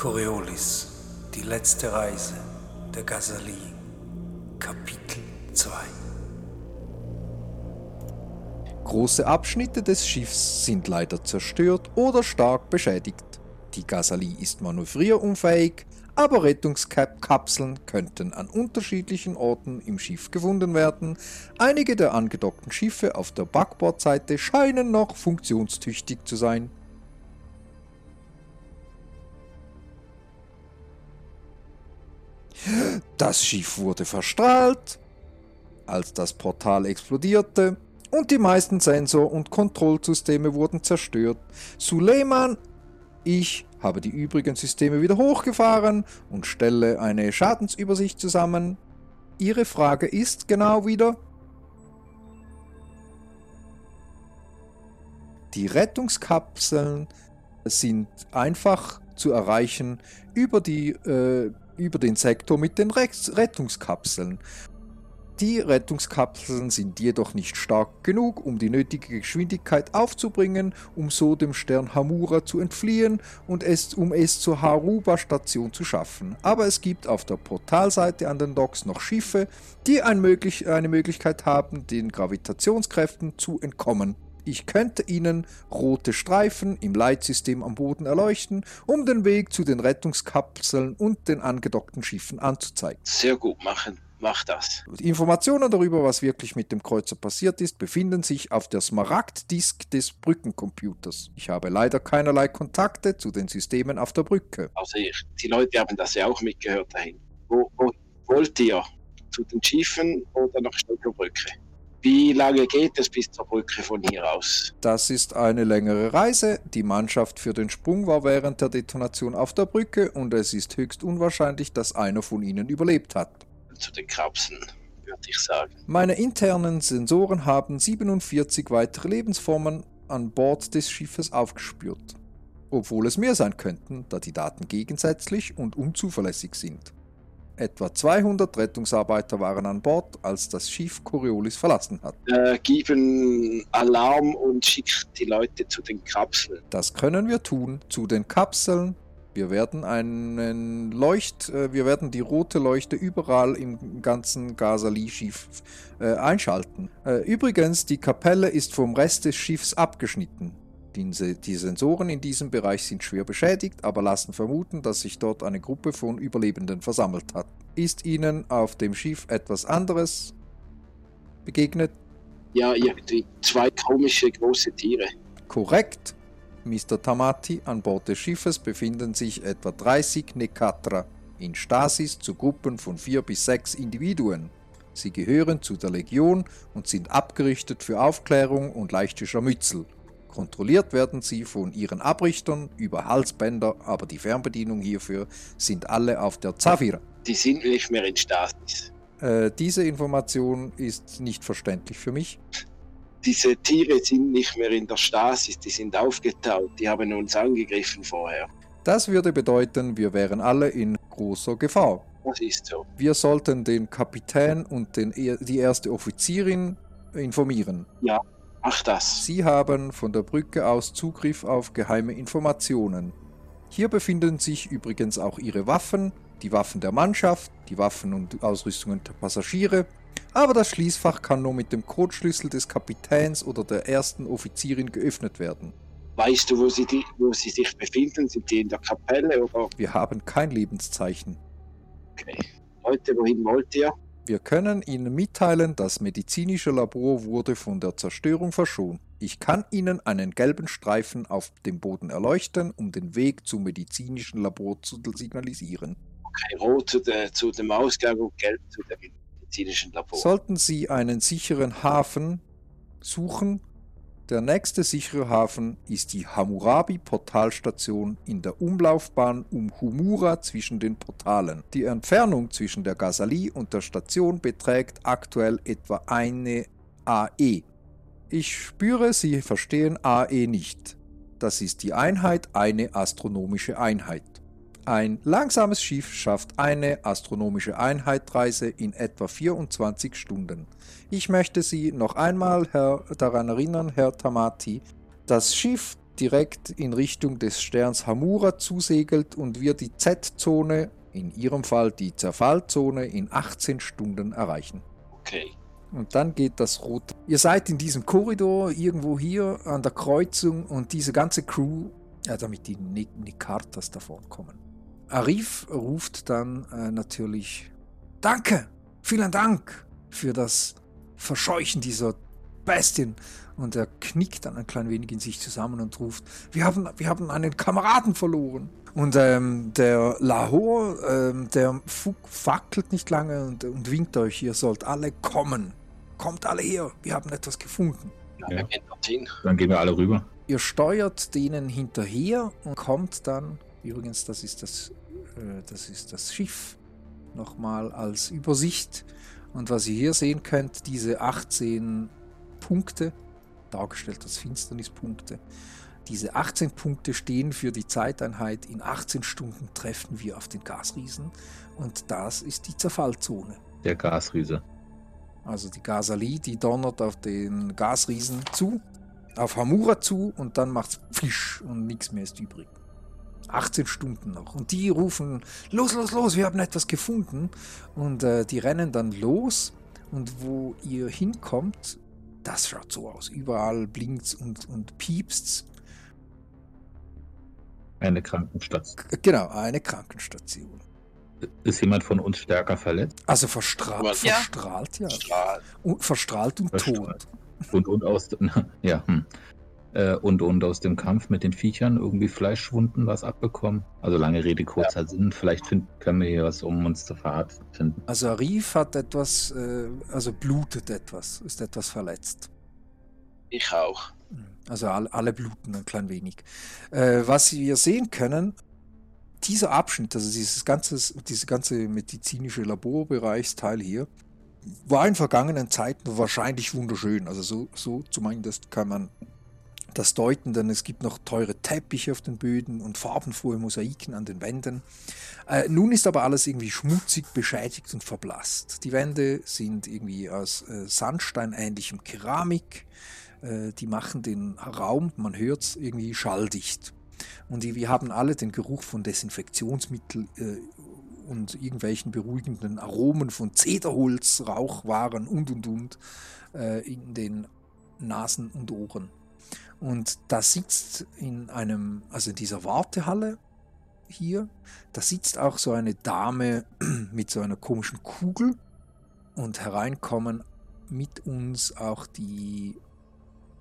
Coriolis, die letzte Reise der Gazali, Kapitel 2 Große Abschnitte des Schiffs sind leider zerstört oder stark beschädigt. Die Gazali ist manövrierunfähig, aber Rettungskapseln könnten an unterschiedlichen Orten im Schiff gefunden werden. Einige der angedockten Schiffe auf der Backbordseite scheinen noch funktionstüchtig zu sein. Das Schiff wurde verstrahlt, als das Portal explodierte und die meisten Sensor- und Kontrollsysteme wurden zerstört. Suleiman, ich habe die übrigen Systeme wieder hochgefahren und stelle eine Schadensübersicht zusammen. Ihre Frage ist genau wieder, Die Rettungskapseln sind einfach zu erreichen über, die, äh, über den Sektor mit den Rettungskapseln. Die Rettungskapseln sind jedoch nicht stark genug, um die nötige Geschwindigkeit aufzubringen, um so dem Stern Hamura zu entfliehen und es, um es zur Haruba-Station zu schaffen. Aber es gibt auf der Portalseite an den Docks noch Schiffe, die ein möglich, eine Möglichkeit haben, den Gravitationskräften zu entkommen. Ich könnte Ihnen rote Streifen im Leitsystem am Boden erleuchten, um den Weg zu den Rettungskapseln und den angedockten Schiffen anzuzeigen. Sehr gut machen. Mach das. Informationen darüber, was wirklich mit dem Kreuzer passiert ist, befinden sich auf der Smaragd-Disk des Brückencomputers. Ich habe leider keinerlei Kontakte zu den Systemen auf der Brücke. Also ich, die Leute haben das ja auch mitgehört dahin. Wo, wo wollt ihr? Zu den Schiffen oder nach Stöckerbrücke? Wie lange geht es bis zur Brücke von hier aus? Das ist eine längere Reise. Die Mannschaft für den Sprung war während der Detonation auf der Brücke und es ist höchst unwahrscheinlich, dass einer von ihnen überlebt hat. Zu den Krapsen, würde ich sagen. Meine internen Sensoren haben 47 weitere Lebensformen an Bord des Schiffes aufgespürt. Obwohl es mehr sein könnten, da die Daten gegensätzlich und unzuverlässig sind. Etwa 200 Rettungsarbeiter waren an Bord, als das Schiff Coriolis verlassen hat. Äh, geben Alarm und schickt die Leute zu den Kapseln. Das können wir tun. Zu den Kapseln. Wir werden einen Leucht, äh, wir werden die rote Leuchte überall im ganzen Gazali-Schiff äh, einschalten. Äh, übrigens, die Kapelle ist vom Rest des Schiffs abgeschnitten. Die, die Sensoren in diesem Bereich sind schwer beschädigt, aber lassen vermuten, dass sich dort eine Gruppe von Überlebenden versammelt hat. Ist Ihnen auf dem Schiff etwas anderes begegnet? Ja, irgendwie zwei komische große Tiere. Korrekt. Mr. Tamati, an Bord des Schiffes befinden sich etwa 30 Nekatra in Stasis zu Gruppen von vier bis sechs Individuen. Sie gehören zu der Legion und sind abgerichtet für Aufklärung und leichte Scharmützel. Kontrolliert werden sie von ihren Abrichtern über Halsbänder, aber die Fernbedienung hierfür sind alle auf der Zafira. Die sind nicht mehr in Stasis. Äh, diese Information ist nicht verständlich für mich. Diese Tiere sind nicht mehr in der Stasis, die sind aufgetaut, die haben uns angegriffen vorher. Das würde bedeuten, wir wären alle in großer Gefahr. Das ist so. Wir sollten den Kapitän und den, die erste Offizierin informieren. Ja, Ach das. Sie haben von der Brücke aus Zugriff auf geheime Informationen. Hier befinden sich übrigens auch Ihre Waffen, die Waffen der Mannschaft, die Waffen und Ausrüstungen der Passagiere, aber das Schließfach kann nur mit dem Codeschlüssel des Kapitäns oder der ersten Offizierin geöffnet werden. Weißt du, wo sie, die, wo sie sich befinden? Sind die in der Kapelle oder? Wir haben kein Lebenszeichen. Okay. Leute, wohin wollt ihr? Wir können Ihnen mitteilen, das medizinische Labor wurde von der Zerstörung verschont. Ich kann Ihnen einen gelben Streifen auf dem Boden erleuchten, um den Weg zum medizinischen Labor zu signalisieren. Okay, rot zu, de, zu dem Ausgang und gelb zu dem medizinischen Labor. Sollten Sie einen sicheren Hafen suchen, der nächste sichere Hafen ist die Hammurabi-Portalstation in der Umlaufbahn um Humura zwischen den Portalen. Die Entfernung zwischen der Gazali und der Station beträgt aktuell etwa eine AE. Ich spüre, Sie verstehen AE nicht. Das ist die Einheit eine astronomische Einheit. Ein langsames Schiff schafft eine astronomische Einheitreise in etwa 24 Stunden. Ich möchte Sie noch einmal Herr, daran erinnern, Herr Tamati, das Schiff, direkt in Richtung des Sterns Hamura zusegelt und wir die Z-Zone, in Ihrem Fall die Zerfallzone, in 18 Stunden erreichen. Okay. Und dann geht das rote. Ihr seid in diesem Korridor irgendwo hier an der Kreuzung und diese ganze Crew, ja, damit die Nikartas davon kommen. Arif ruft dann äh, natürlich: Danke, vielen Dank für das Verscheuchen dieser Bestien. Und er knickt dann ein klein wenig in sich zusammen und ruft: Wir haben, wir haben einen Kameraden verloren. Und ähm, der Lahore, ähm, der fackelt nicht lange und, und winkt euch: Ihr sollt alle kommen. Kommt alle her, wir haben etwas gefunden. Ja. Dann gehen wir alle rüber. Ihr steuert denen hinterher und kommt dann, übrigens, das ist das, äh, das, ist das Schiff, nochmal als Übersicht. Und was ihr hier sehen könnt, diese 18 Punkte, dargestellt als Finsternispunkte, diese 18 Punkte stehen für die Zeiteinheit. In 18 Stunden treffen wir auf den Gasriesen und das ist die Zerfallzone. Der Gasriese. Also die Gasali, die donnert auf den Gasriesen zu, auf Hamura zu und dann macht's Fisch und nichts mehr ist übrig. 18 Stunden noch. Und die rufen, los, los, los, wir haben etwas gefunden. Und äh, die rennen dann los. Und wo ihr hinkommt, das schaut so aus. Überall blinkt's und, und piepst's. Eine Krankenstation. Genau, eine Krankenstation. Ist jemand von uns stärker verletzt? Also verstrahlt, Ja. verstrahlt, ja. Strahl. Und, verstrahlt und Verstrahlt. tot. Und, und aus ja, hm. Äh, und, und aus dem Kampf mit den Viechern irgendwie Fleischwunden was abbekommen. Also lange Rede, kurzer Sinn. Vielleicht find, können wir hier was, um uns zu verarzten. Also Arif hat etwas, äh, also blutet etwas, ist etwas verletzt. Ich auch. Also alle, alle bluten ein klein wenig. Äh, was wir sehen können, dieser Abschnitt, also dieses ganze, diese ganze medizinische Laborbereichsteil hier, war in vergangenen Zeiten wahrscheinlich wunderschön. Also so, so zumindest kann man das deuten, denn es gibt noch teure Teppiche auf den Böden und farbenfrohe Mosaiken an den Wänden. Äh, nun ist aber alles irgendwie schmutzig, beschädigt und verblasst. Die Wände sind irgendwie aus äh, Sandsteinähnlichem Keramik. Äh, die machen den Raum, man hört es, irgendwie schalldicht. Und wir haben alle den Geruch von Desinfektionsmittel äh, und irgendwelchen beruhigenden Aromen von Zederholz, Rauchwaren und und und äh, in den Nasen und Ohren. Und da sitzt in einem, also in dieser Wartehalle hier, da sitzt auch so eine Dame mit so einer komischen Kugel und hereinkommen mit uns auch die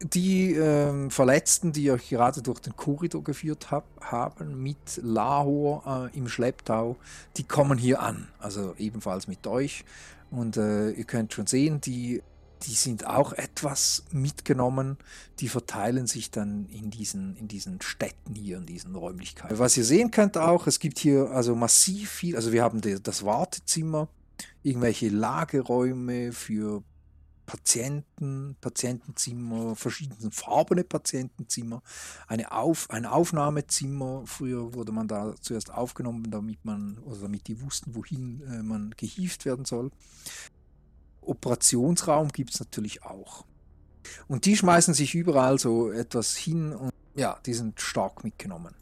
die ähm, Verletzten, die euch gerade durch den Korridor geführt hab, haben, mit Lahor äh, im Schlepptau, die kommen hier an. Also ebenfalls mit euch. Und äh, ihr könnt schon sehen, die, die sind auch etwas mitgenommen. Die verteilen sich dann in diesen, in diesen Städten hier, in diesen Räumlichkeiten. Was ihr sehen könnt auch, es gibt hier also massiv viel, also wir haben das Wartezimmer, irgendwelche Lageräume für Patienten, Patientenzimmer, verschiedene farbene Patientenzimmer, eine Auf, ein Aufnahmezimmer. Früher wurde man da zuerst aufgenommen, damit man, oder damit die wussten, wohin äh, man gehievt werden soll. Operationsraum gibt es natürlich auch. Und die schmeißen sich überall so etwas hin und ja, die sind stark mitgenommen.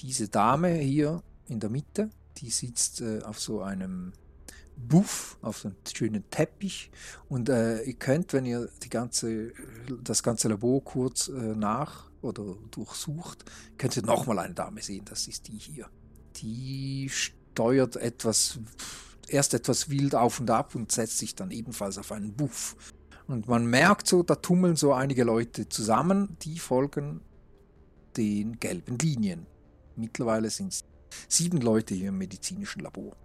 Diese Dame hier in der Mitte, die sitzt äh, auf so einem Buff auf so einem schönen Teppich und äh, ihr könnt, wenn ihr die ganze, das ganze Labor kurz äh, nach oder durchsucht, könnt ihr nochmal eine Dame sehen, das ist die hier. Die steuert etwas, erst etwas wild auf und ab und setzt sich dann ebenfalls auf einen Buff. Und man merkt so, da tummeln so einige Leute zusammen, die folgen den gelben Linien. Mittlerweile sind es sieben Leute hier im medizinischen Labor.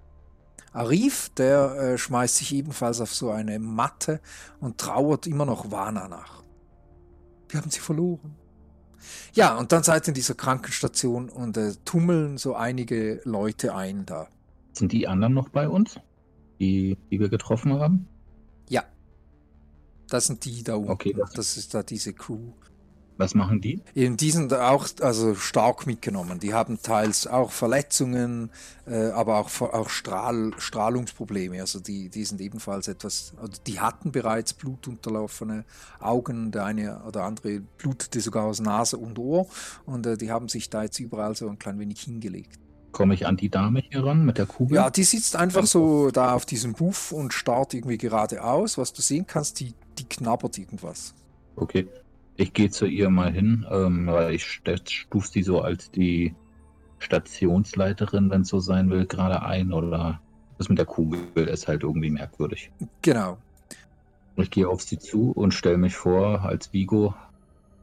Arif, der äh, schmeißt sich ebenfalls auf so eine Matte und trauert immer noch Wana nach. Wir haben sie verloren. Ja, und dann seid ihr in dieser Krankenstation und äh, tummeln so einige Leute ein da. Sind die anderen noch bei uns, die, die wir getroffen haben? Ja. Das sind die da unten. Okay, das- das ist da diese Crew. Was machen die? Eben, die sind auch also stark mitgenommen. Die haben teils auch Verletzungen, äh, aber auch, auch Strahl, Strahlungsprobleme. Also die, die sind ebenfalls etwas, also die hatten bereits blutunterlaufene Augen. Der eine oder andere blutete sogar aus Nase und Ohr. Und äh, die haben sich da jetzt überall so ein klein wenig hingelegt. Komme ich an die Dame hier ran mit der Kugel? Ja, die sitzt einfach so da auf diesem Buff und starrt irgendwie geradeaus. Was du sehen kannst, die, die knabbert irgendwas. Okay. Ich gehe zu ihr mal hin, ähm, weil ich stufe sie so als die Stationsleiterin, wenn es so sein will, gerade ein oder das mit der Kugel ist halt irgendwie merkwürdig. Genau. Ich gehe auf sie zu und stelle mich vor als Vigo.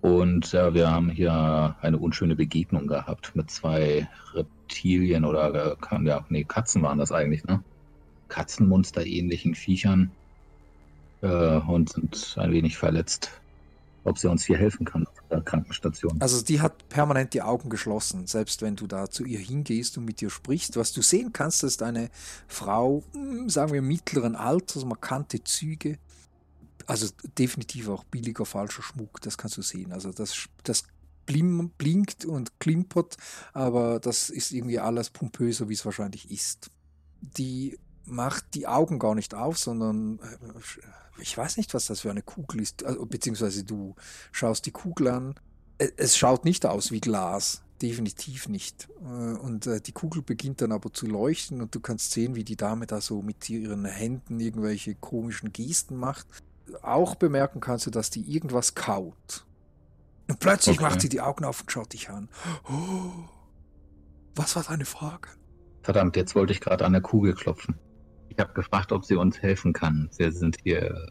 Und ja, wir haben hier eine unschöne Begegnung gehabt mit zwei Reptilien oder äh, ja, nee, Katzen waren das eigentlich, ne? Katzenmonster ähnlichen Viechern äh, und sind ein wenig verletzt ob sie uns hier helfen kann auf der Krankenstation. Also die hat permanent die Augen geschlossen, selbst wenn du da zu ihr hingehst und mit ihr sprichst. Was du sehen kannst, ist eine Frau, hm, sagen wir mittleren Alters, markante Züge. Also definitiv auch billiger falscher Schmuck, das kannst du sehen. Also das, das blinkt und klimpert, aber das ist irgendwie alles pompöser, wie es wahrscheinlich ist. Die macht die Augen gar nicht auf, sondern äh, ich weiß nicht, was das für eine Kugel ist, also, beziehungsweise du schaust die Kugel an. Es schaut nicht aus wie Glas, definitiv nicht. Äh, und äh, die Kugel beginnt dann aber zu leuchten und du kannst sehen, wie die Dame da so mit ihren Händen irgendwelche komischen Gesten macht. Auch bemerken kannst du, dass die irgendwas kaut. Und plötzlich okay. macht sie die Augen auf und schaut dich an. Oh, was war deine Frage? Verdammt, jetzt wollte ich gerade an der Kugel klopfen. Ich habe gefragt, ob sie uns helfen kann. Wir sind hier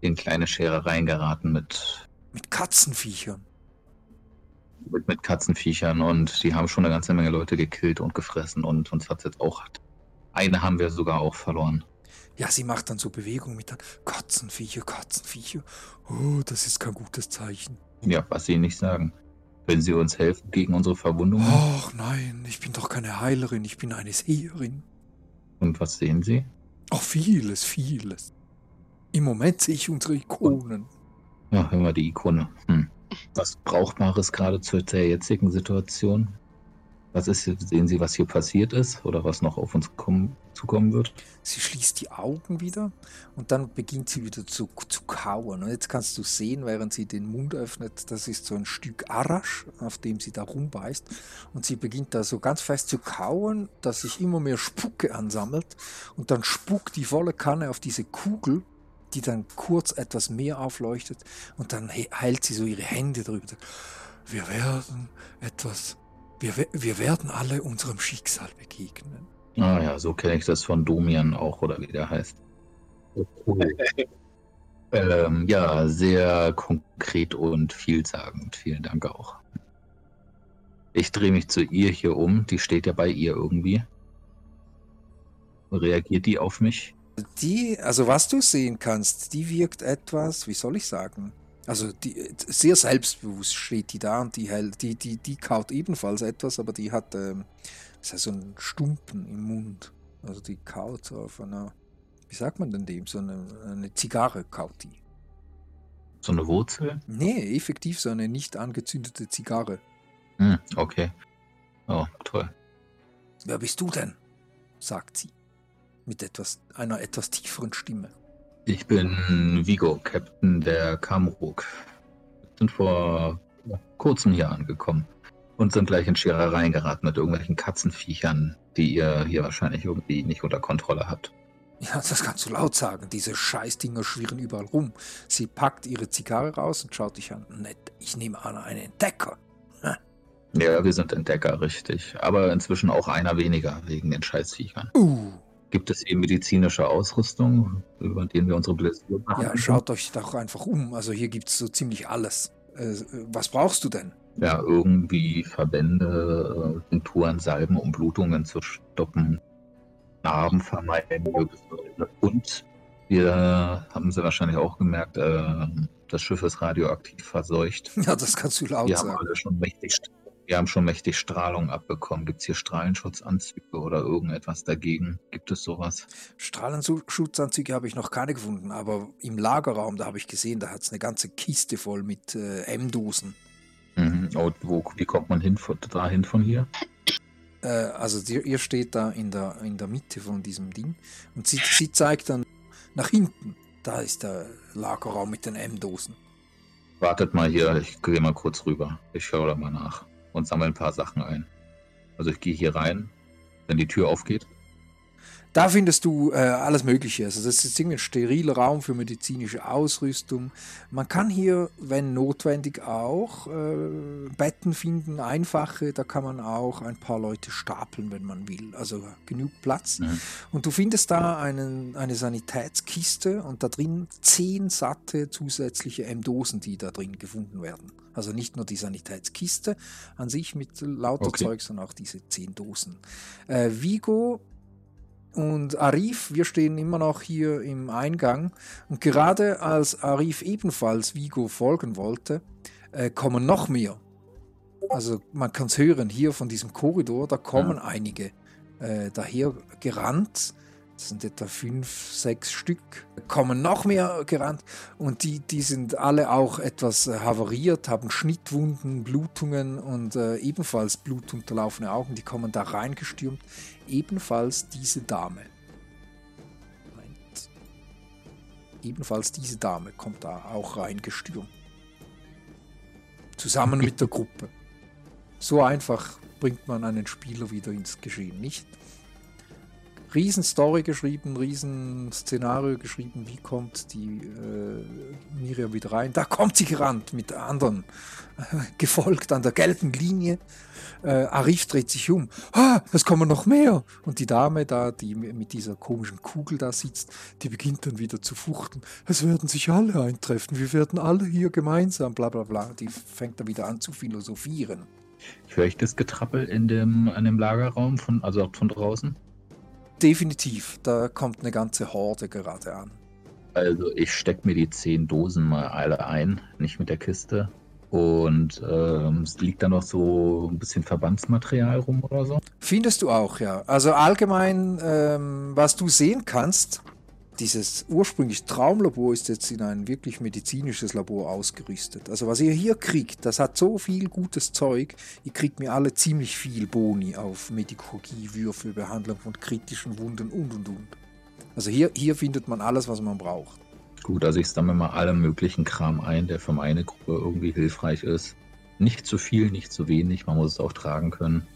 in kleine Scherereien geraten mit. Mit Katzenviechern. Mit, mit Katzenviechern und die haben schon eine ganze Menge Leute gekillt und gefressen und uns hat jetzt auch. Eine haben wir sogar auch verloren. Ja, sie macht dann so Bewegungen mit dann Katzenviecher, Katzenviecher. Oh, das ist kein gutes Zeichen. Ja, was sie nicht sagen. Wenn sie uns helfen gegen unsere Verwundungen? Ach nein, ich bin doch keine Heilerin, ich bin eine Seherin. Und was sehen Sie? Ach, vieles, vieles. Im Moment sehe ich unsere Ikonen. Ja, immer die Ikone. Hm. Was Brauchbares gerade zu der jetzigen Situation? Was ist, sehen Sie, was hier passiert ist oder was noch auf uns kommen, zukommen wird? Sie schließt die Augen wieder und dann beginnt sie wieder zu, zu kauen. Und jetzt kannst du sehen, während sie den Mund öffnet, das ist so ein Stück Arasch, auf dem sie da rumbeißt. Und sie beginnt da so ganz fest zu kauen, dass sich immer mehr Spucke ansammelt. Und dann spuckt die volle Kanne auf diese Kugel, die dann kurz etwas mehr aufleuchtet. Und dann heilt sie so ihre Hände drüber. Wir werden etwas wir, wir werden alle unserem Schicksal begegnen. Ah ja, so kenne ich das von Domian auch, oder wie der heißt. Cool. ähm, ja, sehr konkret und vielsagend. Vielen Dank auch. Ich drehe mich zu ihr hier um. Die steht ja bei ihr irgendwie. Reagiert die auf mich? Die, also was du sehen kannst, die wirkt etwas, wie soll ich sagen? Also die, sehr selbstbewusst steht die da und die, die, die, die kaut ebenfalls etwas, aber die hat ähm, so einen Stumpen im Mund. Also die kaut auf einer, wie sagt man denn dem, so eine, eine Zigarre kaut die. So eine Wurzel? Nee, effektiv so eine nicht angezündete Zigarre. Hm, okay. Oh, toll. Wer bist du denn? sagt sie. Mit etwas, einer etwas tieferen Stimme. Ich bin Vigo, Captain der Kamruk. Wir sind vor kurzem hier angekommen und sind gleich in Scherereien geraten mit irgendwelchen Katzenviechern, die ihr hier wahrscheinlich irgendwie nicht unter Kontrolle habt. Ja, das kannst du laut sagen. Diese Scheißdinger schwirren überall rum. Sie packt ihre Zigarre raus und schaut dich an. Nett, ich nehme an, einen Entdecker. Ha. Ja, wir sind Entdecker, richtig. Aber inzwischen auch einer weniger wegen den Scheißviechern. Uh, Gibt es eben medizinische Ausrüstung, über die wir unsere Blessur machen? Ja, schaut euch doch einfach um. Also hier gibt es so ziemlich alles. Äh, was brauchst du denn? Ja, irgendwie Verbände, äh, Tinkturen, Salben, um Blutungen zu stoppen, Narben vermeiden. Und wir haben sie wahrscheinlich auch gemerkt, äh, das Schiff ist radioaktiv verseucht. Ja, das kannst du laut wir sagen. Wir haben alle schon mächtig Wir haben schon mächtig Strahlung abbekommen. Gibt es hier Strahlenschutzanzüge oder irgendetwas dagegen? Gibt es sowas? Strahlenschutzanzüge habe ich noch keine gefunden, aber im Lagerraum, da habe ich gesehen, da hat es eine ganze Kiste voll mit äh, M-Dosen. Mhm. Oh, wo, wie kommt man hin, von, dahin von hier? Äh, also die, ihr steht da in der, in der Mitte von diesem Ding und sie, sie zeigt dann nach hinten. Da ist der Lagerraum mit den M-Dosen. Wartet mal hier, ich gehe mal kurz rüber. Ich schaue da mal nach und sammle ein paar Sachen ein. Also ich gehe hier rein, wenn die Tür aufgeht. Da findest du äh, alles Mögliche. Also das ist irgendwie ein steriler Raum für medizinische Ausrüstung. Man kann hier, wenn notwendig, auch äh, Betten finden, einfache. Da kann man auch ein paar Leute stapeln, wenn man will. Also genug Platz. Mhm. Und du findest da einen, eine Sanitätskiste und da drin zehn satte zusätzliche M-Dosen, die da drin gefunden werden. Also nicht nur die Sanitätskiste an sich mit lauter okay. Zeug, sondern auch diese zehn Dosen. Äh, Vigo und Arif, wir stehen immer noch hier im Eingang. Und gerade als Arif ebenfalls Vigo folgen wollte, äh, kommen noch mehr. Also man kann es hören, hier von diesem Korridor, da kommen ja. einige äh, daher gerannt das sind etwa fünf, sechs Stück, kommen noch mehr gerannt und die, die sind alle auch etwas äh, havariert, haben Schnittwunden, Blutungen und äh, ebenfalls blutunterlaufene Augen, die kommen da reingestürmt. Ebenfalls diese Dame. Moment. Ebenfalls diese Dame kommt da auch reingestürmt. Zusammen mit der Gruppe. So einfach bringt man einen Spieler wieder ins Geschehen, nicht? Riesen Story geschrieben, riesen Szenario geschrieben, wie kommt die äh, Miriam wieder rein. Da kommt sie gerannt mit anderen, äh, gefolgt an der gelben Linie. Äh, Arif dreht sich um. Ah, es kommen noch mehr. Und die Dame da, die mit dieser komischen Kugel da sitzt, die beginnt dann wieder zu fuchten. Es werden sich alle eintreffen. Wir werden alle hier gemeinsam, bla bla bla. Die fängt da wieder an zu philosophieren. Höre ich das Getrappel in dem, in dem Lagerraum, von, also von draußen? Definitiv. Da kommt eine ganze Horde gerade an. Also ich stecke mir die zehn Dosen mal alle ein, nicht mit der Kiste. Und ähm, es liegt da noch so ein bisschen Verbandsmaterial rum oder so. Findest du auch, ja. Also allgemein, ähm, was du sehen kannst, dieses ursprüngliche Traumlabor ist jetzt in ein wirklich medizinisches Labor ausgerüstet. Also was ihr hier kriegt, das hat so viel gutes Zeug. Ihr kriegt mir alle ziemlich viel Boni auf Medikologie, Würfel, Behandlung von kritischen Wunden und und und. Also hier, hier findet man alles, was man braucht. Gut, also ich sammle mal alle möglichen Kram ein, der für meine Gruppe irgendwie hilfreich ist. Nicht zu viel, nicht zu wenig, man muss es auch tragen können.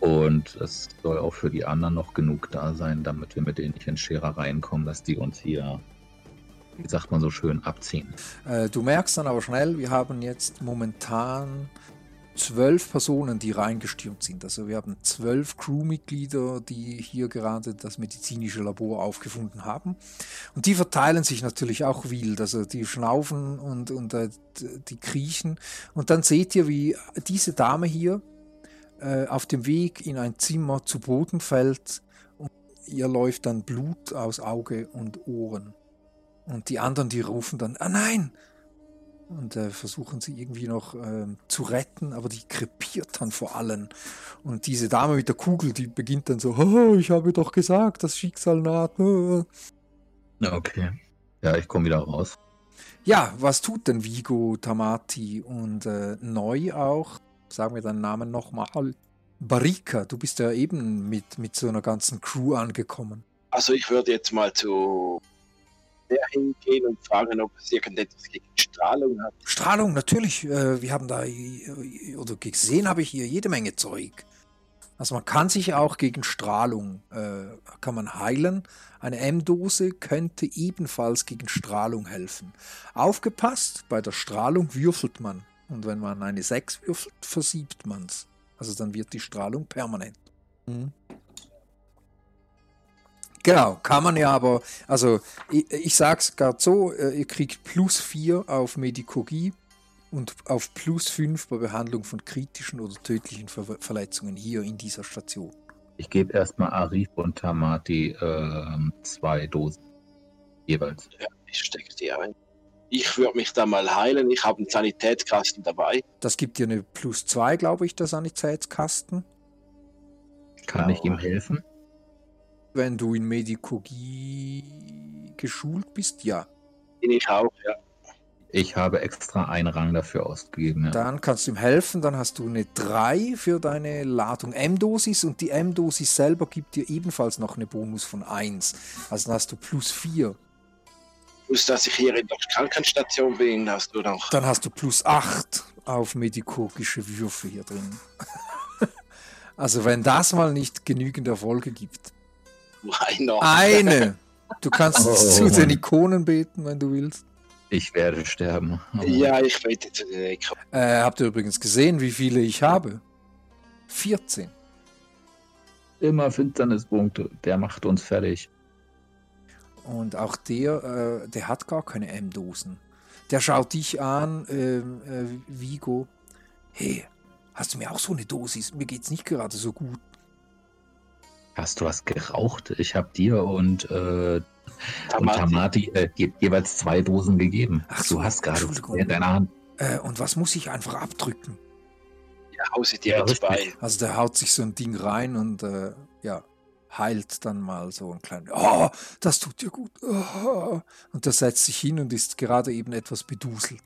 Und es soll auch für die anderen noch genug da sein, damit wir mit in Scherereien kommen, dass die uns hier, wie sagt man so schön, abziehen. Äh, du merkst dann aber schnell, wir haben jetzt momentan zwölf Personen, die reingestürmt sind. Also wir haben zwölf Crewmitglieder, die hier gerade das medizinische Labor aufgefunden haben. Und die verteilen sich natürlich auch wild. Also die schnaufen und, und äh, die kriechen. Und dann seht ihr, wie diese Dame hier äh, auf dem Weg in ein Zimmer zu Boden fällt und ihr läuft dann Blut aus Auge und Ohren. Und die anderen, die rufen dann, ah nein! Und äh, versuchen sie irgendwie noch äh, zu retten, aber die krepiert dann vor allen. Und diese Dame mit der Kugel, die beginnt dann so, oh, ich habe doch gesagt, das Schicksal naht. Okay. Ja, ich komme wieder raus. Ja, was tut denn Vigo, Tamati und äh, Neu auch? Sagen wir deinen Namen nochmal. Barika, du bist ja eben mit, mit so einer ganzen Crew angekommen. Also ich würde jetzt mal zu der hingehen und fragen, ob es irgendetwas gegen Strahlung hat. Strahlung, natürlich. Äh, wir haben da, oder gesehen habe ich hier jede Menge Zeug. Also man kann sich auch gegen Strahlung, äh, kann man heilen. Eine M-Dose könnte ebenfalls gegen Strahlung helfen. Aufgepasst, bei der Strahlung würfelt man. Und wenn man eine 6 würfelt, versiebt man es. Also dann wird die Strahlung permanent. Mhm. Genau, kann man ja aber, also ich, ich sag's gerade so, äh, ihr kriegt plus 4 auf Medikogie und auf plus 5 bei Behandlung von kritischen oder tödlichen Ver Verletzungen hier in dieser Station. Ich gebe erstmal Arif und Tamati äh, zwei Dosen jeweils. Ja, ich stecke die ein. Ich würde mich da mal heilen. Ich habe einen Sanitätskasten dabei. Das gibt dir eine plus 2, glaube ich, der Sanitätskasten. Kann ich ihm helfen? Wenn du in Medikogie geschult bist, ja. Bin ich auch, ja. Ich habe extra einen Rang dafür ausgegeben. Ja. Dann kannst du ihm helfen, dann hast du eine 3 für deine Ladung M-Dosis und die M-Dosis selber gibt dir ebenfalls noch eine Bonus von 1. Also dann hast du plus 4. Plus, dass ich hier in der Krankenstation bin, hast du noch. Dann hast du plus 8 auf medikogische Würfe hier drin. also wenn das mal nicht genügend Erfolge gibt. Einer. Eine! Du kannst Oh, zu den Ikonen beten, wenn du willst. Ich werde sterben. Aber Ja, ich bete zu den Ecken. Äh, habt ihr übrigens gesehen, wie viele ich habe? 14. Immer Finsternispunkte. Der macht uns fertig. Und auch der, äh, der hat gar keine M-Dosen. Der schaut dich an, ähm, äh, Vigo. Hey, hast du mir auch so eine Dosis? Mir geht's nicht gerade so gut. Hast du was geraucht? Ich habe dir und, äh, und Tamati. Tamati äh, je, jeweils zwei Dosen gegeben. Ach so, du hast gerade in deiner Hand. Äh, und was muss ich einfach abdrücken? Ja, hau sie dir Ja, bei. Also der haut sich so ein Ding rein und äh, heilt dann mal so ein kleines. Oh, das tut dir gut. Oh. Und der setzt sich hin und ist gerade eben etwas beduselt.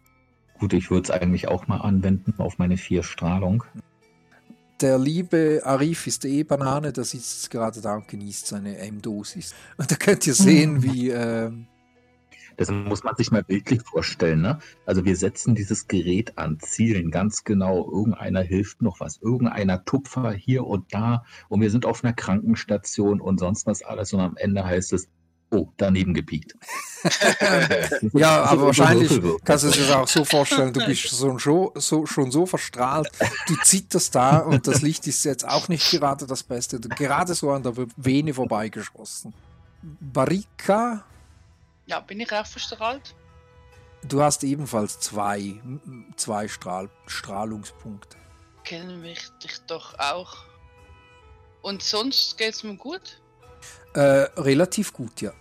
Gut, ich würde es eigentlich auch mal anwenden auf meine vier Strahlung. Der liebe Arif ist eh Banane, der sitzt gerade da und genießt seine M-Dosis. Und da könnt ihr sehen, wie. ähm, Das muss man sich mal bildlich vorstellen. Ne? Also wir setzen dieses Gerät an, zielen ganz genau. Irgendeiner hilft noch was, irgendeiner Tupfer hier und da. Und wir sind auf einer Krankenstation und sonst was alles. Und am Ende heißt es, oh, daneben gepiekt. ja, aber wahrscheinlich kannst du es dir auch so vorstellen, du bist schon so, so, schon so verstrahlt, du zitterst da und das Licht ist jetzt auch nicht gerade das Beste. Gerade so an der Vene vorbeigeschossen. Barika, Ja, bin ich auch verstrahlt? du hast ebenfalls zwei, zwei Strahl, Strahlungspunkte. Kennen mich dich doch auch. Und sonst geht's mir gut? Äh, relativ gut, ja.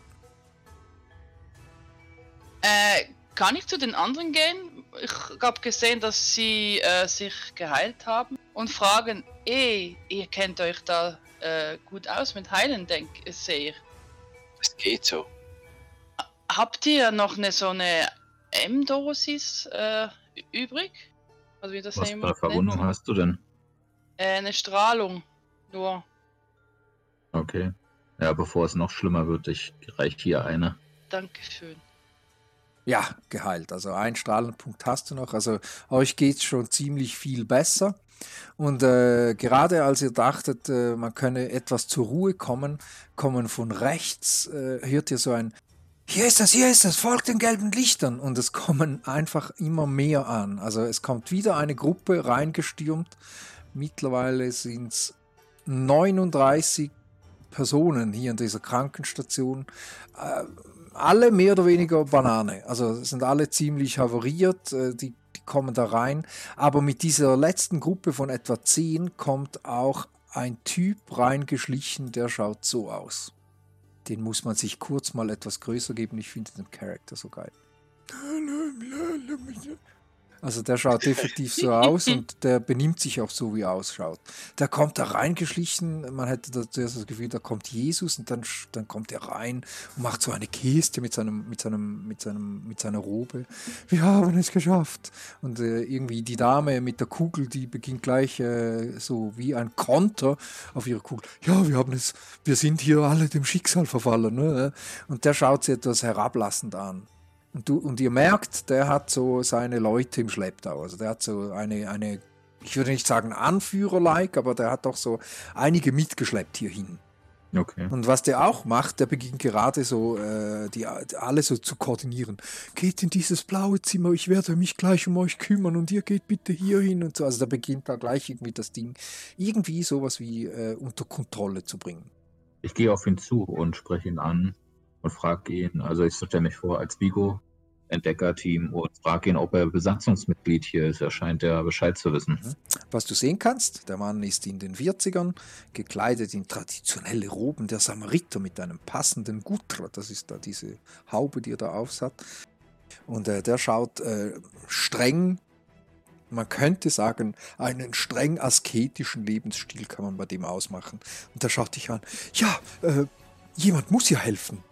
Äh, kann ich zu den anderen gehen? Ich habe gesehen, dass sie äh, sich geheilt haben und fragen, eh, ihr kennt euch da äh, gut aus mit Heilen, denk ich, sehe ich. Das geht so. Habt ihr noch eine so eine M-Dosis äh, übrig? Also wie das Was für Verwundung nennt? hast du denn? Äh, eine Strahlung. Nur. Okay. Ja, bevor es noch schlimmer wird, ich reiche hier eine. Dankeschön. Ja, geheilt. Also ein Strahlenpunkt hast du noch. Also euch geht es schon ziemlich viel besser. Und äh, gerade als ihr dachtet, äh, man könne etwas zur Ruhe kommen, kommen von rechts, äh, hört ihr so ein Hier ist es, hier ist es, folgt den gelben Lichtern. Und es kommen einfach immer mehr an. Also es kommt wieder eine Gruppe reingestürmt. Mittlerweile sind es 39 Personen hier in dieser Krankenstation. Äh, alle mehr oder weniger Banane. Also sind alle ziemlich havariert, äh, die, die kommen da rein. Aber mit dieser letzten Gruppe von etwa 10 kommt auch ein Typ reingeschlichen, der schaut so aus. Den muss man sich kurz mal etwas größer geben. Ich finde den Charakter so geil. Also der schaut definitiv so aus und der benimmt sich auch so, wie er ausschaut. Der kommt da reingeschlichen, man hätte da zuerst das Gefühl, da kommt Jesus und dann, dann kommt er rein und macht so eine Geste mit, seinem, mit, seinem, mit, seinem, mit seiner Robe. Wir haben es geschafft. Und äh, irgendwie die Dame mit der Kugel, die beginnt gleich äh, so wie ein Konter auf ihre Kugel. Ja, wir haben es, wir sind hier alle dem Schicksal verfallen. Ne? Und der schaut sie etwas herablassend an. Und, du, und ihr merkt, der hat so seine Leute im Schlepptau. Also der hat so eine, eine ich würde nicht sagen Anführer-like, aber der hat doch so einige mitgeschleppt hierhin. Okay. Und was der auch macht, der beginnt gerade so, äh, die, alle so zu koordinieren. Geht in dieses blaue Zimmer, ich werde mich gleich um euch kümmern und ihr geht bitte hier hin und so. Also der beginnt da gleich irgendwie das Ding irgendwie sowas wie äh, unter Kontrolle zu bringen. Ich gehe auf ihn zu und spreche ihn an und frage ihn, also ich stelle mich vor als Vigo, Entdeckerteam und frage ihn, ob er Besatzungsmitglied hier ist. Er scheint ja Bescheid zu wissen. Was du sehen kannst, der Mann ist in den 40ern, gekleidet in traditionelle Roben der Samariter mit einem passenden Gutra, das ist da diese Haube, die er da aufs hat. Und äh, der schaut äh, streng, man könnte sagen, einen streng asketischen Lebensstil kann man bei dem ausmachen. Und der schaut dich an, ja, äh, jemand muss ihr helfen.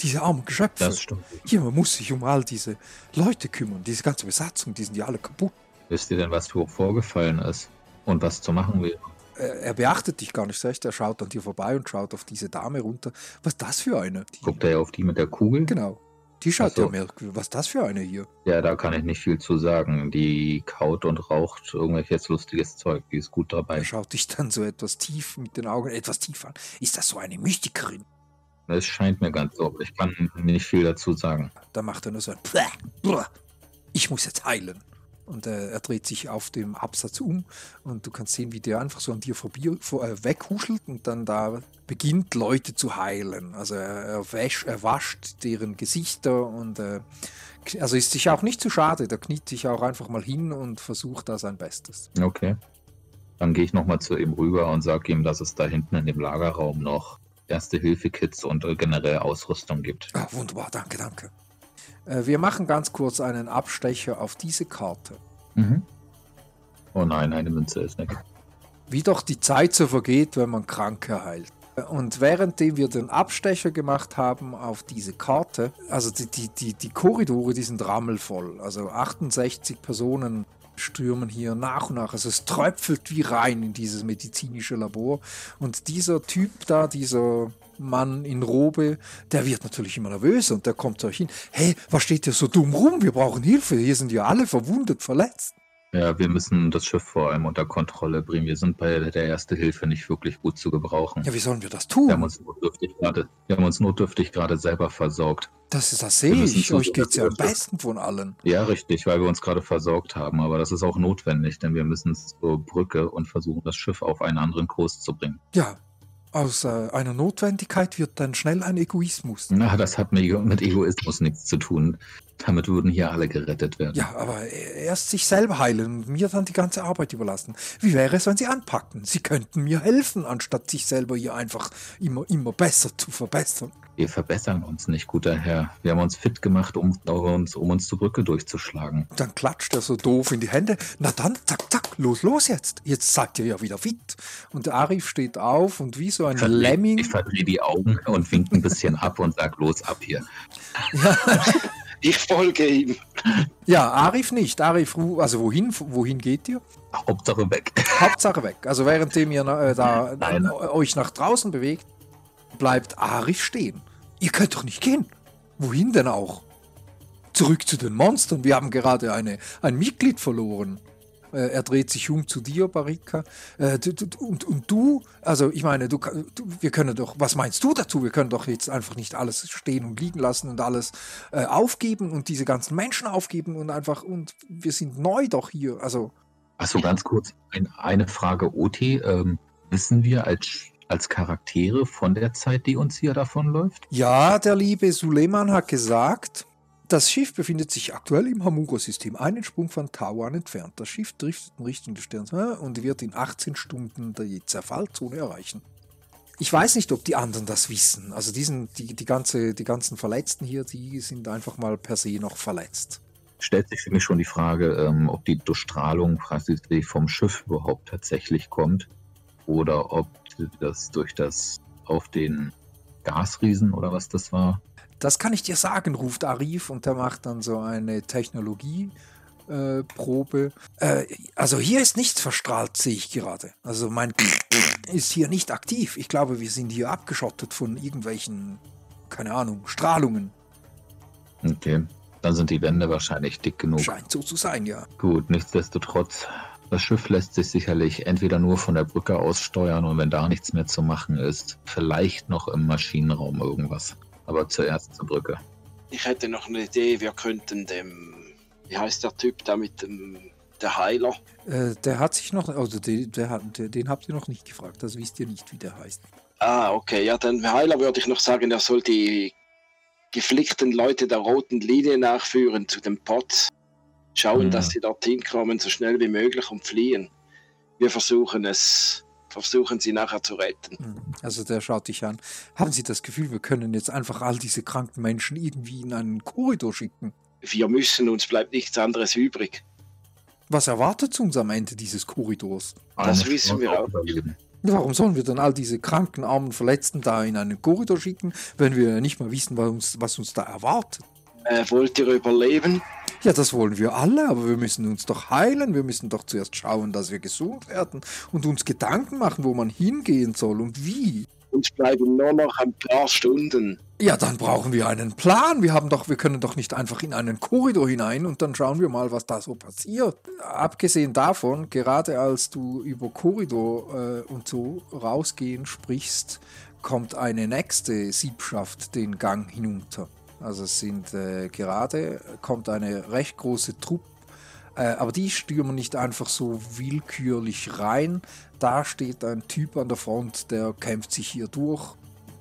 Diese armen Geschöpfe. Das stimmt. Jemand muss sich um all diese Leute kümmern. Diese ganze Besatzung, die sind ja alle kaputt. Wisst ihr denn, was vorgefallen ist? Und was zu machen wäre? Er, er beachtet dich gar nicht so echt. Er schaut an dir vorbei und schaut auf diese Dame runter. Was ist das für eine? Die, Guckt er ja auf die mit der Kugel? Genau. Die schaut so. ja merkwürdig. Was ist das für eine hier? Ja, da kann ich nicht viel zu sagen. Die kaut und raucht irgendwelches lustiges Zeug. Die ist gut Er dabei. schaut dich dann so etwas tief mit den Augen, etwas tief an. Ist das so eine Mystikerin? Es scheint mir ganz so, ich kann nicht viel dazu sagen. Da macht er nur so ein Bläh, Bläh. Ich muss jetzt heilen. Und äh, er dreht sich auf dem Absatz um und du kannst sehen, wie der einfach so an dir vorbei, vor, äh, weghuschelt und dann da beginnt, Leute zu heilen. Also er, er, wäsch, er wascht deren Gesichter und äh, also ist sich auch nicht zu schade. Der kniet sich auch einfach mal hin und versucht da sein Bestes. Okay. Dann gehe ich nochmal zu ihm rüber und sage ihm, dass es da hinten in dem Lagerraum noch Erste-Hilfe-Kits und äh, generell Ausrüstung gibt. Ah, wunderbar, danke, danke. Äh, wir machen ganz kurz einen Abstecher auf diese Karte. Mhm. Oh nein, eine Münze ist weg. wie doch die Zeit so vergeht, wenn man Kranke heilt. Und währenddem wir den Abstecher gemacht haben auf diese Karte, also die, die, die, die Korridore, die sind rammelvoll. Also 68 Personen stürmen hier nach und nach. Also es tröpfelt wie rein in dieses medizinische Labor. Und dieser Typ da, dieser Mann in Robe, der wird natürlich immer nervös und der kommt zu euch hin. Hey, was steht hier so dumm rum? Wir brauchen Hilfe. Hier sind ja alle verwundet, verletzt. Ja, wir müssen das Schiff vor allem unter Kontrolle bringen. Wir sind bei der Erste Hilfe nicht wirklich gut zu gebrauchen. Ja, wie sollen wir das Wir haben tun? uns notdürftig gerade, wir haben uns notdürftig gerade selber versorgt. Das, ist- das sehe ich. Euch geht es ja am besten von allen. Ja, richtig, weil wir uns gerade versorgt haben. Aber das ist auch notwendig, denn wir müssen zur Brücke und versuchen, das Schiff auf einen anderen Kurs zu bringen. Ja, aus äh, einer Notwendigkeit wird dann schnell ein Egoismus. Na, das hat mit mit Egoismus nichts zu tun. Damit würden hier alle gerettet werden. Ja, aber erst sich selber heilen und mir dann die ganze Arbeit überlassen. Wie wäre es, wenn Sie anpacken? Sie könnten mir helfen, anstatt sich selber hier einfach immer, immer besser zu verbessern. Wir verbessern uns nicht, guter Herr. Wir haben uns fit gemacht, um uns, um uns zur Brücke durchzuschlagen. Dann klatscht er so doof in die Hände. Na dann, zack, zack, los, los jetzt. Jetzt seid ihr ja wieder fit. Und der Arif steht auf und wie so ein Ich verdreh- Lemming. Ich verdrehe die Augen und wink ein bisschen ab und sag, los ab hier. Ich folge ihm. Ja, Arif nicht. Arif, also wohin, wohin geht ihr? Hauptsache weg. Hauptsache weg. Also währenddem ihr äh, da Nein. äh, euch nach draußen bewegt, bleibt Arif stehen. Ihr könnt doch nicht gehen. Wohin denn auch? Zurück zu den Monstern. Wir haben gerade eine, ein Mitglied verloren. Äh, er dreht sich um zu dir, Barika. Äh, und, und du, also ich meine, du, wir können doch, was meinst du dazu? Wir können doch jetzt einfach nicht alles stehen und liegen lassen und alles äh, aufgeben und diese ganzen Menschen aufgeben und einfach, und wir sind neu doch hier. Also, Achso, ganz kurz ein, eine Frage, OT. Ähm, wissen wir als, als Charaktere von der Zeit, die uns hier davonläuft? Ja, der liebe Suleiman hat gesagt, das Schiff befindet sich aktuell im Hamuro-System, einen Sprung von Taiwan entfernt. Das Schiff driftet in Richtung des Sterns äh, und wird in 18 Stunden die Zerfallzone erreichen. Ich weiß nicht, ob die anderen das wissen. Also diesen, die, die, ganze, die ganzen Verletzten hier, die sind einfach mal per se noch verletzt. Stellt sich für mich schon die Frage, ähm, ob die Durchstrahlung quasi vom Schiff überhaupt tatsächlich kommt oder ob das durch das auf den Gasriesen oder was das war. Das kann ich dir sagen, ruft Arif und der macht dann so eine Technologieprobe. Äh, Probe. äh, also hier ist nichts verstrahlt, sehe ich gerade. Also mein ist hier nicht aktiv. Ich glaube, wir sind hier abgeschottet von irgendwelchen, keine Ahnung, Strahlungen. Okay, dann sind die Wände wahrscheinlich dick genug. Scheint so zu sein, ja. Gut, nichtsdestotrotz, das Schiff lässt sich sicherlich entweder nur von der Brücke aus steuern und wenn da nichts mehr zu machen ist, vielleicht noch im Maschinenraum irgendwas. Aber zuerst zur Brücke. Ich hätte noch eine Idee, wir könnten dem, wie heißt der Typ da mit dem, der Heiler? Äh, der hat sich noch, also den, der der, den habt ihr noch nicht gefragt. Das wisst ihr nicht, wie der heißt. Ah, okay, ja, dem Heiler würde ich noch sagen, er soll die geflickten Leute der roten Linie nachführen zu dem Pott. Schauen, Mhm. dass sie dorthin kommen, so schnell wie möglich und fliehen. Wir versuchen es, versuchen sie nachher zu retten. Hm, Also der schaut dich an. Haben Sie das Gefühl, wir können jetzt einfach all diese kranken Menschen irgendwie in einen Korridor schicken? wir müssen, uns bleibt nichts anderes übrig. Was erwartet uns am Ende dieses Korridors? Das wissen wir auch. Überleben. Warum sollen wir dann all diese kranken, armen, Verletzten da in einen Korridor schicken, wenn wir nicht mal wissen, was uns, was uns da erwartet? Äh, wollt ihr überleben? Ja, das wollen wir alle, aber wir müssen uns doch heilen. Wir müssen doch zuerst schauen, dass wir gesund werden und uns Gedanken machen, wo man hingehen soll und wie. Uns bleiben nur noch ein paar Stunden. Ja, dann brauchen wir einen Plan. Wir haben doch, wir können doch nicht einfach in einen Korridor hinein und dann schauen wir mal, was da so passiert. Abgesehen davon, gerade als du über Korridor äh, und so rausgehen sprichst, kommt eine nächste Siebschaft den Gang hinunter. Also es sind äh, gerade kommt eine recht große Truppe, äh, aber die stürmen nicht einfach so willkürlich rein. Da steht ein Typ an der Front, der kämpft sich hier durch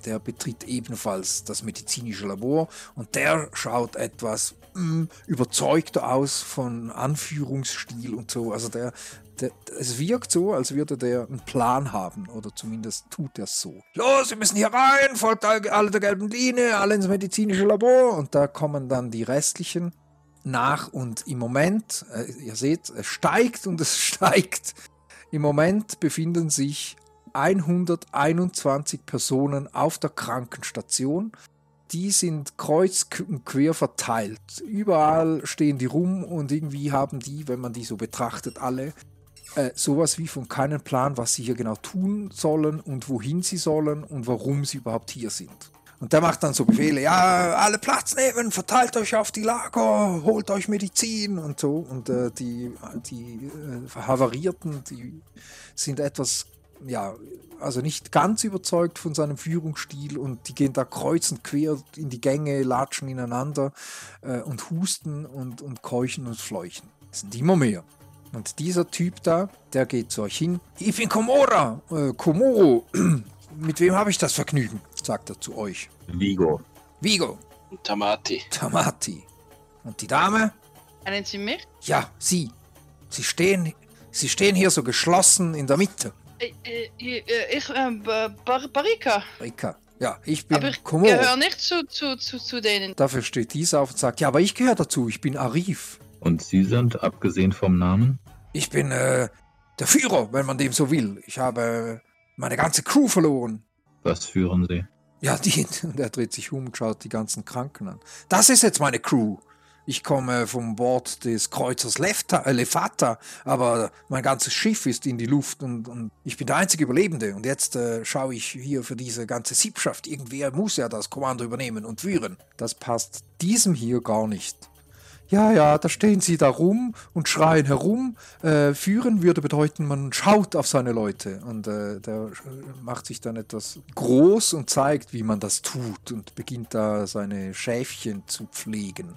der betritt ebenfalls das medizinische Labor und der schaut etwas mm, überzeugter aus von Anführungsstil und so. Also der, es wirkt so, als würde der einen Plan haben oder zumindest tut er so. Los, wir müssen hier rein, folgt all- alle der gelben Linie, alle ins medizinische Labor und da kommen dann die restlichen nach und im Moment, äh, ihr seht, es steigt und es steigt. Im Moment befinden sich 121 Personen auf der Krankenstation. Die sind kreuz und quer verteilt. Überall stehen die rum und irgendwie haben die, wenn man die so betrachtet, alle äh, sowas wie von keinen Plan, was sie hier genau tun sollen und wohin sie sollen und warum sie überhaupt hier sind. Und der macht dann so Befehle, ja, alle Platz nehmen, verteilt euch auf die Lager, holt euch Medizin und so. Und äh, die, die äh, Havarierten, die sind etwas, ja, also nicht ganz überzeugt von seinem Führungsstil und die gehen da kreuzend quer in die Gänge, latschen ineinander äh, und husten und, und keuchen und fleuchen. Es sind immer mehr. Und dieser Typ da, der geht zu euch hin. Ich bin Komora, äh, Komoro. Mit wem habe ich das Vergnügen? sagt er zu euch. Vigo. Vigo, Und Tamati. Tamati. Und die Dame? Kennen Sie mich? Ja, sie. Sie stehen, sie stehen hier so geschlossen in der Mitte. Äh, äh, äh, Ich, äh, Bar Barika. Rika. Ja, ich bin Aber ich Komoro. gehöre nicht zu, zu, zu, zu denen. Dafür steht dieser auf und sagt, ja, aber ich gehöre dazu, ich bin Arif. Und Sie sind, abgesehen vom Namen? Ich bin äh, der Führer, wenn man dem so will. Ich habe meine ganze Crew verloren. Was führen Sie? Ja, die, und er dreht sich um und schaut die ganzen Kranken an. Das ist jetzt meine Crew. Ich komme vom Bord des Kreuzers Lefta, äh, Lefata, aber mein ganzes Schiff ist in die Luft und, und ich bin der einzige Überlebende. Und jetzt äh, schaue ich hier für diese ganze Siebschaft. Irgendwer muss ja das Kommando übernehmen und führen. Das passt diesem hier gar nicht. Ja, ja, da stehen sie da rum und schreien herum. Äh, führen würde bedeuten, man schaut auf seine Leute. Und äh, der äh, macht sich dann etwas groß und zeigt, wie man das tut und beginnt da seine Schäfchen zu pflegen.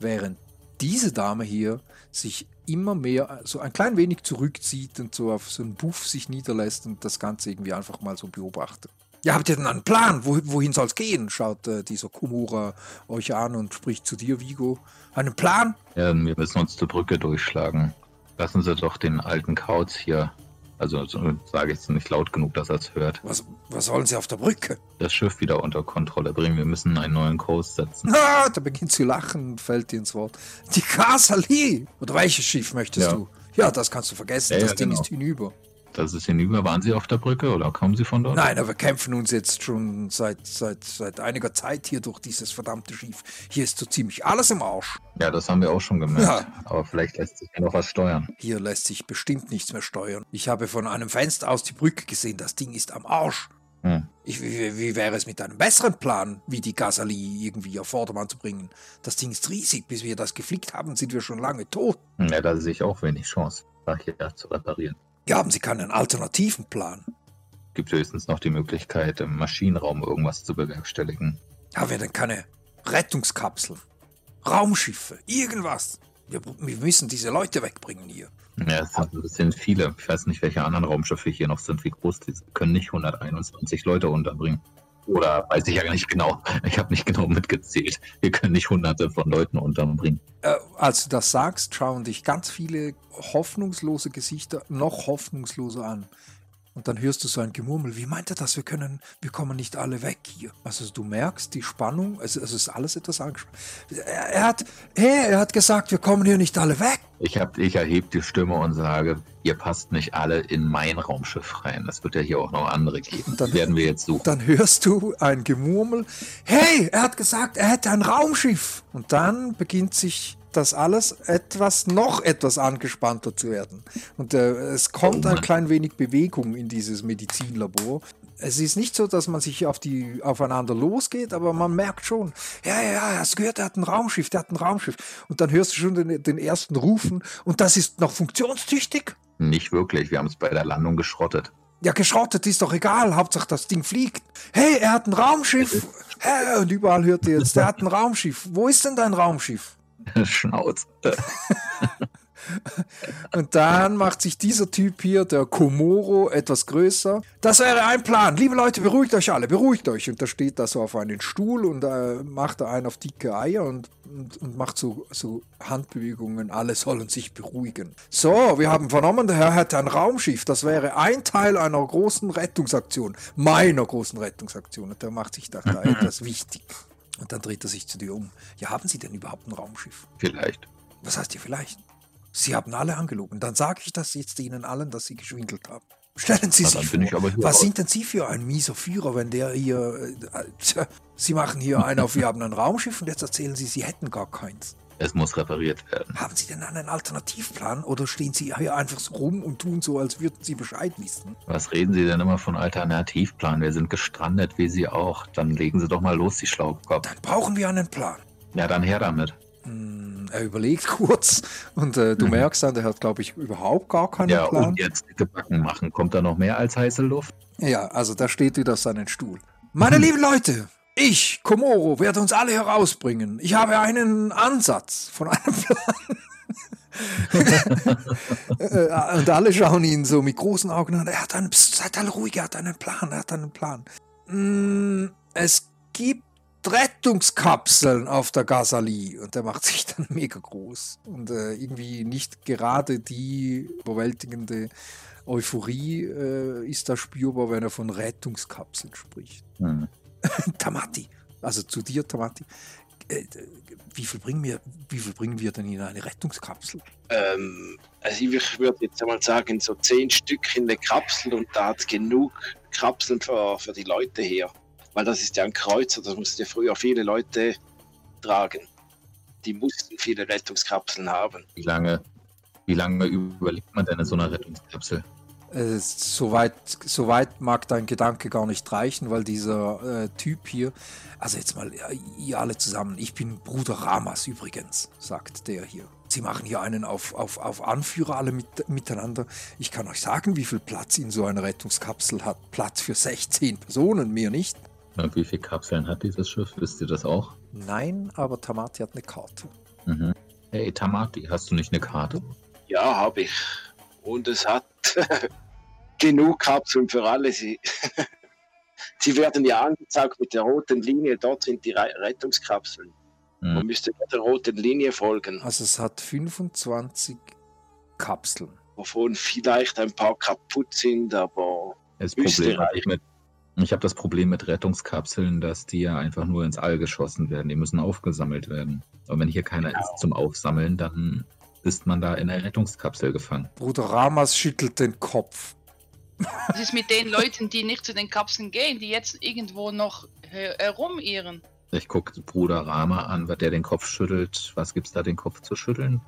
Während diese Dame hier sich immer mehr so ein klein wenig zurückzieht und so auf so einen Buff sich niederlässt und das Ganze irgendwie einfach mal so beobachtet. Ja, habt ihr denn einen Plan? Wo, wohin soll es gehen? Schaut äh, dieser Komura euch an und spricht zu dir, Vigo. Einen Plan? Ja, wir müssen uns zur Brücke durchschlagen. Lassen Sie doch den alten Kauz hier. Also so sage ich es nicht laut genug, dass er es hört. Was, was sollen sie auf der Brücke? Das Schiff wieder unter Kontrolle bringen. Wir müssen einen neuen Kurs setzen. Ah, da beginnt zu lachen und fällt dir ins Wort. Die Kasali! Oder welches Schiff möchtest Ja. du? Ja, das kannst du vergessen. Ja, ja, das Ding genau. ist hinüber. Das ist hinüber. Waren Sie auf der Brücke oder kommen Sie von dort? Nein, aber wir kämpfen uns jetzt schon seit, seit, seit einiger Zeit hier durch dieses verdammte Schiff. Hier ist so ziemlich alles im Arsch. Ja, das haben wir auch schon gemerkt. Ja. Aber vielleicht lässt sich noch was steuern. Hier lässt sich bestimmt nichts mehr steuern. Ich habe von einem Fenster aus die Brücke gesehen. Das Ding ist am Arsch. Hm. Ich, wie, wie wäre es mit einem besseren Plan, wie die Gasali irgendwie auf Vordermann zu bringen? Das Ding ist riesig. Bis wir das geflickt haben, sind wir schon lange tot. Ja, da sehe ich auch wenig Chance, da hier zu reparieren. Ja, haben Sie keinen alternativen Plan? Gibt höchstens noch die Möglichkeit, im Maschinenraum irgendwas zu bewerkstelligen. Haben wir denn keine Rettungskapseln? Raumschiffe? Irgendwas? Wir, wir müssen diese Leute wegbringen hier. Ja, es sind- viele. Ich weiß nicht, welche anderen Raumschiffe hier noch sind, wie groß die sind. Können nicht 121 Leute unterbringen. Oder weiß ich ja nicht genau. Ich habe nicht genau mitgezählt. Wir können nicht hunderte von Leuten unterbringen. Äh, als du das sagst, schauen dich ganz viele hoffnungslose Gesichter noch hoffnungsloser an. Und dann hörst du so ein Gemurmel. Wie meint er das? Wir können, wir kommen nicht alle weg hier. Also du merkst die Spannung. Also es ist alles etwas angespannt. Er, er hat, hey, er hat gesagt, wir kommen hier nicht alle weg. Ich, hab, ich erhebe die Stimme und sage, ihr passt nicht alle in mein Raumschiff rein. Das wird ja hier auch noch andere geben. Dann- Dann werden wir jetzt suchen. Dann hörst du ein Gemurmel. Hey, er hat gesagt, er hätte ein Raumschiff. Und dann beginnt sich das alles etwas, noch etwas angespannter zu werden. Und äh, es kommt ein klein wenig Bewegung in dieses Medizinlabor. Es ist nicht so, dass man sich auf die, aufeinander losgeht, aber man merkt schon, ja, ja, ja, hast gehört, er hat ein Raumschiff, der hat ein Raumschiff. Und dann hörst du schon den, den ersten Rufen und das ist noch funktionstüchtig. Nicht wirklich. Wir haben es bei der Landung geschrottet. Ja, geschrottet ist doch egal. Hauptsache das Ding fliegt. Hey, er hat ein Raumschiff. Hey, und überall hört ihr jetzt, der hat ein Raumschiff. Wo ist denn dein Raumschiff? Schnauz. Und dann macht sich dieser Typ hier, der Komoro, etwas größer. Das wäre ein Plan. Liebe Leute, beruhigt euch alle, beruhigt euch. Und da steht da so auf einen Stuhl und äh, macht da einen auf dicke Eier und, und, und macht so, so Handbewegungen. Alle sollen sich beruhigen. So, wir haben vernommen, der Herr hätte ein Raumschiff. Das wäre ein Teil einer großen Rettungsaktion. Meiner großen Rettungsaktion. Und der macht sich da, da etwas wichtig. Und dann dreht er sich zu dir um. Ja, haben Sie denn überhaupt ein Raumschiff? Vielleicht. Was heißt ihr vielleicht? Sie haben alle angelogen. Dann sage ich das jetzt Ihnen allen, dass Sie geschwindelt haben. Stellen Sie Na, sich vor, hier was raus. sind denn Sie für ein mieser Führer, wenn der hier... Äh, tja, Sie machen hier einen auf, wir haben ein Raumschiff und jetzt erzählen Sie, Sie hätten gar keins. Es muss repariert werden. Haben Sie denn einen Alternativplan oder stehen Sie hier einfach so rum und tun so, als würden Sie Bescheid wissen? Was reden Sie denn immer von Alternativplan? Wir sind gestrandet, wie Sie auch. Dann legen Sie doch mal los, die Schlaukopf. Dann brauchen wir einen Plan. Ja, dann her damit. Hm, er überlegt kurz und äh, du Mhm. merkst dann, der hat, glaube ich, überhaupt gar keinen Ja, Plan. und jetzt gebacken machen. Kommt da noch mehr als heiße Luft? Ja, also da steht wieder seinen Stuhl. Meine lieben Leute, ich, Komoro, werde uns alle herausbringen. Ich habe einen Ansatz von einem Plan. Äh, Und alle schauen ihn so mit großen Augen an. Er hat einen, Psst, seid alle ruhig, er hat einen Plan, er hat einen Plan. Mm, Es gibt Rettungskapseln auf der Gazali und der macht sich dann mega groß und äh, irgendwie nicht gerade die überwältigende Euphorie äh, ist da spürbar, wenn er von Rettungskapseln spricht. Hm. Tamati, also zu dir, Tamati. Äh, wie, viel bringen wir, wie viel bringen wir denn in eine Rettungskapsel? Ähm, also ich würde jetzt einmal sagen, so zehn Stück in der Kapsel und da hat genug Kapseln für, für die Leute her. Weil das ist ja ein Kreuzer, das mussten ja früher viele Leute tragen. Die mussten viele Rettungskapseln haben. Wie lange, wie lange überlebt man denn in so einer Rettungskapsel? Äh, Soweit so weit mag dein Gedanke gar nicht reichen, weil dieser äh, Typ hier, also jetzt mal, ihr alle zusammen, ich bin Bruder Ramas übrigens, sagt der hier. Sie machen hier einen auf, auf, auf Anführer alle mit, miteinander. Ich kann euch sagen, wie viel Platz in so einer Rettungskapsel hat. Platz für 16 Personen, mehr nicht. Und wie viele Kapseln hat dieses Schiff? Wisst ihr das auch? Nein, aber Tamati hat eine Karte. Mhm. Hey, Tamati, hast du nicht eine Karte? Ja, habe ich. Und es hat genug Kapseln für alle. Sie, Sie werden ja angezeigt mit der roten Linie. Dort sind die Re Rettungskapseln. Man Hm. müsste der roten Linie folgen, Also es hat 25 Kapseln. wovon vielleicht ein paar kaputt sind, aber Das Müsste Problem mit. Ich habe das Problem mit Rettungskapseln, dass die ja einfach nur ins All geschossen werden. Die müssen aufgesammelt werden. Und wenn hier keiner ist zum Aufsammeln, dann ist man da in der Rettungskapsel gefangen. Bruder Ramas schüttelt den Kopf. Was ist mit den Leuten, die nicht zu den Kapseln gehen, die jetzt irgendwo noch her herumirren? Ich gucke Bruder Rama an, was der den Kopf schüttelt. Was gibt's da, den Kopf zu schütteln?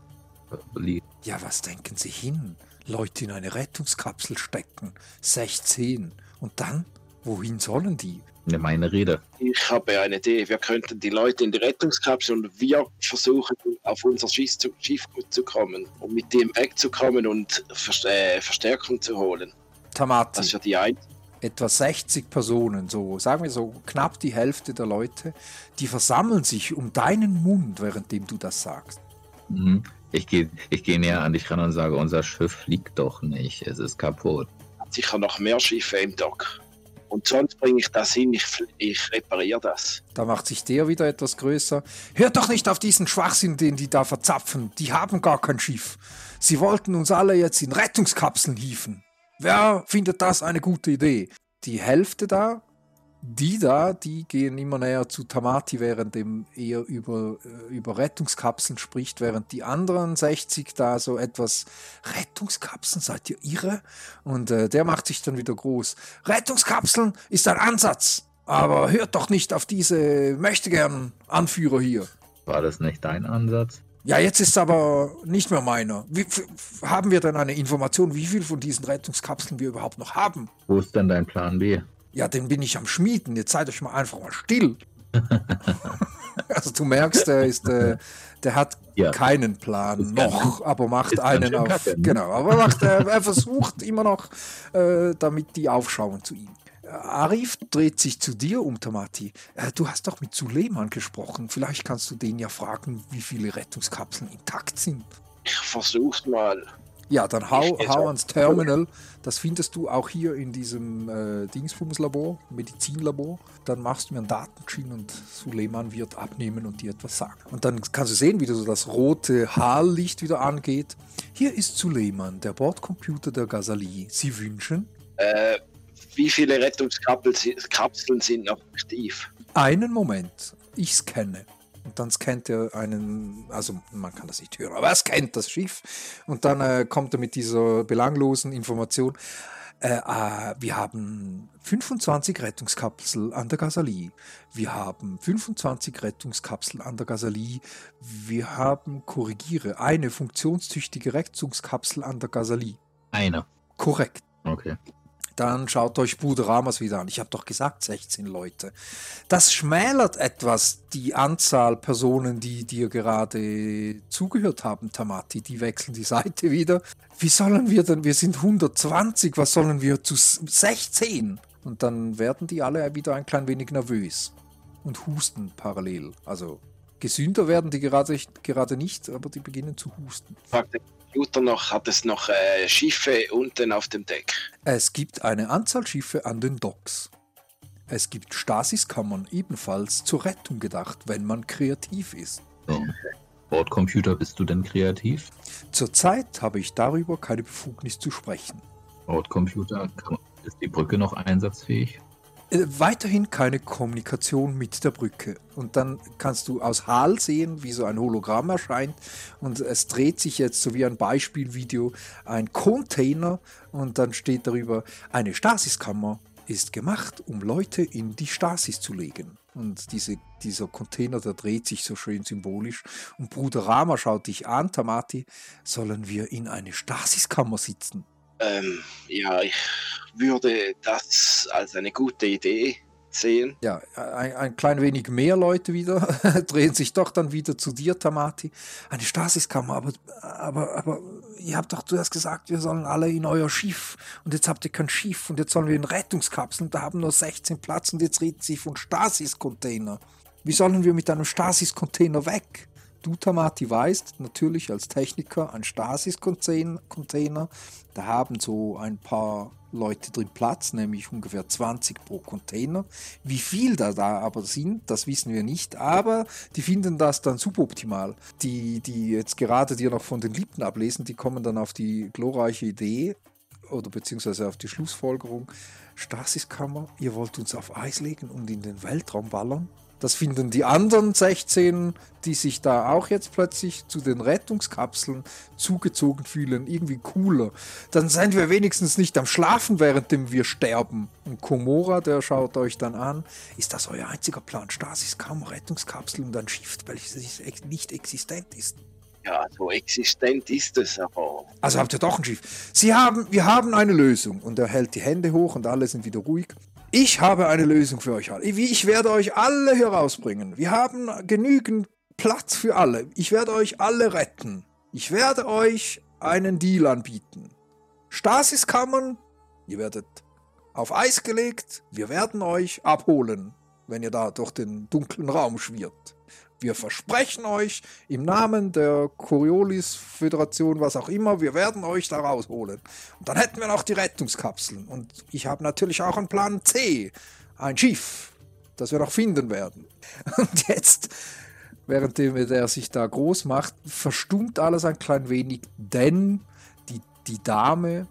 Li- Ja, was denken Sie hin? Leute in eine Rettungskapsel stecken. 16. Und dann? Wohin sollen die? Ne, Meine Rede. ich habe eine Idee. Wir könnten die Leute in die Rettungskapsel und wir versuchen, auf unser Schiff zu, Schiffgut zu kommen, um mit dem wegzukommen und äh, Verstärkung zu holen. Das Tamati, für die ein etwa 60 Personen, so sagen wir so knapp die Hälfte der Leute, die versammeln sich um deinen Mund, währenddem du das sagst. Mhm. Ich gehe ich geh näher an dich ran und sage, unser Schiff fliegt doch nicht. Es ist kaputt. hat sicher noch mehr Schiffe im Dock. Und sonst bringe ich das hin, ich, ich repariere das. Da macht sich der wieder etwas größer. Hört doch nicht auf diesen Schwachsinn, den die da verzapfen. Die haben gar kein Schiff. Sie wollten uns alle jetzt in Rettungskapseln hieven. Wer findet das eine gute Idee? Die Hälfte da, die da, die gehen immer näher zu Tamati, während dem er über, äh, über Rettungskapseln spricht, während die anderen 60 da so etwas Rettungskapseln, seid ihr irre? Und äh, der macht sich dann wieder groß. Rettungskapseln ist ein Ansatz, aber hört doch nicht auf diese möchtegern Anführer hier. War das nicht dein Ansatz? Ja, jetzt ist aber nicht mehr meiner. Wie, haben wir denn eine Information, wie viel von diesen Rettungskapseln wir überhaupt noch haben? Wo ist denn dein Plan B? Ja, den bin ich am Schmieden. Jetzt seid euch mal einfach mal still. also du merkst, der ist, äh, der hat Ja. keinen Plan noch, aber macht einen auf. kacke, ne? Genau, aber macht, er, er versucht immer noch, äh, damit die aufschauen zu ihm. Arif dreht sich zu dir um, Tamati. Äh, du hast doch mit Suleiman gesprochen. Vielleicht kannst du den ja fragen, wie viele Rettungskapseln intakt sind. Ich versuch's mal. Ja, dann hau, hau ans Terminal. Das findest du auch hier in diesem äh, Dingsbums-Labor, Medizinlabor. Dann machst du mir einen Datenschein und Suleiman wird abnehmen und dir etwas sagen. Und dann kannst du sehen, wie so das rote Haarlicht wieder angeht. Hier ist Suleiman, der Bordcomputer der Gazali. Sie wünschen Äh, wie viele Rettungskapseln sind noch aktiv? einen Moment. Ich scanne. Und dann scannt er einen, also man kann das nicht hören, aber er scannt das Schiff. Und dann äh, kommt er mit dieser belanglosen Information. Äh, äh, wir haben 25 Rettungskapsel an der Gazali. Wir haben 25 Rettungskapsel an der Gazali. Wir haben, korrigiere, eine funktionstüchtige Rettungskapsel an der Gazali. Eine. Korrekt. Okay. Dann schaut euch Bruder Ramas wieder an. Ich habe doch gesagt 16 Leute. Das schmälert etwas die Anzahl Personen, die dir gerade zugehört haben, Tamati. Die wechseln die Seite wieder. Wie sollen wir denn? Wir sind 120. Was sollen wir zu s- 16? Und dann werden die alle wieder ein klein wenig nervös und husten parallel. Also gesünder werden die gerade, gerade nicht, aber die beginnen zu husten. Der Computer noch, hat es noch äh, Schiffe unten auf dem Deck? Es gibt eine Anzahl Schiffe an den Docks. Es gibt Stasiskammern ebenfalls zur Rettung gedacht, wenn man kreativ ist. So. Bordcomputer, bist du denn kreativ? Zurzeit habe ich darüber keine Befugnis zu sprechen. Bordcomputer, ist die Brücke noch einsatzfähig? Äh, weiterhin keine Kommunikation mit der Brücke. Und dann kannst du aus HAL sehen, wie so ein Hologramm erscheint. Und es dreht sich jetzt, so wie ein Beispielvideo, ein Container. Und dann steht darüber, eine Stasiskammer ist gemacht, um Leute in die Stasis zu legen. Und diese, dieser Container, der dreht sich so schön symbolisch. Und Bruder Rama schaut dich an, Tamati, sollen wir in eine Stasiskammer sitzen? Ähm, ja, ich würde das als eine gute Idee sehen. Ja, ein, ein klein wenig mehr Leute wieder drehen sich doch dann wieder zu dir, Tamati. Eine Stasiskammer, aber, aber, aber ihr habt doch zuerst gesagt, wir sollen alle in euer Schiff. Und jetzt habt ihr kein Schiff und jetzt sollen wir in Rettungskapseln, da haben nur 16 Platz und jetzt reden sie von Stasis-Container. Wie sollen wir mit einem Stasis-Container weg? Du, Tamati, weißt natürlich als Techniker, ein Stasis-Container, da haben so ein paar Leute drin Platz, nämlich ungefähr 20 pro Container. Wie viel da da aber sind, das wissen wir nicht, aber die finden das dann suboptimal. Die, die jetzt gerade dir noch von den Lippen ablesen, die kommen dann auf die glorreiche Idee oder beziehungsweise auf die Schlussfolgerung, Stasiskammer, ihr wollt uns auf Eis legen und in den Weltraum ballern? Das finden die anderen 16, die sich da auch jetzt plötzlich zu den Rettungskapseln zugezogen fühlen, irgendwie cooler. Dann sind wir wenigstens nicht am Schlafen, währenddem wir sterben. Und Komora, der schaut euch dann an. Ist das euer einziger Plan? Stasiskammer, Rettungskapsel und ein Schiff, welches nicht existent ist? Ja, so existent ist es, aber Also habt ihr doch ein Schiff. Sie haben, wir haben eine Lösung. Und er hält die Hände hoch und alle sind wieder ruhig. Ich habe eine Lösung für euch alle. Ich werde euch alle hier rausbringen. Wir haben genügend Platz für alle. Ich werde euch alle retten. Ich werde euch einen Deal anbieten. Stasiskammern, ihr werdet auf Eis gelegt. Wir werden euch abholen, wenn ihr da durch den dunklen Raum schwirrt. Wir versprechen euch im Namen der Coriolis-Föderation, was auch immer, wir werden euch da rausholen. Und dann hätten wir noch die Rettungskapseln. Und ich habe natürlich auch einen Plan C, ein Schiff, das wir noch finden werden. Und jetzt, währenddem er sich da groß macht, verstummt alles ein klein wenig, denn die, die Dame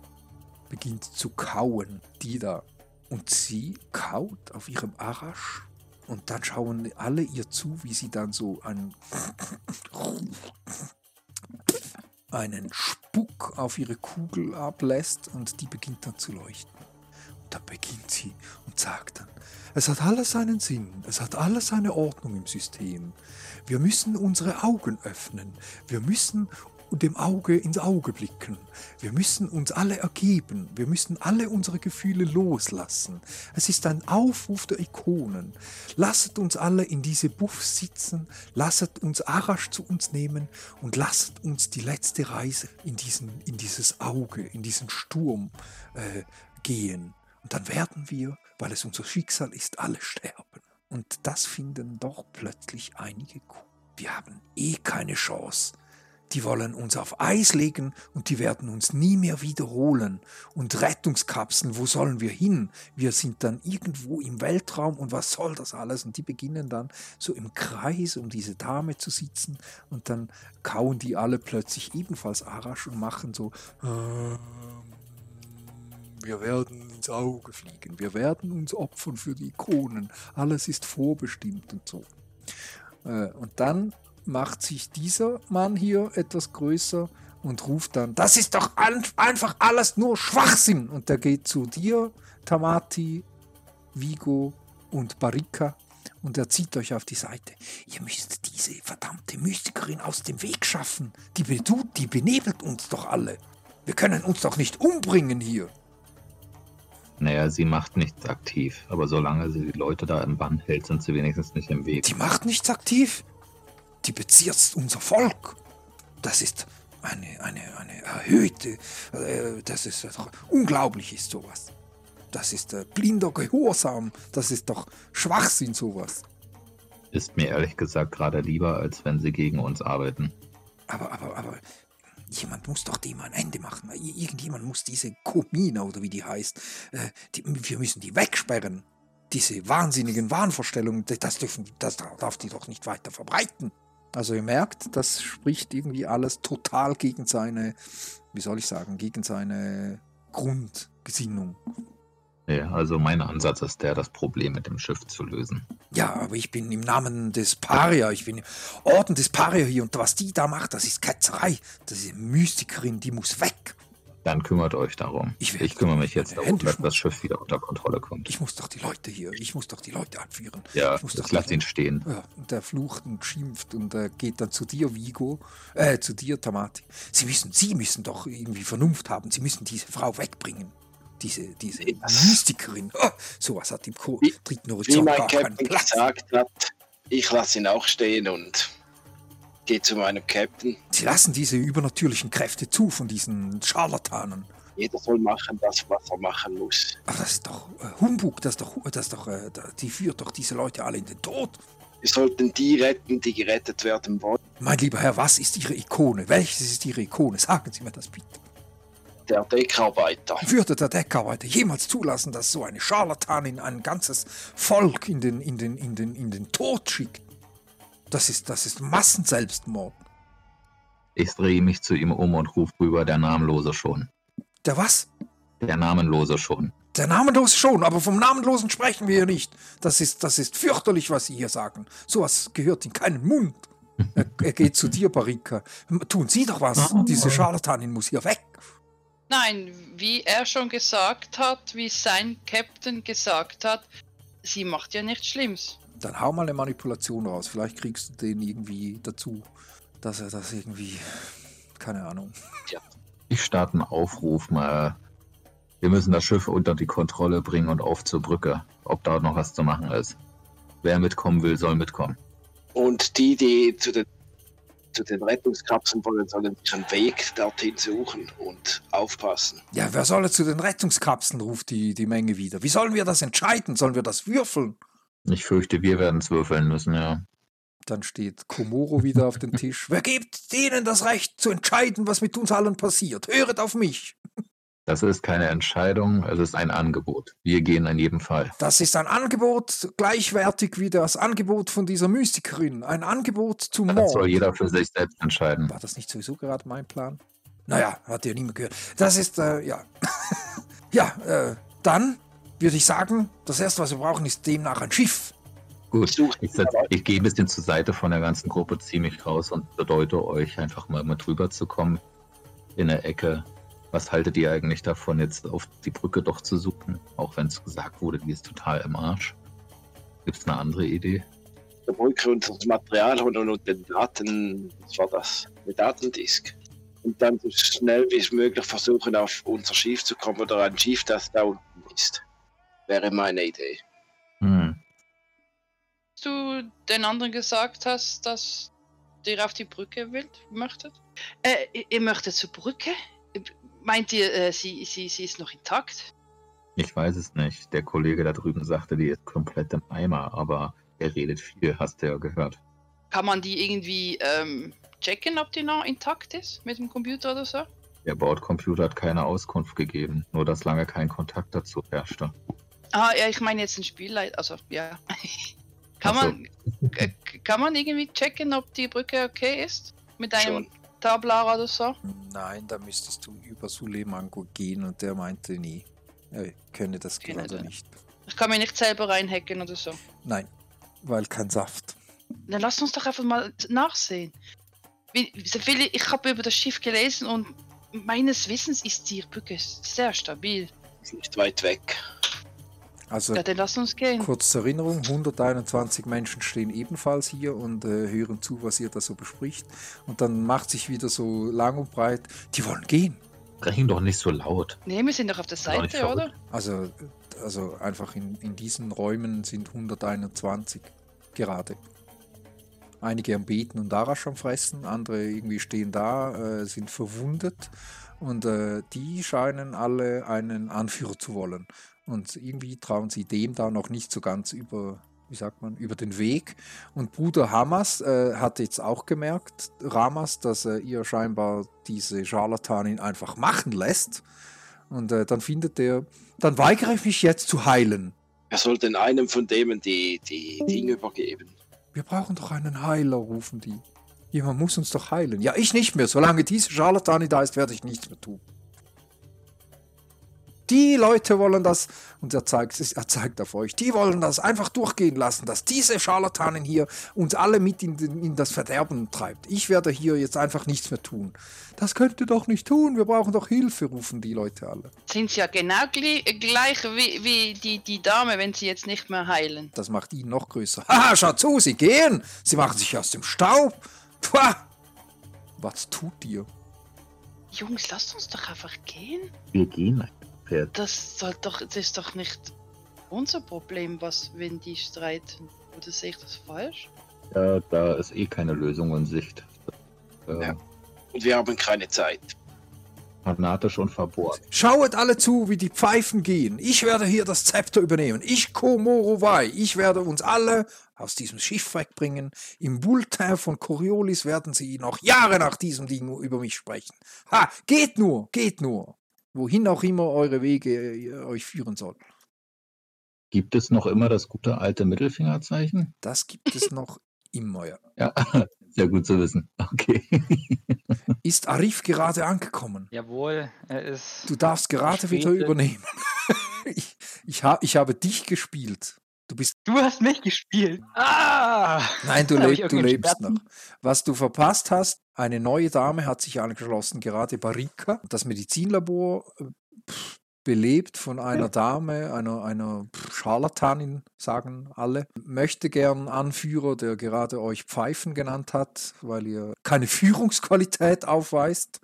beginnt zu kauen, die da. Und sie kaut auf ihrem Arasch und dann schauen alle ihr zu, wie sie dann so einen, einen Spuck auf ihre Kugel ablässt und die beginnt dann zu leuchten. Und dann beginnt sie und sagt dann, es hat alles seinen Sinn, es hat alles seine Ordnung im System. Wir müssen unsere Augen öffnen, wir müssen dem Auge ins Auge blicken. Wir müssen uns alle ergeben. Wir müssen alle unsere Gefühle loslassen. Es ist ein Aufruf der Ikonen. Lasset uns alle in diese Buffs sitzen. Lasset uns Arash zu uns nehmen und lasset uns die letzte Reise in, diesen, in dieses Auge, in diesen Sturm äh, gehen. Und dann werden wir, weil es unser Schicksal ist, alle sterben. Und das finden doch plötzlich einige gut. Wir haben eh keine Chance die wollen uns auf Eis legen und die werden uns nie mehr wiederholen. Und Rettungskapseln, wo sollen wir hin? Wir sind dann irgendwo im Weltraum und was soll das alles? Und die beginnen dann so im Kreis um diese Dame zu sitzen und dann kauen die alle plötzlich ebenfalls Arash und machen so, ähm, wir werden ins Auge fliegen, wir werden uns opfern für die Ikonen, alles ist vorbestimmt und so. Äh, und dann macht sich dieser Mann hier etwas größer und ruft dann, das ist doch einfach alles nur Schwachsinn. Und der geht zu dir, Tamati, Vigo und Barika und er zieht euch auf die Seite. Ihr müsst diese verdammte Mystikerin aus dem Weg schaffen. Die, bedut, die benebelt uns doch alle. Wir können uns doch nicht umbringen hier. Naja, sie macht nichts aktiv, aber solange sie die Leute da im Bann hält, sind sie wenigstens nicht im Weg. Die macht nichts aktiv? Die bezirzt unser Volk. Das ist eine, eine, eine erhöhte, äh, das ist doch unglaublich ist sowas. Das ist äh, blinder Gehorsam, das ist doch Schwachsinn sowas. Ist mir ehrlich gesagt gerade lieber, als wenn sie gegen uns arbeiten. Aber, aber, aber, jemand muss doch dem ein Ende machen. Irgendjemand muss diese Komina oder wie die heißt, äh, die, wir müssen die wegsperren. Diese wahnsinnigen Wahnvorstellungen, das, dürfen, das darf die doch nicht weiter verbreiten. Also ihr merkt, das spricht irgendwie alles total gegen seine, wie soll ich sagen, gegen seine Grundgesinnung. Ja, also mein Ansatz ist der, das Problem mit dem Schiff zu lösen. Ja, aber ich bin im Namen des Paria, ich bin im Orden des Paria hier und was die da macht, das ist Ketzerei. Das ist eine Mystikerin, die muss weg. Dann kümmert euch darum. Ich, ich kümmere mich jetzt darum, dass das Schiff wieder unter Kontrolle kommt. Ich muss doch die Leute hier, ich muss doch die Leute anführen. Ja, ich muss doch lass ihn stehen. Ja, und der flucht und schimpft und äh, geht dann zu dir, Vigo, äh, zu dir, Tamati. Sie müssen, Sie müssen doch irgendwie Vernunft haben. Sie müssen diese Frau wegbringen. Diese, diese Mystikerin. Oh, sowas hat im Co wie, dritten Horizont wie mein Captain gesagt hat, ich lasse ihn auch stehen und Geh zu meinem Captain. Sie lassen diese übernatürlichen Kräfte zu von diesen Scharlatanen. Jeder soll machen das, was er machen muss. Aber das ist doch äh, Humbug, das ist doch, das ist doch, äh, die führt doch diese Leute alle in den Tod. Wir sollten die retten, die gerettet werden wollen. Mein lieber Herr, was ist Ihre Ikone? Welches ist Ihre Ikone? Sagen Sie mir das bitte. Der Deckarbeiter. Würde der Deckarbeiter jemals zulassen, dass so eine Scharlatanin ein ganzes Volk in den, in den, in den, in den Tod schickt? Das ist, das ist Massenselbstmord. Ich drehe mich zu ihm um und rufe rüber, der Namenlose schon. Der was? Der Namenlose schon. Der Namenlose schon, aber vom Namenlosen sprechen wir hier nicht. Das ist, das ist fürchterlich, was Sie hier sagen. Sowas gehört in keinen Mund. er, er, geht zu dir, Barika. Tun Sie doch was. Diese Scharlatanin muss hier weg. Nein, wie er schon gesagt hat, wie sein Captain gesagt hat, sie macht ja nichts Schlimmes dann hau mal eine Manipulation raus. Vielleicht kriegst du den irgendwie dazu, dass er das irgendwie, keine Ahnung. Ja. Ich starte einen Aufruf mal. Wir müssen das Schiff unter die Kontrolle bringen und auf zur Brücke, ob da noch was zu machen ist. Wer mitkommen will, soll mitkommen. Und die, die zu den, zu den Rettungskapseln wollen, sollen sich einen Weg dorthin suchen und aufpassen. Ja, wer soll zu den Rettungskapseln, ruft die, die Menge wieder. Wie sollen wir das entscheiden? Sollen wir das würfeln? Ich fürchte, wir werden es würfeln müssen, ja. Dann steht Komoro wieder auf dem Tisch. Wer gibt denen das Recht zu entscheiden, was mit uns allen passiert? Höret auf mich. Das ist keine Entscheidung, es ist ein Angebot. Wir gehen in jedem Fall. Das ist ein Angebot gleichwertig wie das Angebot von dieser Mystikerin. Ein Angebot zum Mord. Das soll jeder für sich selbst entscheiden. War das nicht sowieso gerade mein Plan? Naja, hat ihr niemand gehört. Das ist, äh, ja. ja, äh, dann würde ich sagen, das erste, was wir brauchen, ist demnach ein Schiff. Gut, ich, ich gehe ein bisschen zur Seite von der ganzen Gruppe, ziehe mich raus und bedeute euch einfach mal mit drüber zu kommen in der Ecke. Was haltet ihr eigentlich davon, jetzt auf die Brücke doch zu suchen? Auch wenn es gesagt wurde, die ist total im Arsch. Gibt es eine andere Idee? der Brücke und das Material holen und den Daten, was war das? Den Datendisk. Und dann so schnell wie es möglich versuchen, auf unser Schiff zu kommen oder ein Schiff, das da unten ist. Wäre meine Idee. Hm. du den anderen gesagt hast, dass ihr auf die Brücke wollt, möchtet? Äh, ihr- ihr möchtet zur Brücke? Meint ihr, äh, sie, sie, sie ist noch intakt? Ich weiß es nicht. Der Kollege da drüben sagte, die ist komplett im Eimer, aber er redet viel, hast du ja gehört. Kann man die irgendwie ähm, checken, ob die noch intakt ist mit dem Computer oder so? Der Bordcomputer hat keine Auskunft gegeben, nur dass lange kein Kontakt dazu herrschte. Ah, ja, ich meine jetzt ein Spielleit, also ja. kann man äh, kann man irgendwie checken, ob die Brücke okay ist? Mit einem Schon. Tablar oder so? Nein, da müsstest du über Sulemango gehen und der meinte nie. Er könne das Okay, gerade also- nicht. Ich kann mich nicht selber reinhacken oder so. Nein, weil kein Saft. Dann lass uns doch einfach mal nachsehen. Ich habe über das Schiff gelesen und meines Wissens ist die Brücke sehr stabil. Ist nicht weit weg. Also Ja, dann lass uns gehen. kurz zur Erinnerung, 121 Menschen stehen ebenfalls hier und äh, hören zu, was ihr da so bespricht. Und dann macht sich wieder so lang und breit, die wollen gehen. Sprechen doch nicht so laut. Nee, wir sind doch auf der Seite, oder? Also, also einfach in, in diesen Räumen sind 121 gerade. Einige am Beten und Darasch am Fressen, andere irgendwie stehen da, äh, sind verwundet und äh, die scheinen alle einen Anführer zu wollen. Und irgendwie trauen sie dem da noch nicht so ganz über, wie sagt man, über den Weg. Und Bruder Hamas äh, hat jetzt auch gemerkt, Ramas, dass er ihr scheinbar diese Scharlatanin einfach machen lässt. Und äh, dann findet er, dann weigere ich mich jetzt zu heilen. Er soll den einem von denen die, die Dinge übergeben. Wir brauchen doch einen Heiler, rufen die. Jemand muss uns doch heilen. Ja, ich nicht mehr. Solange diese Scharlatani da ist, werde ich nichts mehr tun. Die Leute wollen das, und er zeigt, es- er zeigt auf euch, die wollen das einfach durchgehen lassen, dass diese Scharlatanin hier uns alle mit in, in das Verderben treibt. Ich werde hier jetzt einfach nichts mehr tun. Das könnt ihr doch nicht tun, wir brauchen doch Hilfe, rufen die Leute alle. Sind sie ja genau gleich wie, wie die, die Dame, wenn sie jetzt nicht mehr heilen. Das macht ihn noch größer. Haha, schaut zu, sie gehen. Sie machen sich aus dem Staub. Pah. Was tut ihr? Jungs, lasst uns doch einfach gehen. Wir gehen. Pferd. Das soll doch, das ist doch nicht unser Problem, was, wenn die streiten. Oder sehe ich das falsch? Ja, da ist eh keine Lösung in Sicht. Äh, Ja. Und wir haben keine Zeit. Fanatisch und verbohrt. Schaut alle zu, wie die Pfeifen gehen. Ich werde hier das Zepter übernehmen. Ich, Komorowai, ich werde uns alle aus diesem Schiff wegbringen. Im Bulletin von Coriolis werden sie noch Jahre nach diesem Ding über mich sprechen. Ha, geht nur, geht nur. Wohin auch immer eure Wege äh, euch führen soll. Gibt es noch immer das gute alte Mittelfingerzeichen? Das gibt es noch immer. ja. Ja, sehr gut zu wissen. Okay. Ist Arif gerade angekommen? Jawohl, er ist. Du darfst gerade wieder übernehmen. ich, ich, ha, ich habe dich gespielt. Du bist. Du hast mich gespielt. Ah! Nein, du, leb, du lebst Schmerzen? noch. Was du verpasst hast, eine neue Dame hat sich angeschlossen, gerade Barika. Das Medizinlabor äh, pff, belebt von einer Dame, einer, einer pff, Scharlatanin, sagen alle. Möchte gern Anführer, der gerade euch Pfeifen genannt hat, weil ihr keine Führungsqualität aufweist.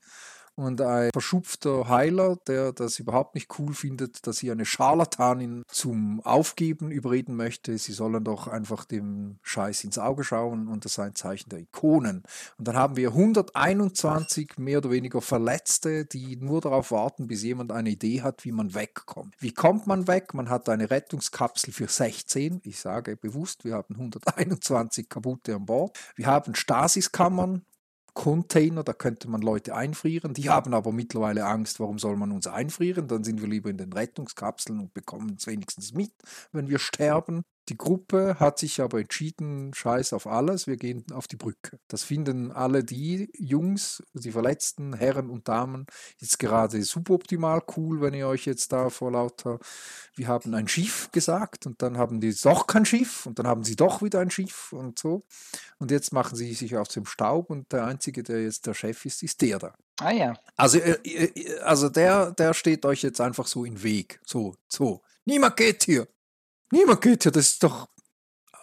Und ein verschupfter Heiler, der das überhaupt nicht cool findet, dass ihr eine Scharlatanin zum Aufgeben überreden möchte. Sie sollen doch einfach dem Scheiß ins Auge schauen und das sei ein Zeichen der Ikonen. Und dann haben wir 121 mehr oder weniger Verletzte, die nur darauf warten, bis jemand eine Idee hat, wie man wegkommt. Wie kommt man weg? Man hat eine Rettungskapsel für 16. Ich sage bewusst, wir haben 121 kaputte an Bord. Wir haben Stasiskammern, Container, da könnte man Leute einfrieren. Die haben aber mittlerweile Angst, warum soll man uns einfrieren? Dann sind wir lieber in den Rettungskapseln und bekommen es wenigstens mit, wenn wir sterben. Die Gruppe hat sich aber entschieden, scheiß auf alles, wir gehen auf die Brücke. Das finden alle die Jungs, die verletzten Herren und Damen, jetzt gerade suboptimal cool, wenn ihr euch jetzt da vor lauter, wir haben ein Schiff gesagt und dann haben die doch kein Schiff und dann haben sie doch wieder ein Schiff und so. Und jetzt machen sie sich aus dem Staub und der Einzige, der jetzt der Chef ist, ist der da. Ah ja. Also, äh, äh, also der, der steht euch jetzt einfach so im Weg. So, so. Niemand geht hier. Niemand geht hier. Das ist doch,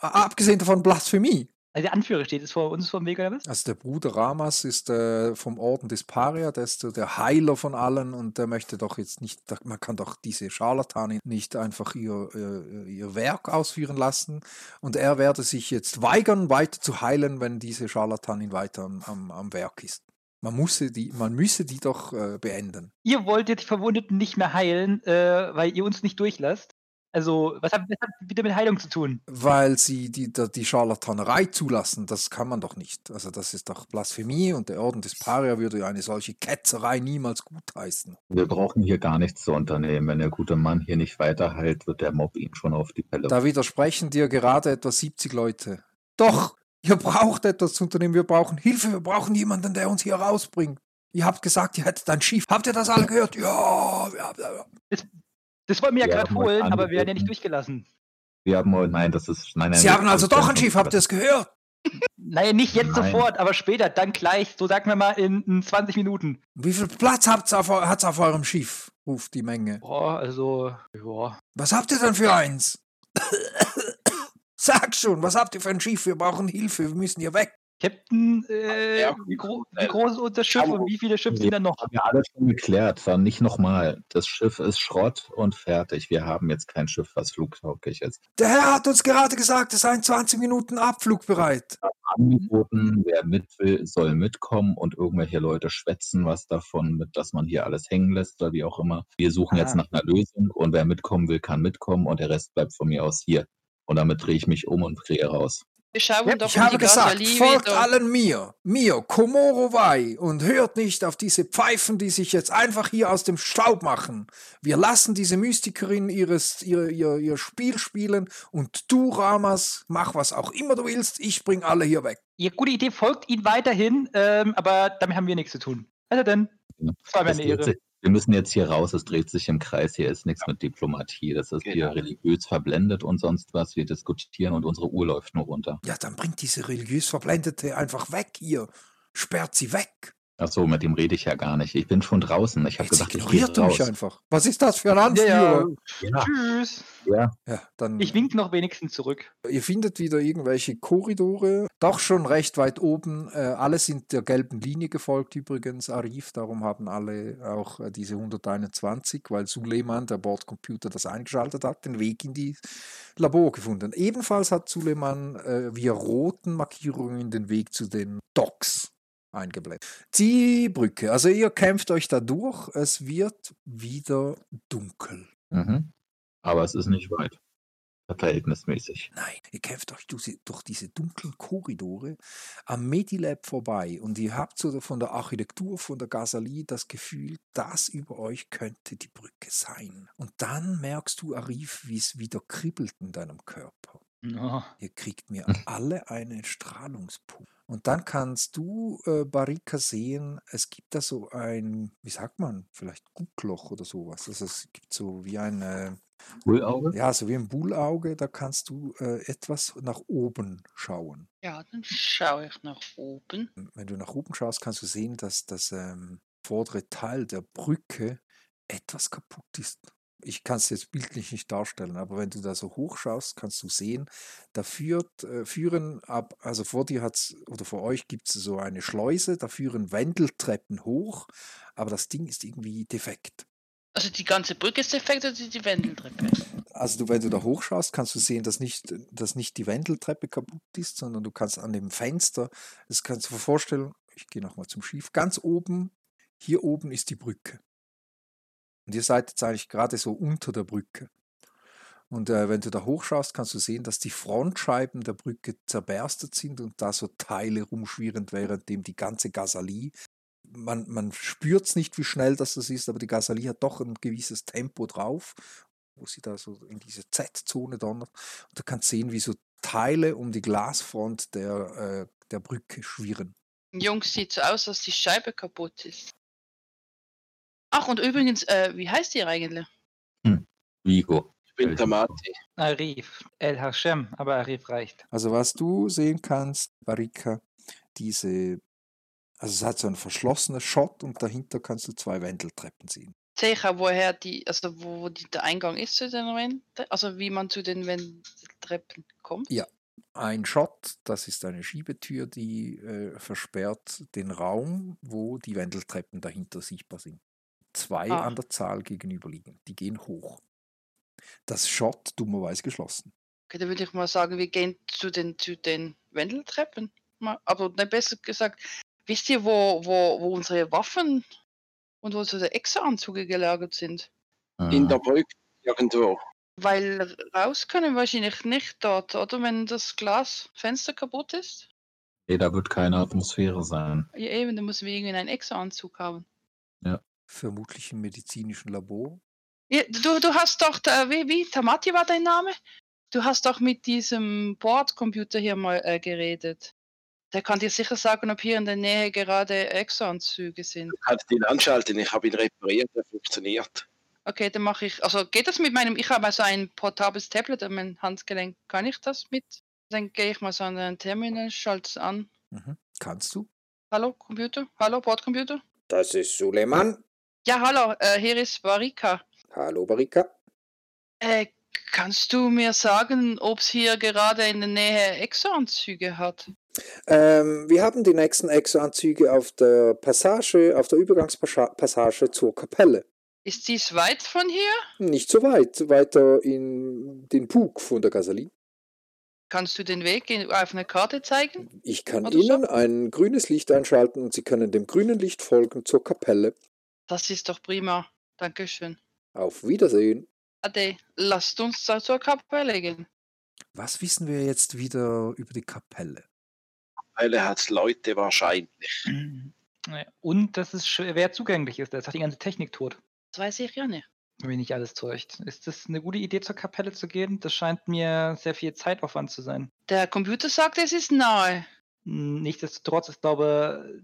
abgesehen davon, Blasphemie. Also der Anführer steht jetzt vor uns vom Weg oder was? Also der Bruder Ramas ist äh, vom Orden des Paria, der ist so der Heiler von allen und der möchte doch jetzt nicht, man kann doch diese Scharlatane nicht einfach ihr, äh, ihr Werk ausführen lassen und er werde sich jetzt weigern, weiter zu heilen, wenn diese Scharlatanin weiter am, am, am Werk ist. Man, müsse die, man müsse die doch äh, beenden. Ihr wolltet die Verwundeten nicht mehr heilen, äh, weil ihr uns nicht durchlasst. Also, was hat, was hat wieder mit Heilung zu tun? Weil sie die, die, die Scharlatanerei zulassen, das kann man doch nicht. Also das ist doch Blasphemie und der Orden des Paria würde eine solche Ketzerei niemals gutheißen. Wir brauchen hier gar nichts zu unternehmen. Wenn der gute Mann hier nicht weiterheilt, wird der Mob ihn schon auf die Pelle. Da widersprechen dir gerade etwa 70 Leute. Doch, ihr braucht etwas zu unternehmen, wir brauchen Hilfe, wir brauchen jemanden, der uns hier rausbringt. Ihr habt gesagt, ihr hättet ein Schiff. Habt ihr das alle gehört? Ja, ja, ja. Das, wollten wir ja gerade holen, aber wir werden ja nicht durchgelassen. Wir haben, nein, das ist, nein, nein. Sie haben also doch ein Schiff, habt ihr es gehört? Naja, nicht jetzt Nein. sofort, aber später, dann gleich, so sagen wir mal in, in 20 Minuten. Wie viel Platz hat's auf, hat's auf eurem Schiff? ruft die Menge. Boah, also, ja. Was habt ihr denn für eins? Sag schon, was habt ihr für ein Schiff? Wir brauchen Hilfe, wir müssen hier weg. Captain, äh, Ja, wie, gro wie groß ist unser Schiff und wie viele Schiffe sind da noch? Haben wir alles schon geklärt. Dann nicht nochmal. Das Schiff ist Schrott und fertig. Wir haben jetzt kein Schiff, was flugtauglich ist. Der Herr hat uns gerade gesagt, es seien 20 Minuten abflugbereit. Angeboten, wer mit will, soll mitkommen und irgendwelche Leute schwätzen was davon, mit, dass man hier alles hängen lässt oder wie auch immer. Wir suchen jetzt Ah. nach einer Lösung und wer mitkommen will, kann mitkommen und der Rest bleibt von mir aus hier. Und damit drehe ich mich um und drehe raus. Schauen Ja, doch Ich um habe die gesagt, folgt allen mir, mir, Komoro Wai, und hört nicht auf diese Pfeifen, die sich jetzt einfach hier aus dem Staub machen. Wir lassen diese Mystikerin ihres, ihr, ihr, ihr Spiel spielen und du, Ramas, mach was auch immer du willst, ich bring alle hier weg. Ja, gute Idee, folgt ihnen weiterhin, ähm, aber damit haben wir nichts zu tun. Also dann, Ja. das war mir Es eine Ehre. Wir müssen jetzt hier raus, es dreht sich im Kreis, hier ist nichts mit Diplomatie. Das ist hier Genau. religiös verblendet und sonst was. Wir diskutieren und unsere Uhr läuft nur runter. Ja, dann bringt diese religiös Verblendete einfach weg hier. Sperrt sie weg. Ach so, mit dem rede ich ja gar nicht. Ich bin schon draußen. Ich habe gesagt, ich gehe ignoriert mich raus. einfach. Was ist das für ein Ja, Anführer? ja. Ja, Tschüss. ja. Ja, dann Ich wink noch wenigstens zurück. Ihr findet wieder irgendwelche Korridore, doch schon recht weit oben. Äh, alle sind der gelben Linie gefolgt übrigens, Arif. Darum haben alle auch äh, diese 121, weil Suleiman, der Bordcomputer, das eingeschaltet hat, den Weg in die Labor gefunden. Ebenfalls hat Suleiman äh, via roten Markierungen den Weg zu den Docks eingeblendet. Die Brücke, also ihr kämpft euch da durch. Es wird wieder dunkel. Mhm. Aber es ist nicht weit. Verhältnismäßig. Nein, ihr kämpft euch durch, die- durch diese dunklen Korridore am Medilab vorbei und ihr habt so von der Architektur von der Gasalie das Gefühl, das über euch könnte die Brücke sein. Und dann merkst du, Arif, wie es wieder kribbelt in deinem Körper. Oh. Ihr kriegt mir alle einen Strahlungspunkt. Und dann kannst du, äh, Barika, sehen, es gibt da so ein, wie sagt man, vielleicht Guckloch oder sowas. Also es gibt so wie ein, äh, Bullauge? ja, so wie ein Bullauge, da kannst du äh, etwas nach oben schauen. Ja, dann schaue ich nach oben. Wenn du nach oben schaust, kannst du sehen, dass das ähm, vordere Teil der Brücke etwas kaputt ist. Ich kann es jetzt bildlich nicht darstellen, aber wenn du da so hoch schaust, kannst du sehen, da führt, äh, führen ab, also vor dir hat's oder vor euch gibt es so eine Schleuse, da führen Wendeltreppen hoch, aber das Ding ist irgendwie defekt. Also die ganze Brücke ist defekt oder die Wendeltreppe? Also du, wenn du da hochschaust, kannst du sehen, dass nicht, dass nicht die Wendeltreppe kaputt ist, sondern du kannst an dem Fenster, das kannst du dir vorstellen, ich gehe nochmal zum Schiff, ganz oben, hier oben ist die Brücke. Und ihr seid jetzt eigentlich gerade so unter der Brücke. Und äh, wenn du da hochschaust, kannst du sehen, dass die Frontscheiben der Brücke zerberstet sind und da so Teile rumschwirren, währenddem die ganze Gasalie, man, man spürt es nicht, wie schnell das ist, aber die Gasalie hat doch ein gewisses Tempo drauf wo sie da so in diese Z-Zone donnert. Und du kannst sehen, wie so Teile um die Glasfront der, äh, der Brücke schwirren. Jungs, sieht so aus, dass die Scheibe kaputt ist. Ach, und übrigens, äh, wie heißt ihr eigentlich? Vigo. Ich bin Tamati. Arif. El Hashem, aber Arif reicht. Also was du sehen kannst, Barika, diese, also es hat so ein verschlossenes Schott und dahinter kannst du zwei Wendeltreppen sehen. Sehe ich auch, woher die, also wo, die, der Eingang ist zu den Wänden? Also wie man zu den Wendeltreppen kommt? Ja. Ein Schott, das ist eine Schiebetür, die äh, versperrt den Raum, wo die Wendeltreppen dahinter sichtbar sind. Zwei Ah. an der Zahl gegenüberliegen. Die gehen hoch. Das Schott dummerweise geschlossen. Okay, dann würde ich mal sagen, wir gehen zu den, zu den Wendeltreppen. Aber ne, besser gesagt, wisst ihr, wo, wo, wo unsere Waffen und wo unsere Exo-Anzüge gelagert sind? In Äh, der Brücke irgendwo. Weil raus können wir wahrscheinlich nicht dort, oder? Wenn das Glasfenster kaputt ist? nee, da wird keine Atmosphäre sein. Ja, eben, dann müssen wir irgendwie einen Exo-Anzug haben. Vermutlich im medizinischen Labor. Ja, du, du hast doch, da, wie, wie, Tamati war dein Name? Du hast doch mit diesem Bordcomputer hier mal äh, geredet. Der kann dir sicher sagen, ob hier in der Nähe gerade Exo-Anzüge sind. Du kannst ihn anschalten. Ich habe ihn repariert. Er funktioniert. Okay, dann mache ich, also geht das mit meinem, ich habe also ein portables Tablet an meinem Handgelenk. Kann ich das mit? Dann gehe ich mal so an den Terminal, schalte es an. Mhm. Kannst du? Hallo, Computer? Hallo, Bordcomputer? Das ist Suleiman. Ja, hallo, äh, hier ist Barika. Hallo Barika. Äh, kannst du mir sagen, ob es hier gerade in der Nähe Exo-Anzüge hat? Ähm, wir haben die nächsten Exo-Anzüge auf der Passage, auf der Übergangspassage zur Kapelle. Ist dies weit von hier? Nicht so weit, weiter in den Pug von der Gasalie. Kannst du den Weg auf einer Karte zeigen? Ich kann Oder so? Ihnen ein grünes Licht einschalten und Sie können dem grünen Licht folgen zur Kapelle. Das ist doch prima. Dankeschön. Auf Wiedersehen. Ade, lasst uns da zur Kapelle gehen. Was wissen wir jetzt wieder über die Kapelle? Er hat Leute wahrscheinlich. Naja, Und dass es schwer zugänglich ist. Da ist auch die ganze Technik tot. Das weiß ich ja nicht. Wenn mich nicht alles täuscht. Ist das eine gute Idee, zur Kapelle zu gehen? Das scheint mir sehr viel Zeitaufwand zu sein. Der Computer sagt, es ist nahe. Hm, Nichtsdestotrotz, ich glaube,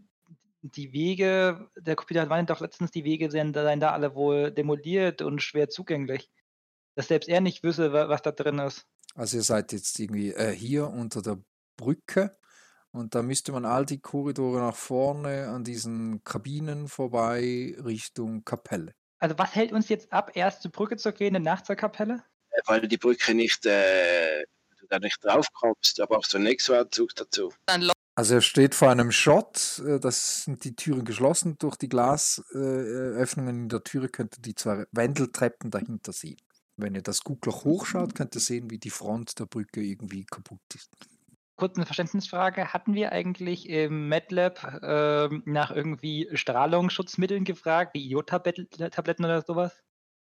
die Wege, der Computer meinte doch letztens, die Wege seien, seien da alle wohl demoliert und schwer zugänglich. Dass selbst er nicht wüsste, wa- was da drin ist. Also ihr seid jetzt irgendwie äh, hier unter der Brücke und da müsste man all die Korridore nach vorne an diesen Kabinen vorbei Richtung Kapelle. Also was hält uns jetzt ab, erst zur Brücke zu gehen und nach zur Kapelle? Äh, Weil die Brücke nicht, äh, du da nicht draufkommst. Da brauchst du einen Exo-Anzug dazu. Dann Also er steht vor einem Schott, äh, das sind die Türen geschlossen. Durch die Glasöffnungen in der Türe könnt ihr die zwei Wendeltreppen dahinter sehen. Wenn ihr das Guckloch hochschaut, könnt ihr sehen, wie die Front der Brücke irgendwie kaputt ist. Kurz eine Verständnisfrage. Hatten wir eigentlich im MATLAB ähm, nach irgendwie Strahlungsschutzmitteln gefragt, wie Iodtabletten oder sowas?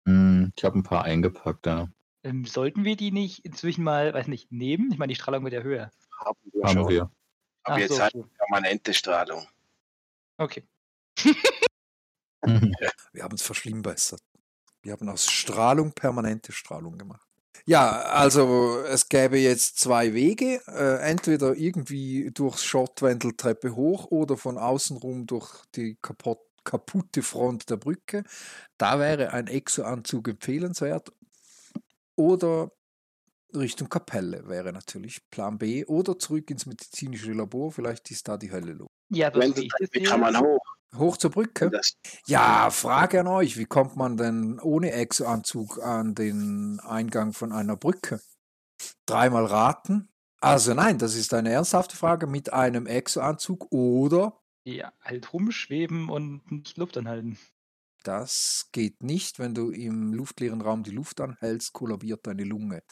Hm, ich habe ein paar eingepackt da. Ähm, sollten wir die nicht inzwischen mal, weiß nicht, nehmen? Ich meine, die Strahlung wird ja höher. Haben wir Haben schon. wir. Aber Ach jetzt so, halt okay. permanente Strahlung. okay. Wir haben es verschlimmbessert. Wir haben aus Strahlung permanente Strahlung gemacht. Ja, also es gäbe jetzt zwei Wege. Äh, entweder irgendwie durchs Schottwendeltreppe hoch oder von außen rum durch die kaputt, kaputte Front der Brücke. Da wäre ein Exo-Anzug empfehlenswert. Oder Richtung Kapelle wäre natürlich Plan B. Oder zurück ins medizinische Labor. Vielleicht ist da die Hölle los. Ja, wie das Wendeltreppe kann man hoch. Hoch zur Brücke? Das, Ja, Frage an euch, wie kommt man denn ohne Exo-Anzug an den Eingang von einer Brücke? Dreimal raten? Also nein, das ist eine ernsthafte Frage mit einem Exo-Anzug oder Ja, halt rumschweben und nicht Luft anhalten. das geht nicht, wenn du im luftleeren Raum die Luft anhältst, kollabiert deine Lunge.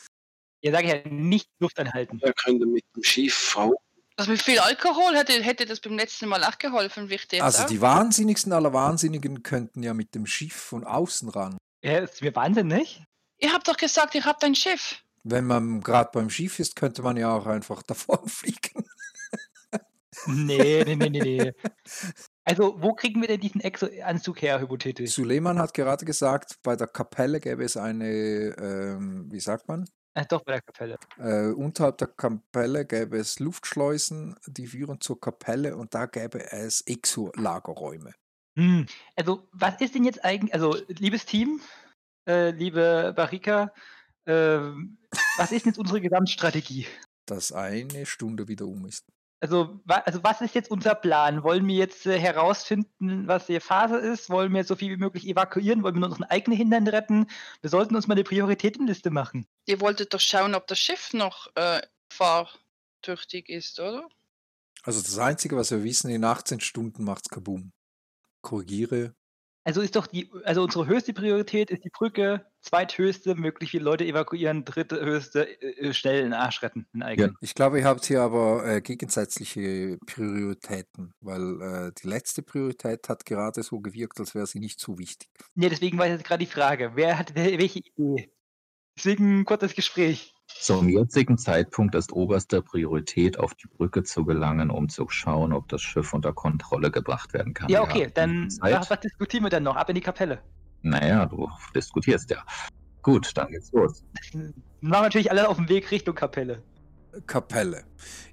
Ja, sage ich ja, nicht Luft anhalten. wir können mit dem Schiff hoch. Das mit viel Alkohol hätte, hätte das beim letzten Mal auch geholfen, wie ich jetzt Also auch. die wahnsinnigsten aller Wahnsinnigen könnten ja mit dem Schiff von außen ran. Ja, ist mir wahnsinnig. Ihr habt doch gesagt, ihr habt ein Schiff. Wenn man gerade beim Schiff ist, könnte man ja auch einfach davon fliegen. Nee, nee, nee, nee, nee. Also, wo kriegen wir denn diesen Exo-Anzug her, hypothetisch? Suleiman hat gerade gesagt, bei der Kapelle gäbe es eine, ähm, wie sagt man? Ach, doch, bei der Kapelle. Äh, unterhalb der Kapelle gäbe es Luftschleusen, die führen zur Kapelle und da gäbe es Exo-Lagerräume. Hm. Also, was ist denn jetzt eigentlich, also, liebes Team, äh, liebe Barika, ähm, was ist denn jetzt unsere Gesamtstrategie? Dass eine Stunde wieder um ist. Also, wa also was ist jetzt unser Plan? Wollen wir jetzt äh, herausfinden, was die Phase ist? Wollen wir so viel wie möglich evakuieren? Wollen wir nur unseren eigenen Hindern retten? Wir sollten uns mal eine Prioritätenliste machen. Ihr wolltet doch schauen, ob das Schiff noch äh, fahrtüchtig ist, oder? Also das Einzige, was wir wissen, in 18 Stunden macht's Kaboom. Korrigiere. Also ist doch die, also unsere höchste Priorität ist die Brücke, zweithöchste, möglichst viele Leute evakuieren, dritte höchste, äh, schnell den Arsch retten, den eigenen. Ich glaube, ihr habt hier aber äh, gegensätzliche Prioritäten, weil äh, die letzte Priorität hat gerade so gewirkt, als wäre sie nicht so wichtig. Nee, deswegen war jetzt gerade die Frage, wer hat welche Idee? Deswegen ein kurzes Gespräch. Zum jetzigen Zeitpunkt ist oberste Priorität, auf die Brücke zu gelangen, um zu schauen, ob das Schiff unter Kontrolle gebracht werden kann. Ja, okay, dann was, was diskutieren wir denn noch? Ab in die Kapelle. Naja, du diskutierst ja. Gut, dann geht's los. Machen natürlich alle auf dem Weg Richtung Kapelle. Kapelle.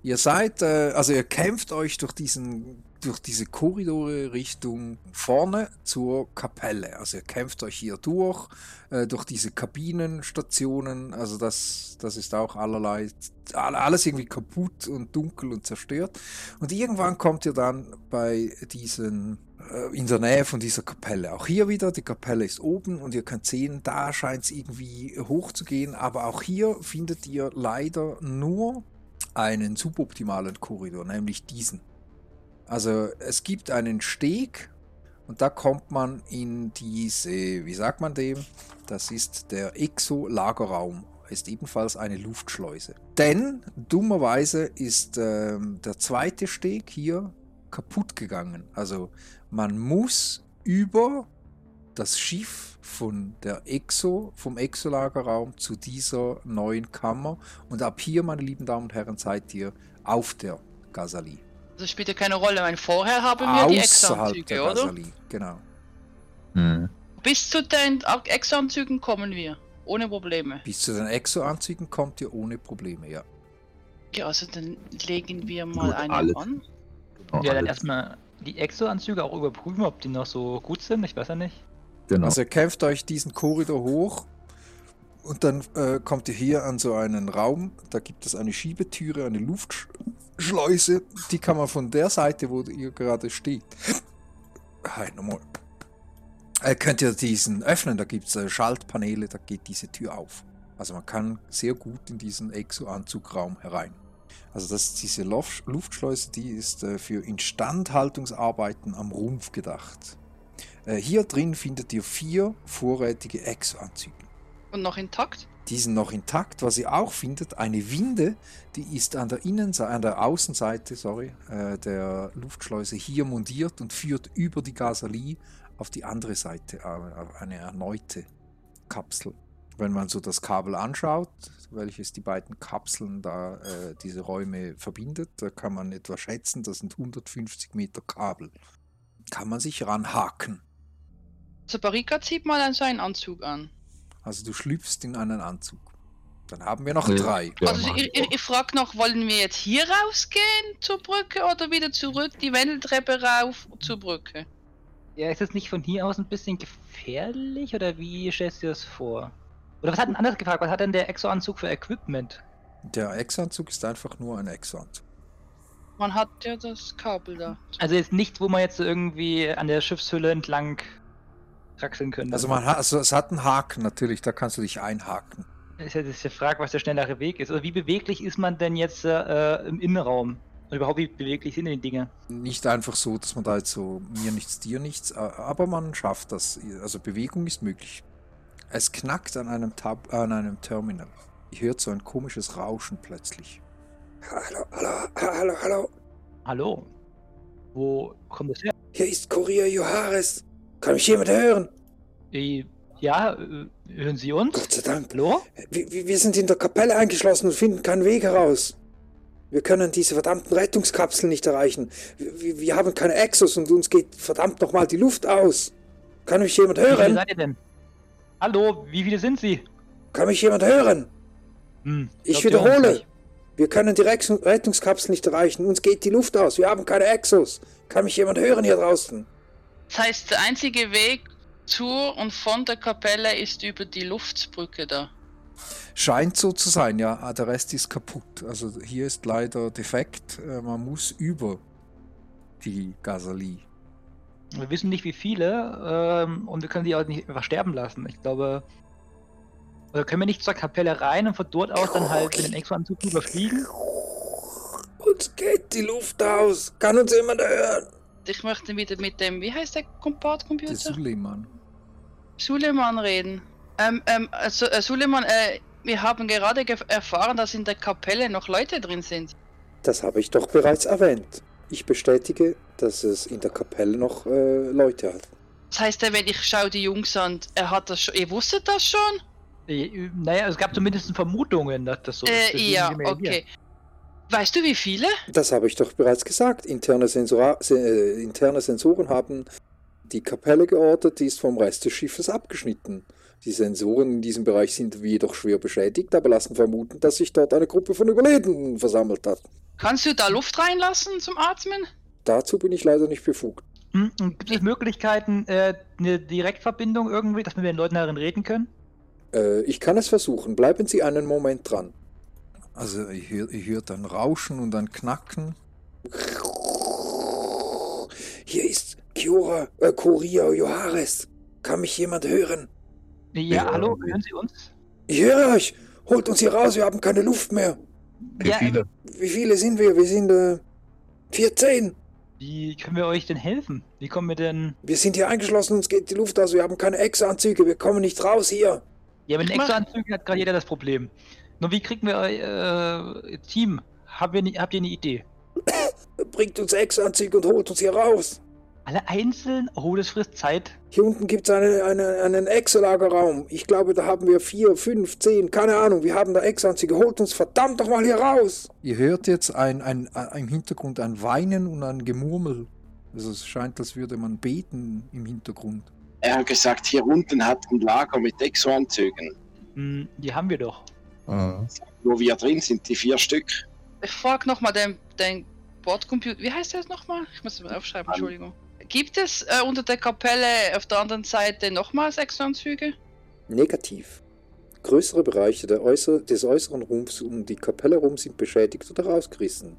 Ihr seid, äh, also ihr kämpft euch durch diesen, durch diese Korridore Richtung vorne zur Kapelle. Also ihr kämpft euch hier durch, äh, durch diese Kabinenstationen. Also das, das ist auch allerlei, all- alles irgendwie kaputt und dunkel und zerstört. Und irgendwann kommt ihr dann bei diesen, äh, in der Nähe von dieser Kapelle. Auch hier wieder, die Kapelle ist oben und ihr könnt sehen, da scheint es irgendwie hoch zu gehen. Aber auch hier findet ihr leider nur einen suboptimalen Korridor, nämlich diesen. Also es gibt einen Steg und da kommt man in diese, wie sagt man dem? Das ist der Exo-Lagerraum. Ist ebenfalls eine Luftschleuse. Denn dummerweise ist ähm, der zweite Steg hier kaputt gegangen. Also man muss über das Schiff von der Exo, vom Exo-Lagerraum zu dieser neuen Kammer. Und ab hier, meine lieben Damen und Herren, seid ihr auf der Gazali. Das spielt ja keine Rolle. Weil vorher haben wir die der oder? Genau. Hm. Bis zu den Exo-Anzügen kommen wir. Ohne Probleme. Bis zu den Exo-Anzügen kommt ihr ohne Probleme, ja. Ja, also dann legen wir mal Gut, einen alles. an. Genau, Ja, dann erstmal die Exo-Anzüge auch überprüfen, ob die noch so gut sind. Ich weiß ja nicht. genau. Also ihr kämpft euch diesen Korridor hoch und dann äh, kommt ihr hier an so einen Raum. Da gibt es eine Schiebetüre, eine Luftschleuse. Die kann man von der Seite, wo ihr gerade steht. Hi, nochmal. Äh, könnt ihr diesen öffnen, da gibt es äh, Schaltpaneele, da geht diese Tür auf. Also man kann sehr gut in diesen Exo-Anzugraum herein. Also das diese Luftschleuse, die ist äh, für Instandhaltungsarbeiten am Rumpf gedacht. Äh, hier drin findet ihr vier vorrätige Exo-Anzüge. Und noch intakt. Die sind noch intakt. Was ihr auch findet, eine Winde, die ist an der Innenseite, an der Außenseite, sorry, äh, der Luftschleuse hier montiert und führt über die Gasalie auf die andere Seite, äh, auf eine erneute Kapsel. Wenn man so das Kabel anschaut, welches die beiden Kapseln da äh, diese Räume verbindet, da kann man etwa schätzen, das sind 150 Meter Kabel. Kann man sich ranhaken. Barika zieht mal einen Anzug an. Also du schlüpfst in einen Anzug. Dann haben wir noch Ja. drei. Ja, also ich, ich ich, frage noch, wollen wir jetzt hier rausgehen zur Brücke oder wieder zurück die Wendeltreppe rauf zur Brücke? Ja, ist es nicht von hier aus ein bisschen gefährlich oder wie stellst du dir das vor? Oder was hat denn anders gefragt? Was hat denn der Exo-Anzug für Equipment? Der Exo-Anzug ist einfach nur ein Exo-Anzug. Man hat ja das Kabel da. Also jetzt nichts, wo man jetzt irgendwie an der Schiffshülle entlang kraxeln könnte. Also, man hat, also es hat einen Haken natürlich, da kannst du dich einhaken. ist ja die Frage, was der schnellere Weg ist. Oder wie beweglich ist man denn jetzt äh, im Innenraum? Und überhaupt, wie beweglich sind denn die Dinge? Nicht einfach so, dass man da jetzt so mir nichts, dir nichts, aber man schafft das. Also Bewegung ist möglich. Es knackt an einem, Tab an einem Terminal. Ich hört so ein komisches Rauschen plötzlich. Hallo, hallo, hallo, hallo. Hallo? Wo kommt das her? Hier ist Kurier Johannes. Kann mich jemand hören? Äh, ja, äh, hören Sie uns? Gott sei Dank. Hallo? Wir, wir sind in der Kapelle eingeschlossen und finden keinen Weg heraus. Wir können diese verdammten Rettungskapseln nicht erreichen. Wir, wir- haben keine Exos und uns geht verdammt nochmal die Luft aus. Kann mich jemand Wie viele hören? seid ihr denn? Hallo, wie viele sind sie? Kann mich jemand hören? Hm, Ich wiederhole. Wir können die Rex Rettungskapseln nicht erreichen. Uns geht die Luft aus. Wir haben keine Exos. Kann mich jemand hören hier draußen? Das heißt, der einzige Weg zur und von der Kapelle ist über die Luftbrücke da. Scheint so zu sein, ja. Ah, Der Rest ist kaputt. Also hier ist leider defekt. Äh, Man muss über die Gasalie. Wir wissen nicht, wie viele ähm, und wir können die auch nicht einfach sterben lassen. Ich glaube, oder können wir nicht zur Kapelle rein und von dort aus dann halt mit den Exo-Anzug überfliegen? Uns geht die Luft aus. Kann uns jemand hören? Ich möchte wieder mit dem, wie heißt der Der Kompartcomputer? Suleiman. Suleiman reden. Ähm, ähm, also, äh, Suleiman, äh, wir haben gerade erfahren, dass in der Kapelle noch Leute drin sind. Das habe ich doch bereits erwähnt. Ich bestätige, dass es in der Kapelle noch äh, Leute hat. Das heißt, äh, wenn ich schaue die Jungs an, er hat das schon, ihr wusstet das schon? Äh, Naja, es gab zumindest Vermutungen, dass das so ist. äh, deswegen ja, okay. Weißt du, wie viele? Das habe ich doch bereits gesagt. Interne, Sensora se äh, interne Sensoren haben die Kapelle geortet, die ist vom Rest des Schiffes abgeschnitten. Die Sensoren in diesem Bereich sind jedoch schwer beschädigt, aber lassen vermuten, dass sich dort eine Gruppe von Überlebenden versammelt hat. Kannst du da Luft reinlassen zum Atmen? Dazu bin ich leider nicht befugt. Hm, gibt es Möglichkeiten, äh, eine Direktverbindung irgendwie, dass wir mit den Leuten darin reden können? Äh, ich kann es versuchen. Bleiben Sie einen Moment dran. Also ich höre ich hör dann Rauschen und dann Knacken. Hier ist Kiora, äh, Koria Johares. Kann mich jemand hören? Ja, Ja, hallo, hören Sie uns? Ich höre euch. Holt uns hier raus, wir haben keine Luft mehr. Wie Ja, viele? Wie viele sind wir? Wir sind äh, 14. Wie können wir euch denn helfen? Wie kommen wir denn. Wir sind hier eingeschlossen, uns geht die Luft aus, wir haben keine Exanzüge, wir kommen nicht raus hier. Ja, mit Exo-Anzügen hat gerade jeder das Problem. Nur wie kriegen wir euer äh, Team? Habt ihr, habt ihr eine Idee? Bringt uns Exanzüge und holt uns hier raus. Alle einzeln? Oh, das frisst Zeit. Hier unten gibt es eine, eine, einen Exo-Lagerraum. Ich glaube, da haben wir vier, fünf, zehn, keine Ahnung. Wir haben da Exanzüge. Holt uns verdammt doch mal hier raus. Ihr hört jetzt ein, ein, ein, im Hintergrund ein Weinen und ein Gemurmel. Also es scheint, als würde man beten im Hintergrund. Er hat gesagt, hier unten hat ein Lager mit Exo-Anzügen. Hm, die haben wir doch. Ah. Wo wir drin sind, die vier Stück. Ich frage nochmal den, den Bordcomputer. Wie heißt der jetzt nochmal? Ich muss es mal aufschreiben, An- Entschuldigung. Gibt es äh, unter der Kapelle auf der anderen Seite nochmals Exo-Anzüge? Negativ. Größere Bereiche der äußer des äußeren Rumpfs um die Kapelle herum sind beschädigt oder rausgerissen.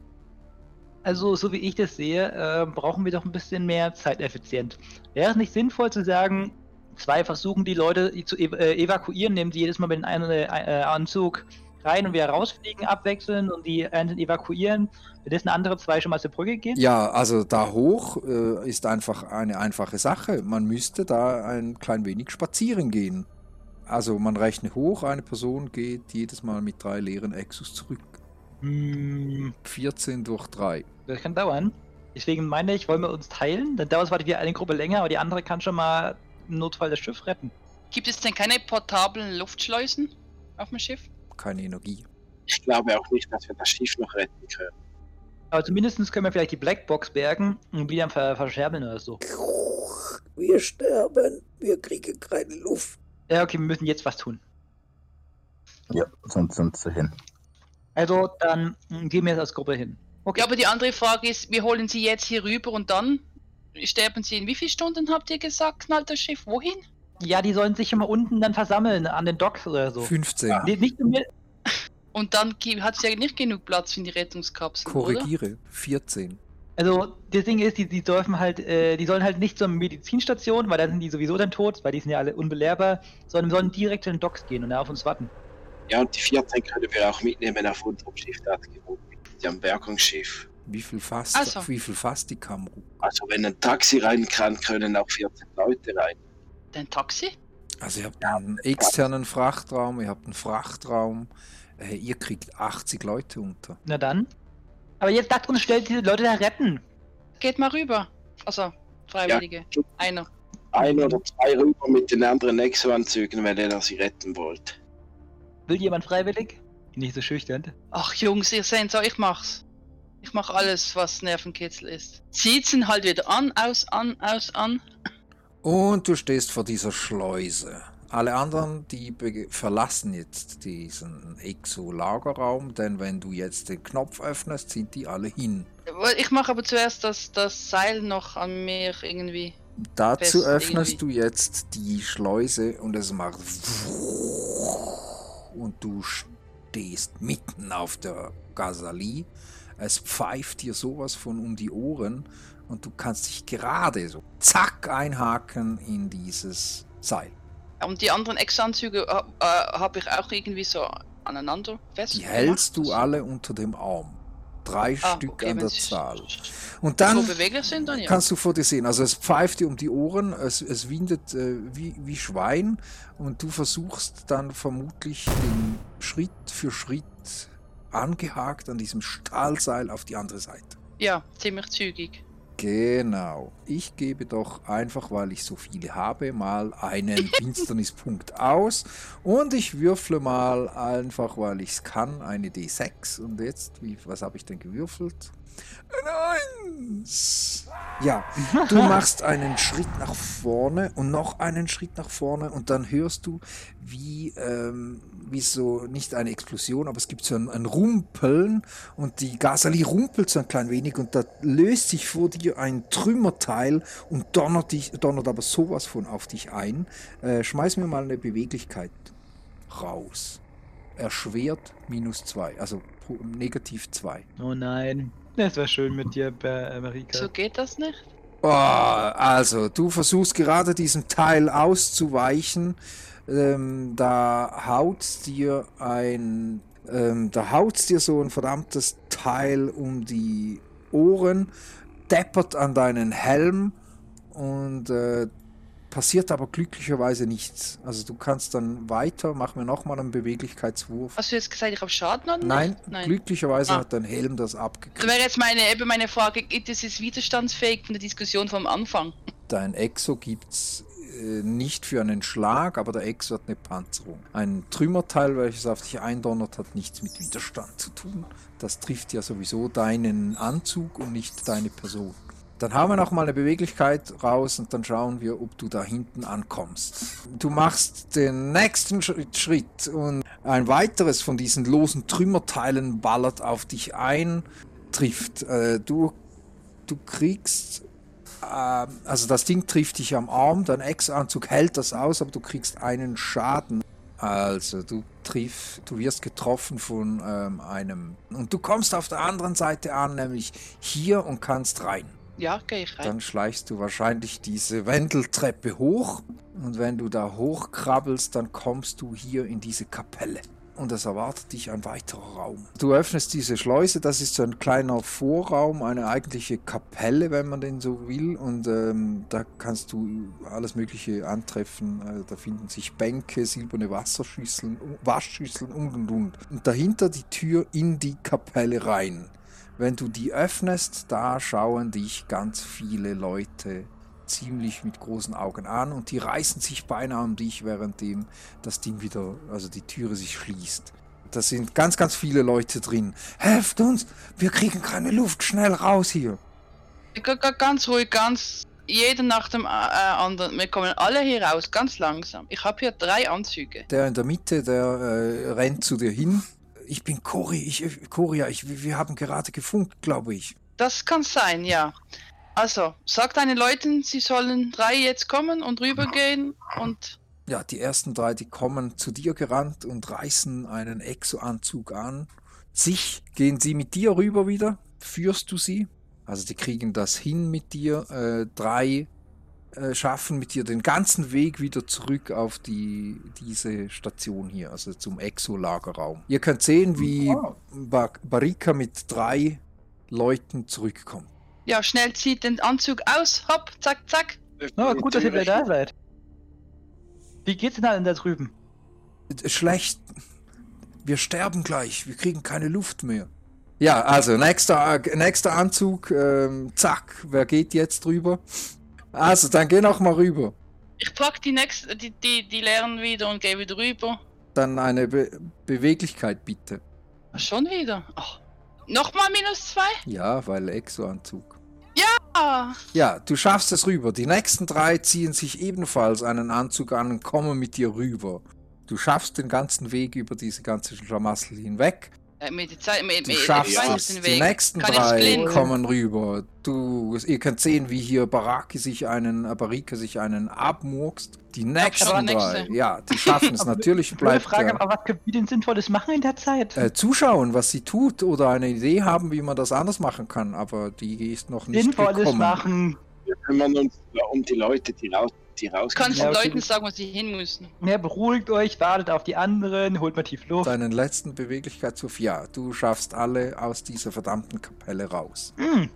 Also, so wie ich das sehe, äh, brauchen wir doch ein bisschen mehr zeiteffizient. Wäre es nicht sinnvoll zu sagen, zwei versuchen die Leute zu ev äh, evakuieren, nehmen sie jedes Mal mit einem äh, äh, Anzug rein und wieder rausfliegen, abwechseln und die einzeln evakuieren, währenddessen andere zwei schon mal zur Brücke gehen? Ja, also da hoch äh, ist einfach eine einfache Sache. Man müsste da ein klein wenig spazieren gehen. Also man rechnet hoch, eine Person geht jedes Mal mit drei leeren Exos zurück. Hm, 14 durch 3. das kann dauern. Deswegen meine ich, wollen wir uns teilen? Dann dauert es zwar wieder eine Gruppe länger, aber die andere kann schon mal im Notfall das Schiff retten. Gibt es denn keine portablen Luftschleusen auf dem Schiff? Keine Energie. Ich glaube auch nicht, dass wir das Schiff noch retten können. Aber zumindest können wir vielleicht die Blackbox bergen und wieder ver verscherbeln oder so. Wir sterben. Wir kriegen keine Luft. Ja, okay, wir müssen jetzt was tun. Ja, sonst sind sie hin. Also, dann gehen wir jetzt als Gruppe hin. Okay. Ja, aber die andere Frage ist, wir holen sie jetzt hier rüber und dann sterben sie in wie viele Stunden habt ihr gesagt, knallt das Schiff? Wohin? Ja, die sollen sich mal unten dann versammeln, an den Docks oder so. 15. Nee, nicht mir. Und dann hat es ja nicht genug Platz für die Rettungskapseln, oder? Korrigiere. 14. Also, das Ding ist, die, die dürfen halt, äh, die sollen halt nicht zur Medizinstation, weil dann sind die sowieso dann tot, weil die sind ja alle unbelehrbar, sondern sollen direkt zu den Docks gehen und da auf uns warten. Ja, und die 14 können wir auch mitnehmen auf unserem Schiff, da hat genug mit dem Bergungsschiff. Wie viel fasst, Ach so. wie viel fasst die Kamera? Also wenn ein Taxi rein kann, können auch 14 Leute rein. Dein Taxi? Also ihr habt einen externen Frachtraum, ihr habt einen Frachtraum. Äh, ihr kriegt 80 Leute unter. Na dann. Aber jetzt lasst uns schnell diese Leute da retten. Geht mal rüber. Also, Freiwillige. Einer. Ein oder zwei rüber mit den anderen Exo-Anzügen, wenn ihr sie retten wollt. Will jemand freiwillig? Nicht so schüchtern. Ach Jungs, ihr seht so, ich mach's. Ich mach alles, was Nervenkitzel ist. Zieht ihn halt wieder an, aus, an, aus, an. Und du stehst vor dieser Schleuse. Alle anderen, die verlassen jetzt diesen Exo-Lagerraum, denn wenn du jetzt den Knopf öffnest, sind die alle hin. Ich mache aber zuerst das, das Seil noch an mir irgendwie. Dazu Fest öffnest irgendwie. du jetzt die Schleuse und es macht und du stehst mitten auf der Gasalie. Es pfeift dir sowas von um die Ohren und du kannst dich gerade so zack einhaken in dieses Seil. Und die anderen Ex-Anzüge äh, äh, habe ich auch irgendwie so aneinander fest. Die hältst du alle unter dem Arm. Drei Ah, Stück okay, an der Zahl. Und dann beweglich sind, dann ja. kannst du vor dir sehen. Also es pfeift dir um die Ohren, es, es windet äh, wie, wie Schwein und du versuchst dann vermutlich den Schritt für Schritt angehakt an diesem Stahlseil auf die andere Seite. Ja, ziemlich zügig. Genau. Ich gebe doch einfach, weil ich so viele habe, mal einen Finsternispunkt aus. Und ich würfle mal einfach, weil ich es kann, eine D6. Und jetzt, wie, was habe ich denn gewürfelt? Ein Eins. Ja, du machst einen Schritt nach vorne und noch einen Schritt nach vorne und dann hörst du, wie, ähm, wie so, nicht eine Explosion, aber es gibt so ein, ein Rumpeln und die Gasalie rumpelt so ein klein wenig und da löst sich vor dir ein Trümmerteil und donnert, dich, donnert aber sowas von auf dich ein. Äh, schmeiß mir mal eine Beweglichkeit raus. Erschwert minus zwei, also negativ zwei. Oh nein. Das war schön mit dir, äh, Marika. So geht das nicht? Oh, also, du versuchst gerade diesem Teil auszuweichen. Ähm, da haut dir ein, ähm, da haut dir so ein verdammtes Teil um die Ohren, deppert an deinen Helm und äh, passiert aber glücklicherweise nichts. Also du kannst dann weiter, mach mir nochmal einen Beweglichkeitswurf. Hast du jetzt gesagt, ich habe Schaden oder Nein, nicht? Nein. glücklicherweise Ah. hat dein Helm das Das abgekriegt. wäre jetzt meine, eben meine Frage, ist es widerstandsfähig von der Diskussion vom Anfang? Dein Exo gibt's äh, nicht für einen Schlag, aber der Exo hat eine Panzerung. Ein Trümmerteil, welches auf dich eindonnert, hat nichts mit Widerstand zu tun. Das trifft ja sowieso deinen Anzug und nicht deine Person. Dann haben wir noch mal eine Beweglichkeit raus und dann schauen wir, ob du da hinten ankommst. Du machst den nächsten Schritt, und ein weiteres von diesen losen Trümmerteilen ballert auf dich ein, trifft. Äh, du, du kriegst ähm, also das Ding trifft dich am Arm, dein Ex-Anzug hält das aus, aber du kriegst einen Schaden. Also du triff, du wirst getroffen von ähm, einem und du kommst auf der anderen Seite an, nämlich hier und kannst rein. Ja, gehe ich rein. Dann schleichst du wahrscheinlich diese Wendeltreppe hoch und wenn du da hochkrabbelst, dann kommst du hier in diese Kapelle. Und es erwartet dich ein weiterer Raum. Du öffnest diese Schleuse, das ist so ein kleiner Vorraum, eine eigentliche Kapelle, wenn man den so will. Und ähm, da kannst du alles Mögliche antreffen. Also da finden sich Bänke, silberne Wasserschüsseln, Waschschüsseln und und und. Und dahinter die Tür in die Kapelle rein. Wenn du die öffnest, da schauen dich ganz viele Leute ziemlich mit großen Augen an und die reißen sich beinahe um dich, währenddem das Ding wieder, also die Türe sich schließt. Da sind ganz, ganz viele Leute drin. Helft uns! Wir kriegen keine Luft! Schnell raus hier! Ganz ruhig, ganz jeder nach dem äh, anderen. Wir kommen alle hier raus, ganz langsam. Ich habe hier drei Anzüge. Der in der Mitte, der äh, rennt zu dir hin. Ich bin Cori, ich, Coria, ich, wir haben gerade gefunkt, glaube ich. Das kann sein, ja. Also, sag deinen Leuten, sie sollen drei jetzt kommen und rübergehen und Ja, die ersten drei, die kommen zu dir gerannt und reißen einen Exo-Anzug an. Sich gehen sie mit dir rüber wieder. Führst du sie? Also die kriegen das hin mit dir. Äh, drei äh, schaffen mit dir den ganzen Weg wieder zurück auf die, diese Station hier, also zum Exo-Lagerraum. Ihr könnt sehen, wie ba Barika mit drei Leuten zurückkommt. ja, schnell zieht den Anzug aus, hopp, zack, zack. Na, gut, dass ihr wieder da seid. Wie geht's denn allen da drüben? Äh, Schlecht. Wir sterben gleich. Wir kriegen keine Luft mehr. Ja, also nächster, nächster Anzug. Ähm, zack. Wer geht jetzt drüber? Also, dann geh noch mal rüber. Ich pack die nächste, die, die, die leeren wieder und gehe wieder rüber. Dann eine Be Beweglichkeit bitte. Schon wieder. Ach. Nochmal minus zwei? Ja, weil Exo-Anzug. Ah, Ja, du schaffst es rüber. Die nächsten drei ziehen sich ebenfalls einen Anzug an und kommen mit dir rüber. Du schaffst den ganzen Weg über diese ganze Schlamassel hinweg. Äh, mit der Zeit, mit, Du mit, schaffst ich es. Die Weg. nächsten Kann ich drei kommen rüber. Du, ihr könnt sehen, wie hier Baraki sich einen, äh, Barike sich einen abmurkst. Die nächsten drei, nächste. ja, die schaffen es. Natürlich bleibt Frage, der, aber was können wir denn Sinnvolles machen in der Zeit? äh, zuschauen, was sie tut oder eine Idee haben, wie man das anders machen kann. Aber die ist noch nicht Sinnvolles gekommen. machen. Wir kümmern uns um die Leute, die raus, die raus. Du kannst Ja, den. Leuten sagen, wo sie hin müssen. Ja, beruhigt euch, wartet auf die anderen, holt mal tief Luft. Deinen letzten Beweglichkeitswurf, ja, du schaffst alle aus dieser verdammten Kapelle raus. Hm,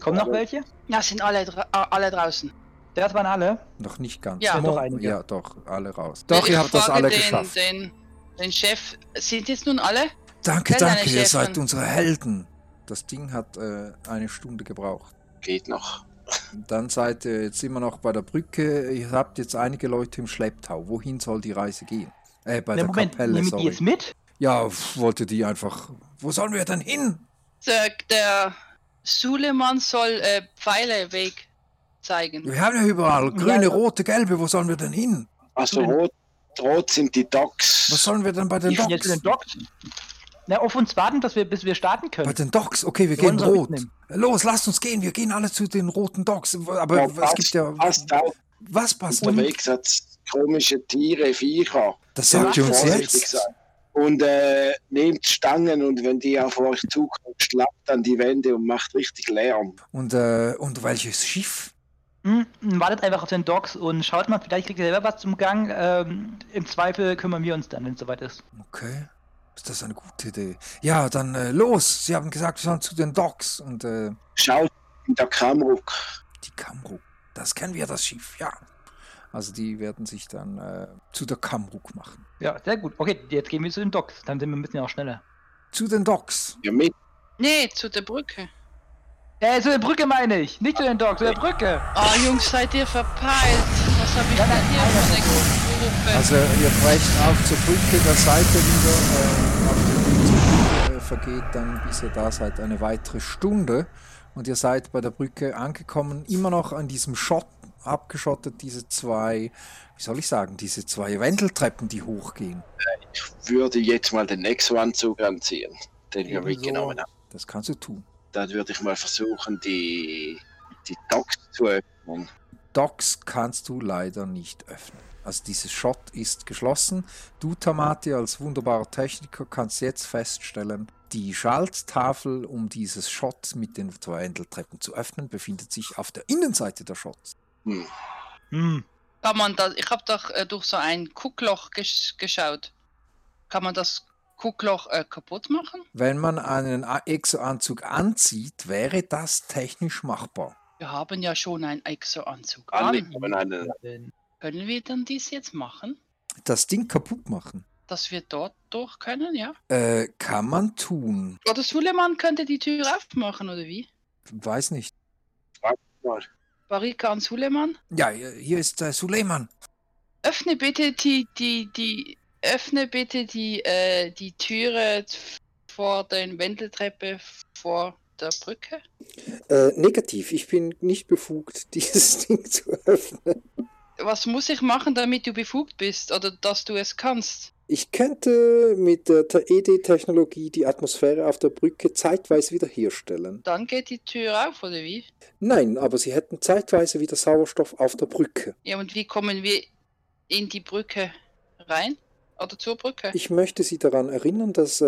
kommen noch welche? Ja, sind alle, dra alle draußen. Das waren alle. Noch nicht ganz. Ja. Doch einige. Ja, doch, alle raus. Doch, Ich ihr habt das alle den, geschafft. Den, den Chef, sind jetzt nun alle? Danke, Wer danke, ihr Chefin? seid unsere Helden. Das Ding hat äh, eine Stunde gebraucht. Geht noch. Dann seid ihr jetzt immer noch bei der Brücke. Ihr habt jetzt einige Leute im Schlepptau. Wohin soll die Reise gehen? Äh, bei Na, der Moment, Kapelle, die sorry. jetzt mit? Ja, wollte die einfach. Wo sollen wir denn hin? Der, der Suleman soll äh, Pfeileweg zeigen. Wir haben ja überall grüne, Ja. rote, gelbe. Wo sollen wir denn hin? Also rot, rot sind die Docks. Was sollen wir denn bei den Die sind jetzt in den Docks? Na, auf uns warten, dass wir, bis wir starten können. Bei den Docks? Okay, wir Wir wollen gehen rot. Los, lasst uns gehen. Wir gehen alle zu den roten Docks. Aber Ja, es gibt ja. passt auf, Was passt? unterwegs hat komische Tiere, Viecher. Das sagt ihr uns Vorsichtig jetzt. sein. Und äh, nehmt Stangen und wenn die auf euch zukommen, schlappt an die Wände und macht richtig Lärm. Und, äh, und welches Schiff? Hm, wartet einfach auf den Docks und schaut mal, vielleicht kriegt ihr selber was zum Gang. Ähm, Im Zweifel kümmern wir uns dann, wenn es soweit ist. Okay. Ist das eine gute Idee? Ja, dann äh, los. Sie haben gesagt, wir sollen zu den Docks. Und äh, Schaut in der Kamruk. die Kamruk. Das kennen wir, das Schiff, ja. Also die werden sich dann äh, zu der Kamruk machen. Ja, sehr gut. Okay, jetzt gehen wir zu den Docks. Dann sind wir ein bisschen auch schneller. Zu den Docks. Ja, mit. Nee, zu der Brücke. Äh, zu der Brücke meine ich. Nicht zu den Docks, zu der Brücke. Ah, Jungs, seid ihr verpeilt? Was hab ich denn hier nein, für? Also ihr brecht auf zur Brücke der Seite wieder. Äh, auf dem Weg zur Brücke äh, vergeht dann, bis ihr da seid, eine weitere Stunde. Und ihr seid bei der Brücke angekommen, immer noch an diesem Schott abgeschottet, diese zwei, wie soll ich sagen, diese zwei Wendeltreppen, die hochgehen. Ich würde jetzt mal den Nexo-Anzug anziehen, den wir mitgenommen haben. Das kannst du tun. Dann würde ich mal versuchen, die, die Docks zu öffnen. Docks kannst du leider nicht öffnen. Also dieses Schott ist geschlossen. Du, Tamati, als wunderbarer Techniker, kannst jetzt feststellen, die Schalttafel, um dieses Schott mit den zwei Wendeltreppen zu öffnen, befindet sich auf der Innenseite der Schotts. Hm. Hm. Kann man das, ich habe doch äh, durch so ein Guckloch gesch geschaut. Kann man das Guckloch äh, kaputt machen? Wenn man einen Exo-Anzug anzieht, wäre das technisch machbar. Wir haben ja schon einen Exo-Anzug Alle an. Können wir dann dies jetzt machen? Das Ding kaputt machen. Dass wir dort durch können, ja? Äh, kann man tun. Oder Suleiman könnte die Tür aufmachen, oder wie? Weiß nicht. Barika und Suleiman? Ja, hier ist äh, Suleiman. Öffne bitte die, die, die, öffne bitte die, äh, die Türe vor der Wendeltreppe vor der Brücke. Äh, negativ, ich bin nicht befugt, dieses Ding zu öffnen. Was muss ich machen, damit du befugt bist oder dass du es kannst? Ich könnte mit der ED-Technologie die Atmosphäre auf der Brücke zeitweise wiederherstellen. Dann geht die Tür auf, oder wie? Nein, aber sie hätten zeitweise wieder Sauerstoff auf der Brücke. Ja, und wie kommen wir in die Brücke rein? Oder zur Brücke? Ich möchte Sie daran erinnern, dass äh,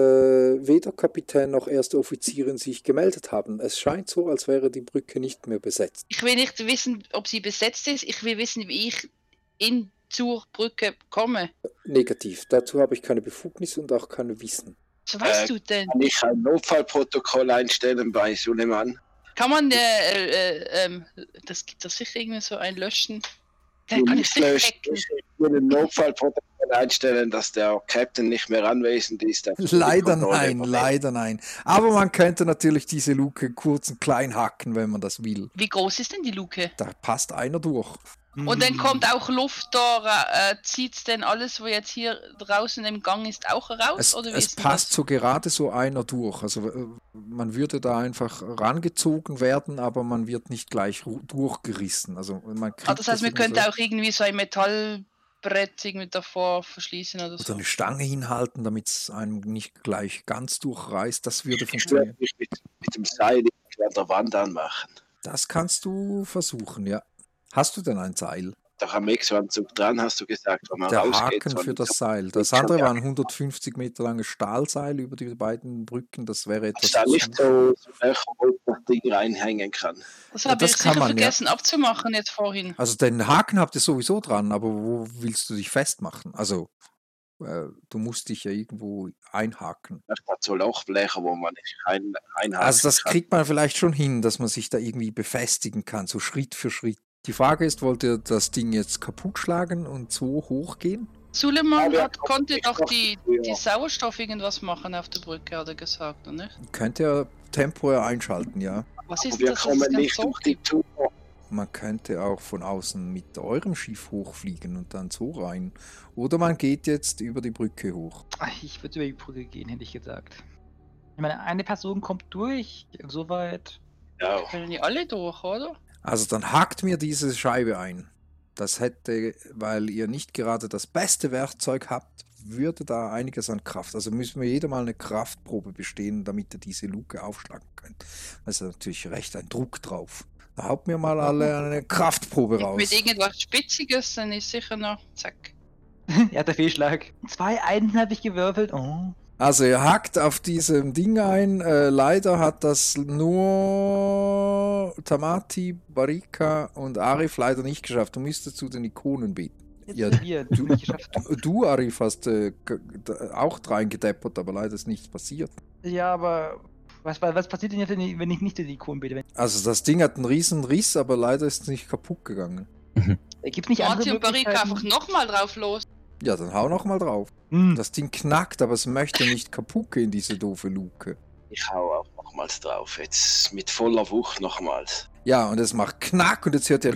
weder Kapitän noch erste Offizierin sich gemeldet haben. Es scheint so, als wäre die Brücke nicht mehr besetzt. Ich will nicht wissen, ob sie besetzt ist. Ich will wissen, wie ich in zur Brücke komme. Negativ. Dazu habe ich keine Befugnis und auch kein Wissen. So weißt Äh, du denn? Kann ich ein Notfallprotokoll einstellen bei Suleiman? Kann man, äh, äh, ähm, das gibt doch sicher irgendwie so ein Löschen. Dann kann ich Nicht sicher löschen. hacken. Ich will ein Notfallprotokoll einstellen, dass der Captain nicht mehr anwesend ist. Leider nein, leider nein. Aber man könnte natürlich diese Luke kurz und klein hacken, wenn man das will. Wie groß ist denn die Luke? Da passt einer durch. Und dann kommt auch Luft da, äh, zieht denn alles, was jetzt hier draußen im Gang ist, auch raus? Es, oder wie es passt das? so gerade so einer durch. Also äh, man würde da einfach rangezogen werden, aber man wird nicht gleich durchgerissen. Also man kriegt Ah, das heißt, wir immer könnten so, auch irgendwie so ein Metallbrett irgendwie davor verschließen oder oder so. eine Stange hinhalten, damit es einem nicht gleich ganz durchreißt. Das würde funktionieren. mit, mit dem Seil an der Wand anmachen. Das kannst du versuchen, ja. Hast du denn ein Seil? Da am Exoanzug dran, hast du gesagt, wenn man Der rausgeht. Haken für das Seil. Das andere ja- war ein 150 Meter langes Stahlseil über die beiden Brücken. Das wäre etwas. Ist da nicht so, so Löcher, wo ich das Ding reinhängen kann. Das Ja, habe das ich sicher man, ja. vergessen abzumachen jetzt vorhin. Also den Haken habt ihr sowieso dran, aber wo willst du dich festmachen? Also äh, du musst dich ja irgendwo einhaken. Das hat so Lochblecher, wo man nicht ein, einhaken Also das kann. kriegt man vielleicht schon hin, dass man sich da irgendwie befestigen kann, so Schritt für Schritt. Die Frage ist, wollt ihr das Ding jetzt kaputt schlagen und so hochgehen? Suleiman hat, konnte doch die, Ja. die Sauerstoff irgendwas machen auf der Brücke, hat er gesagt, oder nicht? Könnt ihr temporär einschalten, ja. Was ist wir das, kommen ganz nicht so durch die Tour. Man könnte auch von außen mit eurem Schiff hochfliegen und dann so rein. Oder man geht jetzt über die Brücke hoch. Ach, Ich würde über die Brücke gehen, hätte ich gesagt. Ich meine, eine Person kommt durch, insoweit. Ja, Können die alle durch, oder? Also dann hakt mir diese Scheibe ein. Das hätte, weil ihr nicht gerade das beste Werkzeug habt, würde da einiges an Kraft. Also müssen wir jeder mal eine Kraftprobe bestehen, damit ihr diese Luke aufschlagen könnt. Also natürlich recht ein Druck drauf. Da haut mir mal alle eine Kraftprobe raus. Mit irgendwas Spitziges, dann ist sicher noch. Zack. er hat der Fehlschlag. Zwei Einsen habe ich gewürfelt. Oh. Also ihr hackt auf diesem Ding ein. Äh, leider hat das nur Tamati, Barika und Arif leider nicht geschafft. Du müsstest zu den Ikonen beten. Ja, wir. Du nicht geschafft. Du, Arif, hast äh, auch reingedeppert, aber leider ist nichts passiert. Ja, aber was, was was passiert denn jetzt, wenn ich, wenn ich nicht in die Ikon bete? Wenn- Also das Ding hat einen riesen Riss, aber leider ist es nicht kaputt gegangen. Gibt es nicht Martin und Barika einfach nochmal drauf los. Ja, dann hau noch mal drauf. Hm. Das Ding knackt, aber es möchte nicht kaputt gehen, diese doofe Luke. ich hau auch nochmals drauf. Jetzt mit voller Wucht nochmals. Ja, und es macht Knack und jetzt hört ihr.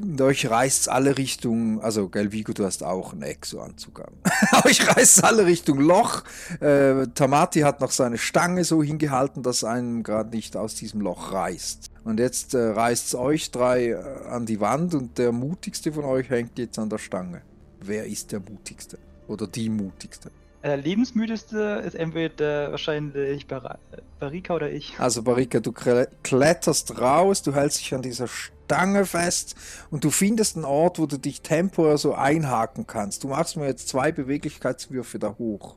Und euch reißt alle Richtungen, also gell, Vigo, du hast auch einen Exo-Anzug an. euch reißt alle Richtung Loch. Äh, Tamati hat noch seine Stange so hingehalten, dass einem gerade nicht aus diesem Loch reißt. Und jetzt äh, reißt es euch drei äh, an die Wand und der mutigste von euch hängt jetzt an der Stange. Wer ist der mutigste? Oder die mutigste? Der lebensmüdeste ist entweder wahrscheinlich Bar Barika oder ich. Also Barika, du kle- kletterst raus, du hältst dich an dieser Stange fest und du findest einen Ort, wo du dich temporär so einhaken kannst. Du machst mir jetzt zwei Beweglichkeitswürfe da hoch.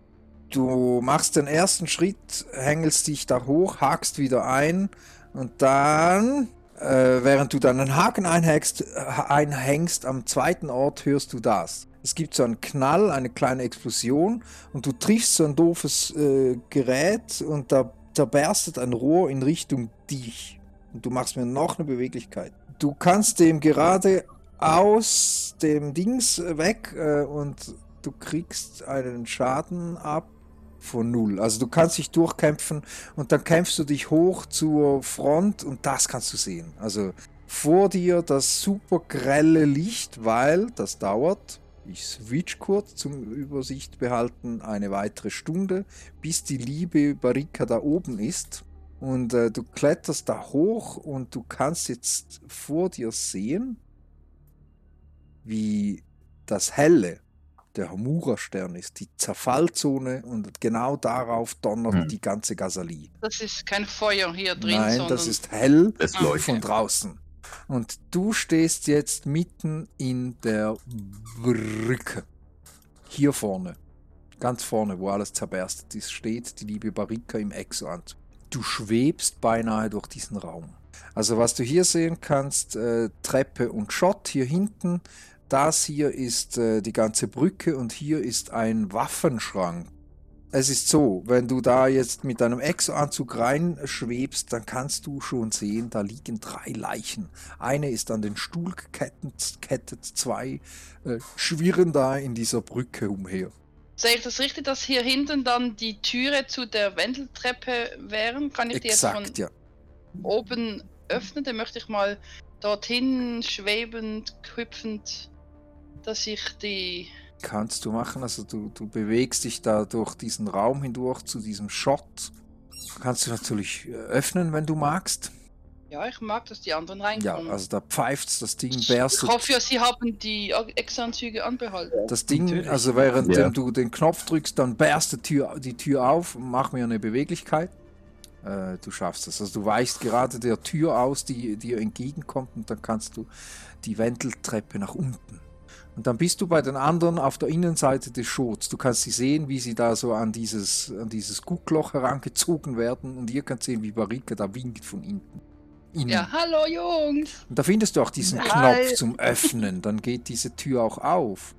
Du machst den ersten Schritt, hängelst dich da hoch, hakst wieder ein und dann, äh, während du deinen Haken einhängst, einhängst, am zweiten Ort hörst du das. Es gibt so einen Knall, eine kleine Explosion und du triffst so ein doofes äh, Gerät und da, da berstet ein Rohr in Richtung dich. Und du machst mir noch eine Beweglichkeit. Du kannst dem gerade aus dem Dings weg äh, und du kriegst einen Schaden ab von null. Also du kannst dich durchkämpfen und dann kämpfst du dich hoch zur Front und das kannst du sehen. Also vor dir das super grelle Licht, weil das dauert, ich switch kurz zum Übersicht behalten, eine weitere Stunde, bis die liebe Barika da oben ist. Und äh, du kletterst da hoch und du kannst jetzt vor dir sehen, wie das Helle der Hamura-Stern ist, die Zerfallzone und genau darauf donnert Hm. die ganze Gasalie. Das ist kein Feuer hier drin, Nein, sondern das ist hell Es Ah, von draußen. Und du stehst jetzt mitten in der Brücke. Hier vorne. Ganz vorne, wo alles zerberstet ist, steht die liebe Barika im Exoanzug. Du schwebst beinahe durch diesen Raum. Also was du hier sehen kannst, äh, Treppe und Schott hier hinten. Das hier ist äh, die ganze Brücke und hier ist ein Waffenschrank. Es ist so, wenn du da jetzt mit deinem Exo-Anzug reinschwebst, dann kannst du schon sehen, da liegen drei Leichen. Eine ist an den Stuhl gekettet, kettet, zwei äh, schwirren da in dieser Brücke umher. Sehe ich das richtig, dass hier hinten dann die Türe zu der Wendeltreppe wären? Kann ich die jetzt von Exakt, ja. oben öffnen? Dann möchte ich mal dorthin schwebend, hüpfend, dass ich die. Kannst du machen, also du, du bewegst dich da durch diesen Raum hindurch zu diesem Shot. Kannst du natürlich äh, öffnen, wenn du magst. Ja, ich mag, dass die anderen Ja, reinkommen. also da pfeift das Ding, ich berstet hoffe ja, sie haben die Exanzüge anbehalten. Das Ding, Natürlich. also während Ja. du den Knopf drückst, dann bärst die Tür, die Tür auf und mach mir eine Beweglichkeit. Äh, du schaffst es. Also du weichst gerade der Tür aus, die dir entgegenkommt und dann kannst du die Wendeltreppe nach unten. Und dann bist du bei den anderen auf der Innenseite des Schots. Du kannst sie sehen, wie sie da so an dieses, an dieses Guckloch herangezogen werden und ihr könnt sehen, wie Barika da winkt von hinten. Innen. Ja, hallo Jungs! Und da findest du auch diesen Hi. Knopf zum Öffnen. Dann geht diese Tür auch auf.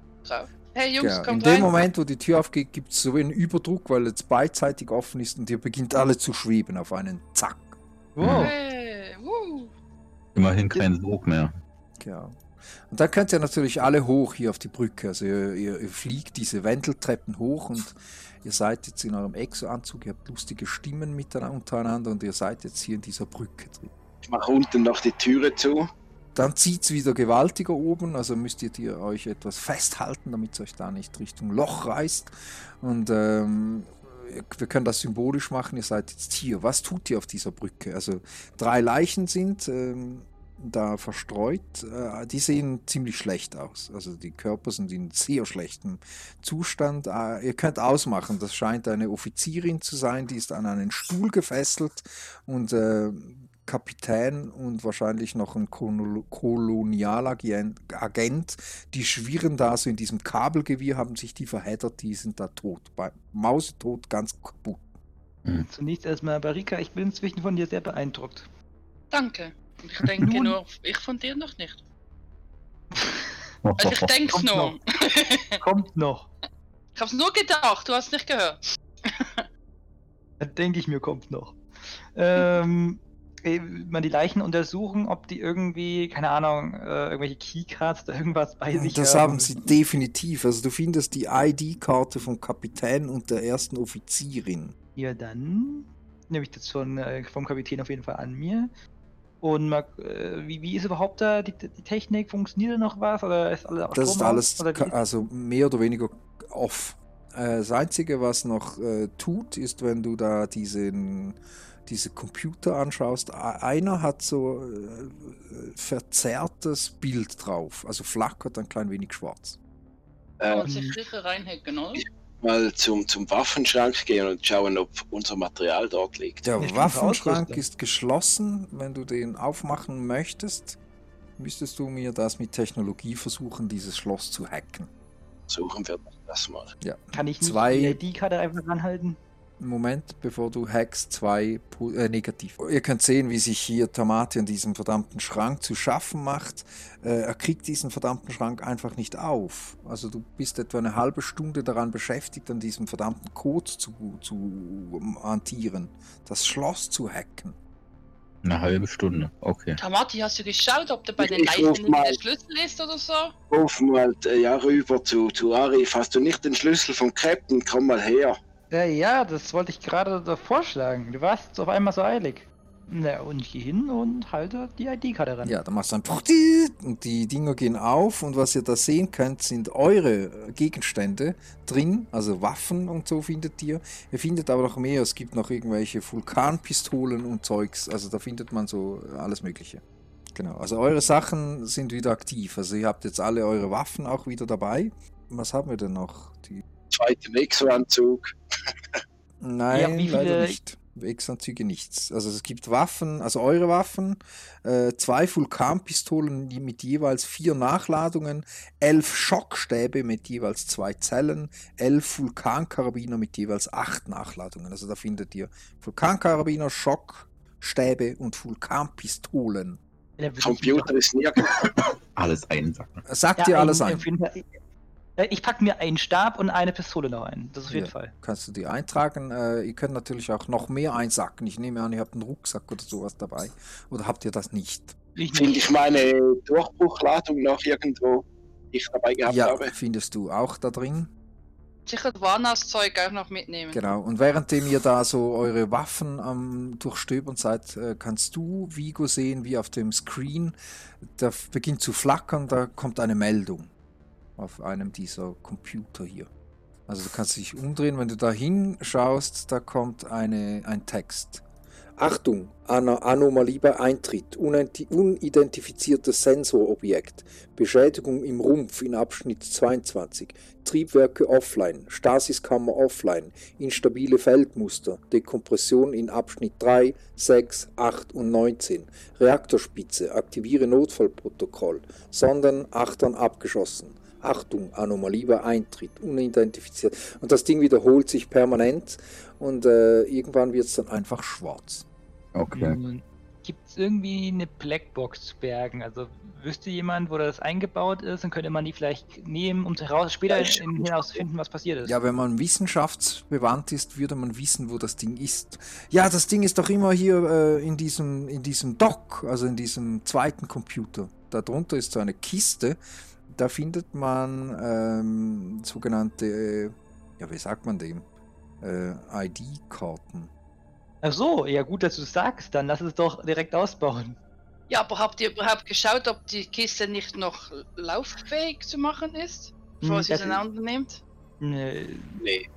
Hey Jungs, Ja, in kommt dem rein. Moment, wo die Tür aufgeht, gibt es so einen Überdruck, weil jetzt beidseitig offen ist und ihr beginnt alle zu schweben auf einen Zack. Wow. Hey. Immerhin kein Sog mehr. Ja. Und dann könnt ihr natürlich alle hoch hier auf die Brücke. Also ihr, ihr, ihr fliegt diese Wendeltreppen hoch und ihr seid jetzt in eurem Exo-Anzug, ihr habt lustige Stimmen miteinander untereinander und ihr seid jetzt hier in dieser Brücke drin. Ich mache unten noch die Türe zu. Dann zieht es wieder gewaltiger oben, also müsst ihr euch etwas festhalten, damit es euch da nicht Richtung Loch reißt. Und ähm, wir können das symbolisch machen, ihr seid jetzt hier. Was tut ihr auf dieser Brücke? Also drei Leichen sind ähm, da verstreut. Äh, die sehen ziemlich schlecht aus. Also die Körper sind in sehr schlechtem Zustand. Äh, ihr könnt ausmachen, das scheint eine Offizierin zu sein, die ist an einen Stuhl gefesselt und äh, Kapitän und wahrscheinlich noch ein Kolon- Kolonialagent, Agent, die schwirren da so in diesem Kabelgewirr, haben sich die verheddert, die sind da tot. Bei Mausetot ganz kaputt. Zunächst erstmal, Barika, ich bin inzwischen von dir sehr beeindruckt. Danke. Ich denke Nun- nur, ich von dir noch nicht. Also ich denk's Kommt nur. Kommt noch. Ich hab's nur gedacht, du hast nicht gehört. Dann denke ich mir, kommt noch. Ähm, eh, man die Leichen untersuchen, ob die irgendwie, keine Ahnung, äh, irgendwelche Keycards oder irgendwas bei sich Das haben sie definitiv. Also du findest die ID-Karte vom Kapitän und der ersten Offizierin. Ja, dann nehme ich das von, äh, vom Kapitän auf jeden Fall an mir. Und mal, äh, wie, wie ist überhaupt da die, die Technik? Funktioniert da noch was? Oder ist alles auf Das ist alles also mehr oder weniger off. Äh, Das Einzige, was noch äh, tut, ist, wenn du da diesen, diese Computer anschaust, a- einer hat so äh, verzerrtes Bild drauf, also flackert ein klein wenig schwarz. Kann Äh, man sich sicher reinhacken, oder? Mal zum, zum Waffenschrank gehen und schauen, ob unser Material dort liegt. Der stimmt, Waffenschrank ist geschlossen. Wenn du den aufmachen möchtest, müsstest du mir das mit Technologie versuchen, dieses Schloss zu hacken. Suchen wir das mal. Ja. Kann ich nicht Zwei- die ID-Karte einfach ranhalten? Moment, bevor du hackst, zwei äh, negativ. Ihr könnt sehen, wie sich hier Tamate an diesem verdammten Schrank zu schaffen macht. Äh, er kriegt diesen verdammten Schrank einfach nicht auf. Also du bist etwa eine halbe Stunde daran beschäftigt, an diesem verdammten Code zu, zu hantieren, das Schloss zu hacken. Eine halbe Stunde. Okay. Tamati, hast du geschaut, ob da bei den mal. der Schlüssel ist oder so? Ruf mal äh, ja, rüber zu, zu Arif. Hast du nicht den Schlüssel vom Captain? Komm mal her. Ja, ja, das wollte ich gerade so vorschlagen. Du warst auf einmal so eilig. Na, und ich gehe hin und halte die ID-Karte ran. Ja, dann machst du Puchti und die Dinger gehen auf und was ihr da sehen könnt, sind eure Gegenstände drin, also Waffen und so findet ihr. Ihr findet aber noch mehr, es gibt noch irgendwelche Vulkanpistolen und Zeugs, also da findet man so alles Mögliche. Genau, also eure Sachen sind wieder aktiv, also ihr habt jetzt alle eure Waffen auch wieder dabei. Was haben wir denn noch? Die Zweiten Exo-Anzug. Nein, wie leider viele- nicht. Exanzüge nichts. Also es gibt Waffen, also eure Waffen, äh, zwei Vulkanpistolen mit jeweils vier Nachladungen, elf Schockstäbe mit jeweils zwei Zellen, elf Vulkankarabiner mit jeweils acht Nachladungen. Also da findet ihr Vulkankarabiner, Schockstäbe und Vulkanpistolen. Ja, Computer ist nirgends. Alles einsacken. Sagt Ja, dir alles ein- auf jeden Fall- Ich packe mir einen Stab und eine Pistole noch ein. Das auf jeden Ja. Fall. Kannst du die eintragen? Äh, ihr könnt natürlich auch noch mehr einsacken. Ich nehme an, ihr habt einen Rucksack oder sowas dabei. Oder habt ihr das nicht? Ich Finde ich meine Durchbruchladung noch irgendwo, die ich dabei gehabt ja, habe. findest du auch da drin. Sicher Warnas Zeug auch noch mitnehmen. Genau, und währenddem ihr da so eure Waffen am Durchstöbern seid, äh, kannst du Vigo sehen, wie auf dem Screen, da beginnt zu flackern, da kommt eine Meldung auf einem dieser Computer hier. Also du kannst dich umdrehen, wenn du da hinschaust, da kommt eine, ein Text. Achtung, Ana Anomalie bei Eintritt, unidenti- unidentifiziertes Sensorobjekt, Beschädigung im Rumpf in Abschnitt 22, Triebwerke offline, Stasiskammer offline, instabile Feldmuster, Dekompression in Abschnitt 3, 6, 8 und 19, Reaktorspitze, aktiviere Notfallprotokoll, Sonden, Achtern abgeschossen. Achtung, Anomalie bei Eintritt, unidentifiziert. Und das Ding wiederholt sich permanent und äh, irgendwann wird es dann Einfach schwarz. Okay. Gibt es irgendwie eine Blackbox zu bergen? Also wüsste jemand, wo das eingebaut ist, dann könnte man die vielleicht nehmen, um heraus, später herauszufinden, was passiert ist. Ja, wenn man wissenschaftsbewandt ist, würde man wissen, wo das Ding ist. Ja, das Ding ist doch immer hier äh, in, diesem, in diesem Dock, also in diesem zweiten Computer. Darunter ist so eine Kiste. Da findet man ähm, sogenannte, ja, wie sagt man dem? Äh, ID-Karten. Ach so, ja gut, dass du es sagst, dann lass es doch direkt ausbauen. Ja, aber habt ihr überhaupt geschaut, ob die Kiste nicht noch lauffähig zu machen ist? Bevor Hm, sie das- auseinandernimmt? Ne, Nee.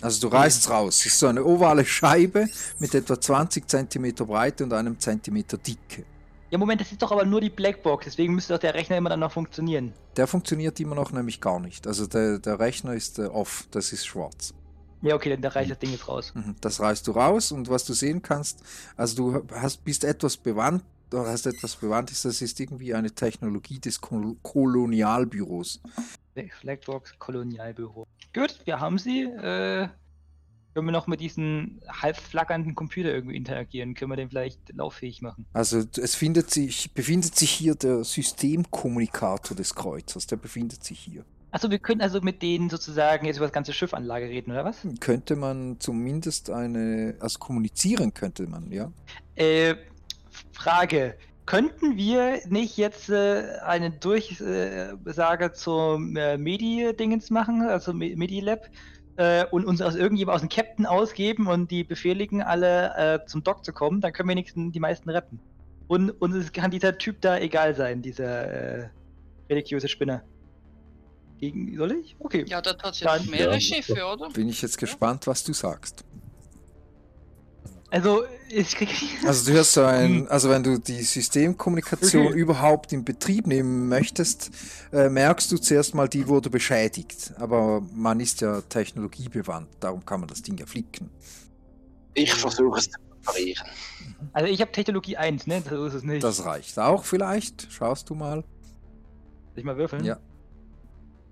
Also du reißt raus. Es ist so eine ovale Scheibe mit etwa 20 cm Breite und einem Zentimeter Dicke. Ja, Moment, das ist doch aber nur die Blackbox, deswegen müsste doch der Rechner immer dann noch funktionieren. Der funktioniert immer noch nämlich gar nicht. Also der, der Rechner ist äh, off, das ist schwarz. Ja, okay, dann da reicht das Ding jetzt raus. Mhm, Das reißt du raus und was du sehen kannst, also du hast, bist etwas bewandt, oder hast etwas bewandt, das ist irgendwie eine Technologie des Kol Kolonialbüros. Blackbox Kolonialbüro. Gut, wir haben sie. Äh, können wir noch mit diesen halb flackernden Computer irgendwie interagieren? Können wir den vielleicht lauffähig machen? Also es findet sich, befindet sich hier der Systemkommunikator des Kreuzers, der befindet sich hier. Achso, wir können also mit denen sozusagen jetzt über das ganze Schiffanlage reden, oder was? Könnte man zumindest eine, also kommunizieren könnte man, ja. Äh, Frage. Könnten wir nicht jetzt äh, eine Durchsage zum äh, Medi-Dingens machen, also Me- Medi-Lab, äh, und uns aus irgendjemand aus dem Captain ausgeben und die befehligen alle äh, zum Dock zu kommen, dann können wir wenigstens die meisten retten. Und uns ist- kann dieser Typ da egal sein, dieser äh, religiöse Spinner. Gegen, soll ich? Okay. Ja, dort hat Dann- mehrere Ja, Schiffe, oder? Bin ich jetzt gespannt, was du sagst. Also, ich krieg. Also du hörst so ein, also wenn du die Systemkommunikation Okay. überhaupt in Betrieb nehmen möchtest, äh, merkst du zuerst mal, die wurde beschädigt. Aber man ist ja technologiebewandt, darum kann man das Ding ja flicken. Ich versuche es zu reparieren. Also, ich habe Technologie 1, ne? So ist es nicht. Das reicht auch vielleicht. Schaust du mal. Soll ich mal würfeln? Ja.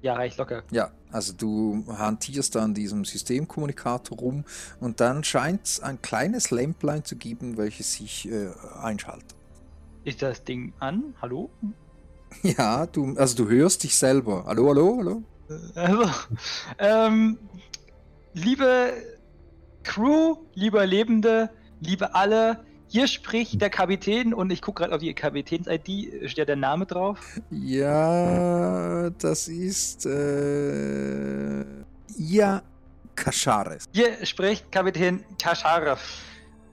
Ja, reicht locker. Ja, also du hantierst da an diesem Systemkommunikator rum und dann scheint es ein kleines Lämplein zu geben, welches sich äh, einschaltet. Ist das Ding an? Hallo? Ja, du, also du hörst dich selber. Hallo, hallo, hallo. Also, ähm, liebe Crew, liebe Lebende, liebe alle, hier spricht der Kapitän und ich gucke gerade auf die Kapitäns-ID, steht der Name drauf. Ja, das ist äh, Ia Kashares. Hier spricht Kapitän Kascharev.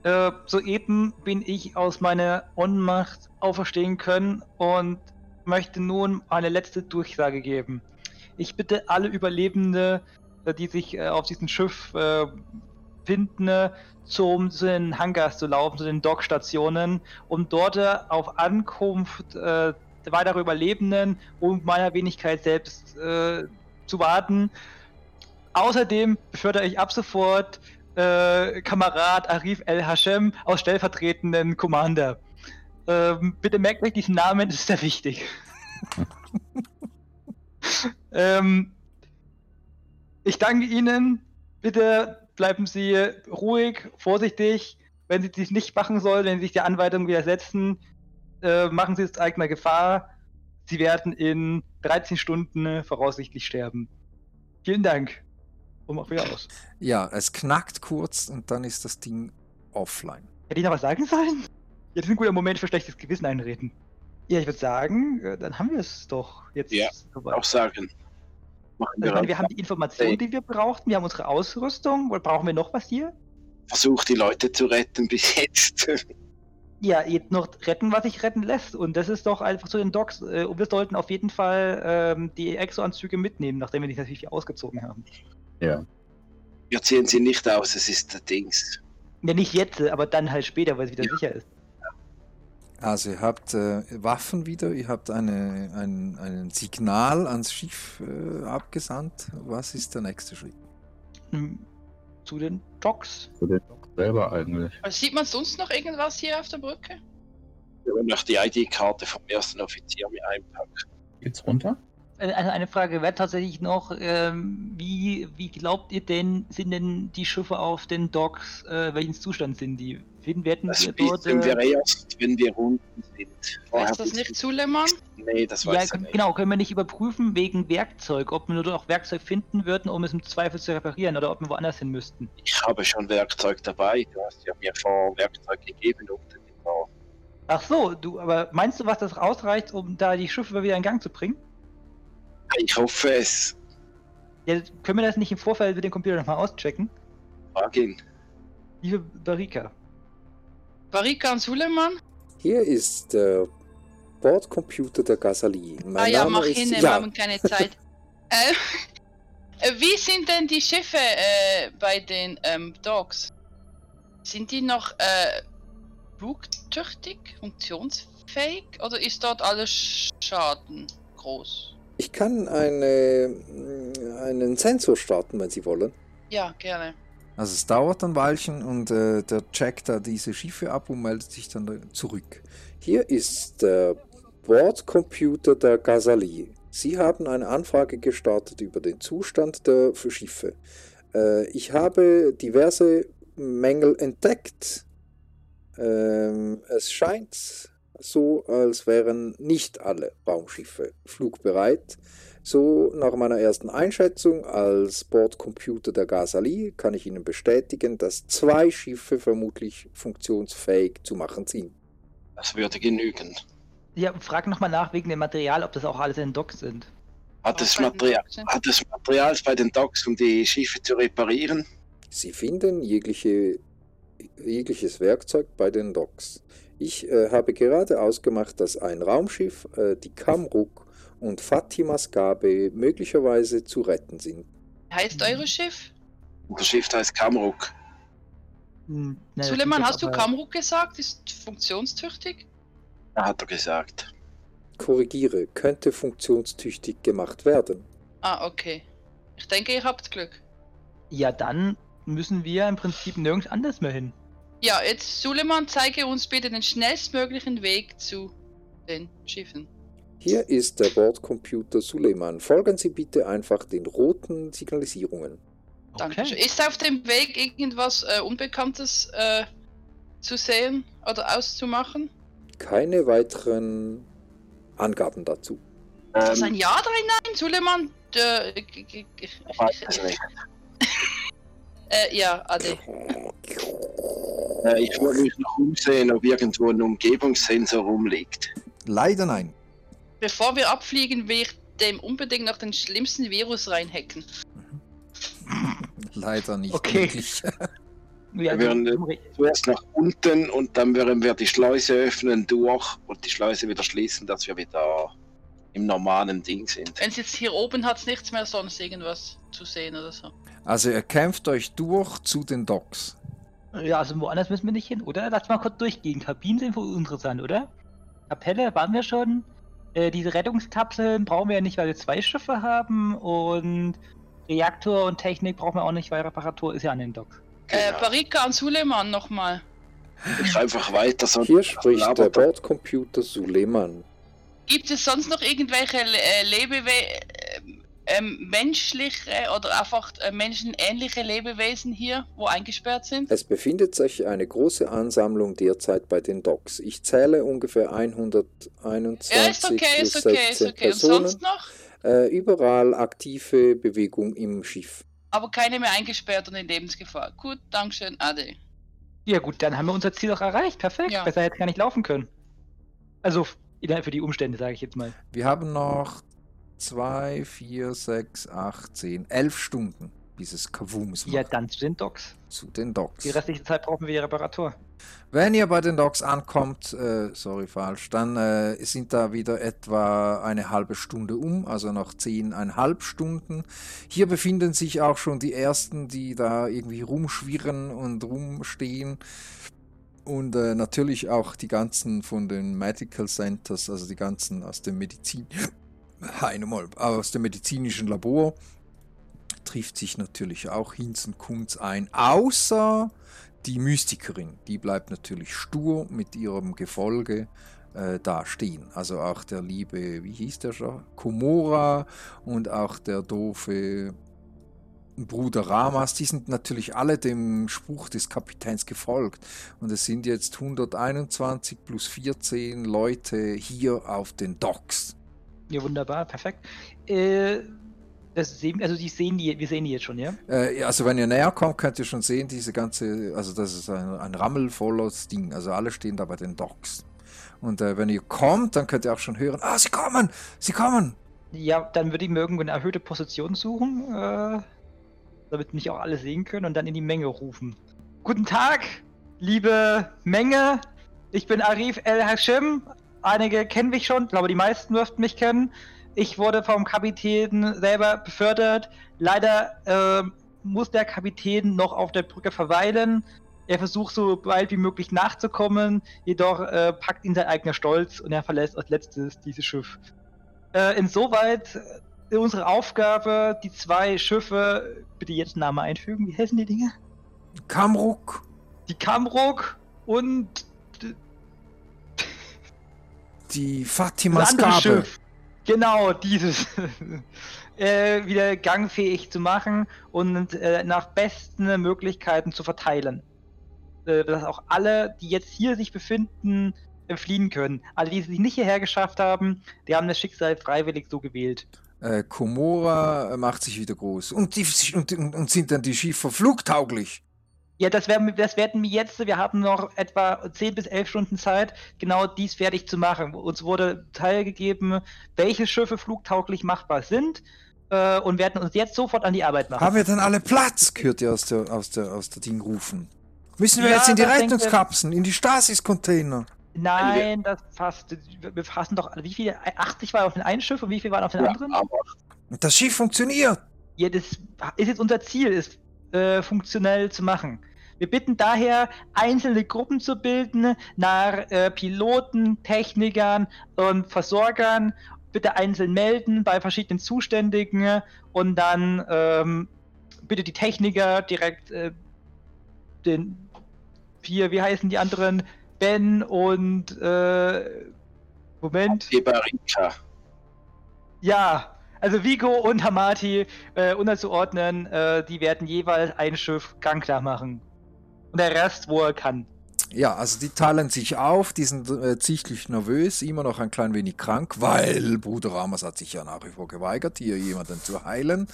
Äh, soeben bin ich aus meiner Ohnmacht auferstehen können und möchte nun eine letzte Durchsage geben. Ich bitte alle Überlebende, äh, die sich äh, auf diesem Schiff äh, äh, zum, zu den Hangars zu laufen, zu den Dockstationen, um dort äh, auf Ankunft äh, weiterer Überlebenden und meiner Wenigkeit selbst äh, zu warten. Außerdem befördere ich ab sofort äh, Kamerad Arif El Hashem aus stellvertretenden Commander. Ähm, bitte merkt euch diesen Namen, das ist sehr wichtig. ähm, ich danke Ihnen. Bitte bleiben Sie ruhig, vorsichtig. Wenn Sie dies nicht machen sollen, wenn Sie sich der Anweisung widersetzen, äh, machen Sie es zu eigener Gefahr. Sie werden in 13 Stunden voraussichtlich sterben. Vielen Dank. Und mach wieder aus. Ja, es knackt kurz und dann ist das Ding offline. Hätte ich noch was sagen sollen? Ja, das ist ein guter Moment für schlechtes Gewissen einreden. Ja, ich würde sagen, äh, dann haben wir es doch jetzt. Ja, soweit. Auch sagen. Machen Also ich meine, wir haben die Informationen, die wir brauchten, wir haben unsere Ausrüstung. Oder brauchen wir noch was hier? versucht, die Leute zu retten bis jetzt. Ja, jetzt noch retten, was sich retten lässt. Und das ist doch einfach zu den Docs. Äh, und wir sollten auf jeden Fall ähm, die Exo-Anzüge mitnehmen, nachdem wir die natürlich ausgezogen haben. Ja. Wir ziehen sie nicht aus, es ist der Dings. Ja, nicht jetzt, aber dann halt später, weil es wieder Ja. sicher ist. Also ihr habt äh, Waffen wieder, ihr habt eine, ein, ein Signal ans Schiff äh, abgesandt. Was ist der nächste Schritt? Hm, Zu den Docs. Zu den Docs selber eigentlich. Also Sieht man sonst noch irgendwas hier auf der Brücke? Wir wollen noch die ID-Karte vom ersten Offizier mit einpacken. Geht's runter? Eine Frage wäre tatsächlich noch, ähm, wie, wie glaubt ihr denn, sind denn die Schiffe auf den Docks, äh, welchen Zustand sind die? Finden werden Das wir dort. wissen wir Äh, erst, wenn wir unten sind. Vorher Weiß das nicht Suleiman? Nee, das ja, weiß ich können- nicht. genau, können wir nicht überprüfen wegen Werkzeug, ob wir nur auch Werkzeug finden würden, um es im Zweifel zu reparieren oder ob wir woanders hin müssten. Ich habe schon Werkzeug dabei. Du hast ja mir vor Werkzeug gegeben unten im Bau. Ach so, du, aber meinst du, was das ausreicht, um da die Schiffe wieder in Gang zu bringen? Ich hoffe es. Ja, können wir das nicht im Vorfeld mit dem Computer nochmal auschecken? Frag ihn. Liebe Barika. Barika und Suleiman? Hier ist der Bordcomputer der Gazali. Mein ah ja, Name mach hin, wir ja, haben keine Zeit. äh, äh, wie sind denn die Schiffe äh, bei den ähm, Dogs? Sind die noch äh, flugtüchtig, funktionsfähig oder ist dort alles Schaden groß? ich kann eine, einen Sensor starten, wenn Sie wollen. Ja, gerne. Also es dauert ein Weilchen und äh, der checkt da diese Schiffe ab und meldet sich dann da zurück. Hier ist der Bordcomputer der Gazali. Sie haben eine Anfrage gestartet über den Zustand der Schiffe. Äh, ich habe diverse Mängel entdeckt. Ähm, es scheint so, als wären nicht alle Raumschiffe flugbereit. So, nach meiner ersten Einschätzung als Bordcomputer der Gazali kann ich Ihnen bestätigen, dass zwei Schiffe vermutlich funktionsfähig zu machen sind. Das würde genügen. Ja, frag nochmal nach wegen dem Material, ob das auch alles in Docks sind. Hat es Material, hat es Material bei den Docks, um die Schiffe zu reparieren? Sie finden jegliche, jegliches Werkzeug bei den Docks. Ich äh, habe gerade ausgemacht, dass ein Raumschiff, äh, die Kamruk und Fatimas Gabe möglicherweise zu retten sind. Heißt eure Schiff? Unser Schiff heißt Kamruk. Hm, das Suleiman, hast du Kamruk gesagt? Ist funktionstüchtig? Da hat er gesagt. Korrigiere, könnte funktionstüchtig gemacht werden. Ah, okay. Ich denke, ihr habt Glück. Ja, dann müssen wir im Prinzip nirgends anders mehr hin. Ja, jetzt Suleiman, zeige uns bitte den schnellstmöglichen Weg zu den Schiffen. Hier ist der Bordcomputer Suleiman. Folgen Sie bitte einfach den roten Signalisierungen. Danke. Ist auf dem Weg irgendwas äh, Unbekanntes äh, zu sehen oder auszumachen? Keine weiteren Angaben dazu. Ist das ein Ähm, Ja oder ein Nein, Suleiman? Äh, ich- ich- ich- ich weiß es nicht. äh, ja, Ade. Äh, ich wollte mich noch umsehen, ob irgendwo ein Umgebungssensor rumliegt. Leider nein. Bevor wir abfliegen, will ich dem unbedingt noch den schlimmsten Virus reinhacken. Leider nicht Okay. Wir werden, Zuerst nach unten und dann werden wir die Schleuse öffnen durch und die Schleuse wieder schließen, dass wir wieder im normalen Ding sind. Wenn es jetzt hier oben hat, nichts mehr sonst irgendwas zu sehen oder so. Also ihr kämpft euch durch zu den Docks. ja, also woanders müssen wir nicht hin, oder? Lass mal kurz durchgehen. Kabinen sind wohl interessant, oder? Kapelle waren wir schon. Äh, diese Rettungskapseln brauchen wir ja nicht, weil wir zwei Schiffe haben. Und Reaktor und Technik brauchen wir auch nicht, weil Reparatur ist ja an den Docks. Äh, Genau. Barika und Suleiman nochmal. Ich einfach weiter, sonst Hier spricht der er. Bordcomputer Suleiman. Gibt es sonst noch irgendwelche äh, Lebewe äh, ähm, menschliche oder einfach äh, menschenähnliche Lebewesen hier, wo eingesperrt sind? Es befindet sich eine große Ansammlung derzeit bei den Docks. Ich zähle ungefähr 121 Ja, ist okay, bis ist okay, ist 16 okay. Und Personen. sonst noch? Äh, überall aktive Bewegung im Schiff. Aber keine mehr eingesperrt und in Lebensgefahr. Gut, Dankeschön, Ade. Ja gut, dann haben wir unser Ziel doch erreicht. Perfekt. Ja. Besser hätte es gar nicht laufen können. Also für die Umstände, sage ich jetzt mal. Wir haben noch 2, 4, 6, 8, 10, 11 Stunden, bis es Kavums macht. Ja, dann zu den Docks. Zu den Docks. Die restliche Zeit brauchen wir die Reparatur. Wenn ihr bei den Docks ankommt, äh, sorry, falsch, dann äh, sind da wieder etwa eine halbe Stunde um, also noch zehneinhalb Stunden. Hier befinden sich auch schon die ersten, die da irgendwie rumschwirren und rumstehen. Und äh, natürlich auch die ganzen von den Medical Centers, also die ganzen aus dem Medizin, einmal, aus dem medizinischen Labor, trifft sich natürlich auch Hinz und Kunz ein, außer die Mystikerin. Die bleibt natürlich stur mit ihrem Gefolge äh, da stehen. Also auch der liebe, wie hieß der schon? Komora und auch der doofe Bruder Ramas, die sind natürlich alle dem Spruch des Kapitäns gefolgt. Und es sind jetzt 121 plus 14 Leute hier auf den Docks. Ja, wunderbar, perfekt. Äh, das sehen, also die sehen die, wir sehen die jetzt schon, ja? Äh, also wenn ihr näher kommt, könnt ihr schon sehen, diese ganze, also das ist ein, ein rammelvolles Ding. Also alle stehen da bei den Docks. Und äh, wenn ihr kommt, dann könnt ihr auch schon hören, ah, sie kommen, sie kommen. Ja, dann würde ich mir irgendwo eine erhöhte Position suchen, äh, damit mich auch alle sehen können und dann in die Menge rufen. Guten Tag, liebe Menge. Ich bin Arif El Hashim. Einige kennen mich schon, ich glaube, die meisten dürften mich kennen. Ich wurde vom Kapitän selber befördert. Leider äh, muss der Kapitän noch auf der Brücke verweilen. Er versucht so bald wie möglich nachzukommen, jedoch äh, packt ihn sein eigener Stolz und er verlässt als letztes dieses Schiff. Äh, insoweit äh, unsere Aufgabe, die zwei Schiffe, bitte jetzt Namen einfügen, wie heißen die Dinge? Kamruk, Die Kamruk und die Gabe. Schiff. Genau, dieses. äh, wieder gangfähig zu machen und äh, nach besten Möglichkeiten zu verteilen. Äh, dass auch alle, die jetzt hier sich befinden, äh, fliehen können. Alle, die es sich nicht hierher geschafft haben, die haben das Schicksal freiwillig so gewählt. Äh, Komora macht sich wieder groß. Und, die, und, und, und sind dann die Schiffe flugtauglich? Ja, das, werden, das werden wir jetzt. Wir haben noch etwa 10 bis 11 Stunden Zeit, genau dies fertig zu machen. Uns wurde teilgegeben, welche Schiffe flugtauglich machbar sind äh, und werden uns jetzt sofort an die Arbeit machen. Haben wir dann alle Platz? Hört ihr aus der, aus der, aus der Ding rufen. Müssen wir Ja, jetzt in die Rettungskapseln, in die Stasis-Container? Nein, das passt. Wir fassen doch, wie viele? 80 waren auf den einen Schiff und wie viele waren auf den Ja, anderen? aber das Schiff funktioniert. Ja, das ist jetzt unser Ziel, es äh, funktionell zu machen. Wir bitten daher, einzelne Gruppen zu bilden nach äh, Piloten, Technikern und Versorgern. Bitte einzeln melden bei verschiedenen Zuständigen und dann ähm, bitte die Techniker direkt äh, den hier, wie heißen die anderen? Ben und äh, Moment. Ebarika. Ja, also Vigo und Hamati äh, unterzuordnen, äh, die werden jeweils ein Schiff gangklar machen. Und der Rest, wo er kann. Ja, also die teilen sich auf, die sind äh, sichtlich nervös, immer noch ein klein wenig krank, weil Bruder Ramas hat sich ja nach wie vor geweigert, hier jemanden zu heilen.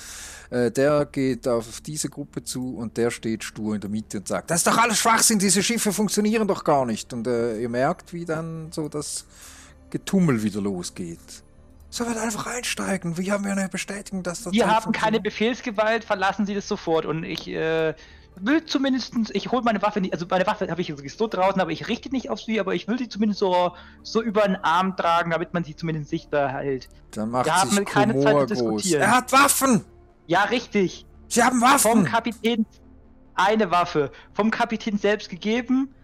Äh, der geht auf diese Gruppe zu und der steht stur in der Mitte und sagt, das ist doch alles Schwachsinn, diese Schiffe funktionieren doch gar nicht. Und äh, ihr merkt, wie dann so das Getummel wieder losgeht. Sollen wir einfach einsteigen? Wie haben wir eine Bestätigung, dass das Wir haben keine? Befehlsgewalt, verlassen Sie das sofort. Und ich äh, will zumindest, ich hole meine Waffe nicht, also meine Waffe habe ich so draußen, aber ich richte nicht auf sie, aber ich will sie zumindest so, so über den Arm tragen, damit man sie zumindest sichtbar hält. Dann macht Wir haben keine Zeit zu diskutieren. Er hat Waffen! Ja, richtig. Sie haben Vom Waffen! Kapitän eine Waffe. Vom Kapitän selbst gegeben.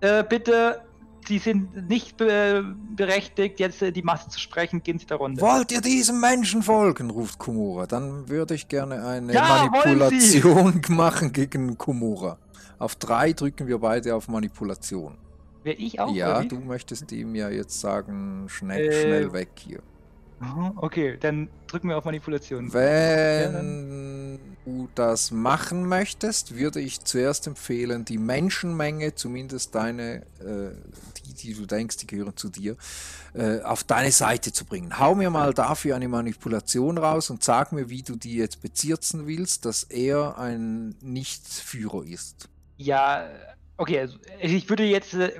Äh, bitte, Sie sind nicht be berechtigt, jetzt äh, die Masse zu sprechen. Gehen Sie der Runde. Wollt ihr diesem Menschen folgen? ruft Komura. Dann würde ich gerne eine Ja! Manipulation machen gegen Komura. Auf drei drücken wir beide auf Manipulation. Wer ich auch? ja, du möchtest ihm ja jetzt sagen, schnell, Äh, schnell weg hier. Mhm, Okay, dann drücken wir auf Manipulation. Wenn du das machen möchtest, würde ich zuerst empfehlen, die Menschenmenge, zumindest deine, äh, die, die du denkst, die gehören zu dir, äh, auf deine Seite zu bringen. Hau mir mal dafür eine Manipulation raus und sag mir, wie du die jetzt bezirzen willst, dass er ein Nichtführer ist. Ja, okay, also ich würde jetzt äh,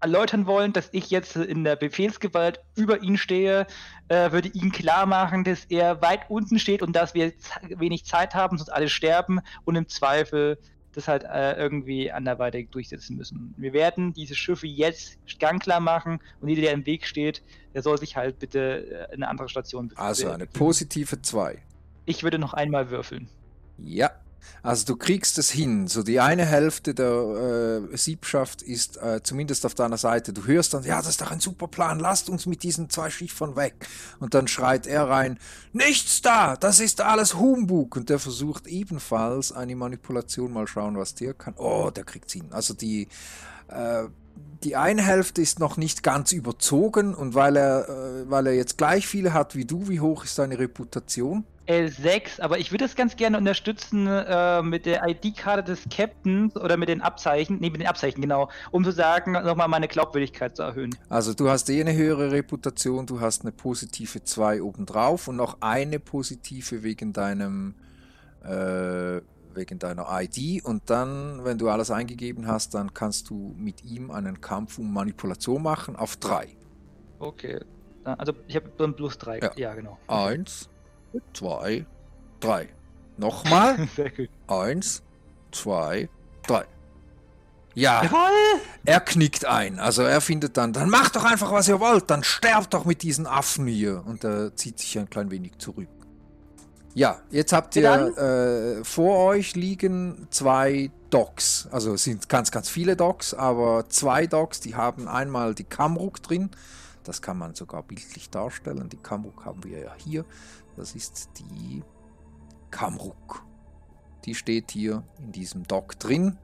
erläutern wollen, dass ich jetzt in der Befehlsgewalt über ihn stehe, äh, würde ihm klar machen, dass er weit unten steht und dass wir wenig Zeit haben, sonst alle sterben und im Zweifel das halt äh, irgendwie anderweitig durchsetzen müssen. Wir werden diese Schiffe jetzt gangklar machen und jeder, der im Weg steht, der soll sich halt bitte äh, in eine andere Station Also eine positive 2. Ich würde noch einmal würfeln. Ja. Also du kriegst es hin. So die eine Hälfte der äh, Siebschaft ist äh, zumindest auf deiner Seite. Du hörst dann, ja, das ist doch ein super Plan, lasst uns mit diesen zwei Schiffern weg. Und dann schreit er rein, nichts da, das ist alles Humbug. Und der versucht ebenfalls eine Manipulation, mal schauen, was der kann. Oh, der kriegt hin. Also die, äh, die eine Hälfte ist noch nicht ganz überzogen und weil er, äh, weil er jetzt gleich viele hat wie du, wie hoch ist deine Reputation? L6, aber ich würde das ganz gerne unterstützen äh, mit der ID-Karte des Captains oder mit den Abzeichen, nee, mit den Abzeichen, genau, um zu sagen, nochmal meine Glaubwürdigkeit zu erhöhen. Also du hast eh eine höhere Reputation, du hast eine positive 2 obendrauf und noch eine positive wegen deinem äh, wegen deiner ID und dann, wenn du alles eingegeben hast, dann kannst du mit ihm einen Kampf um Manipulation machen auf 3. Okay. Also ich habe dann plus 3. Ja. ja, genau. Eins, zwei, drei. Nochmal. Sehr gut. Eins, zwei, drei. Ja, Jawohl! er knickt ein. Also er findet dann, dann macht doch einfach, was ihr wollt. Dann sterbt doch mit diesen Affen hier. Und er zieht sich ein klein wenig zurück. Ja, jetzt habt ihr äh, vor euch liegen zwei Docks. Also es sind ganz, ganz viele Docks, aber zwei Docks, die haben einmal die Kamruk drin. Das kann man sogar bildlich darstellen. Die Kamruk haben wir ja hier. Das ist die Kamruk. Die steht hier in diesem Dock drin.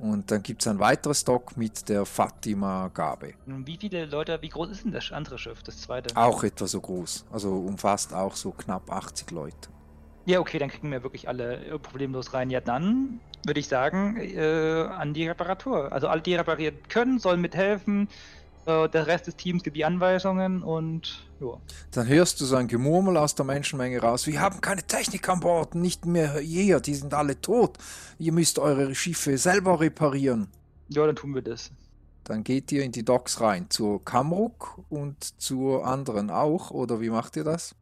Und dann gibt es ein weiteres Dock mit der Fatima Gabe. Wie viele Leute, wie groß ist denn das andere Schiff, das zweite? Auch etwa so groß. Also umfasst auch so knapp 80 Leute. Ja, okay, dann kriegen wir wirklich alle äh, problemlos rein. Ja, dann würde ich sagen, äh, an die Reparatur. Also alle, die reparieren können, sollen mithelfen. Äh, der Rest des Teams gibt die Anweisungen und ja. Dann hörst du so ein Gemurmel aus der Menschenmenge raus. Wir haben keine Technik an Bord, nicht mehr hier, die sind alle tot. Ihr müsst eure Schiffe selber reparieren. Ja, dann tun wir das. Dann geht ihr in die Docks rein, zur Kamruk und zur anderen auch, oder wie macht ihr das?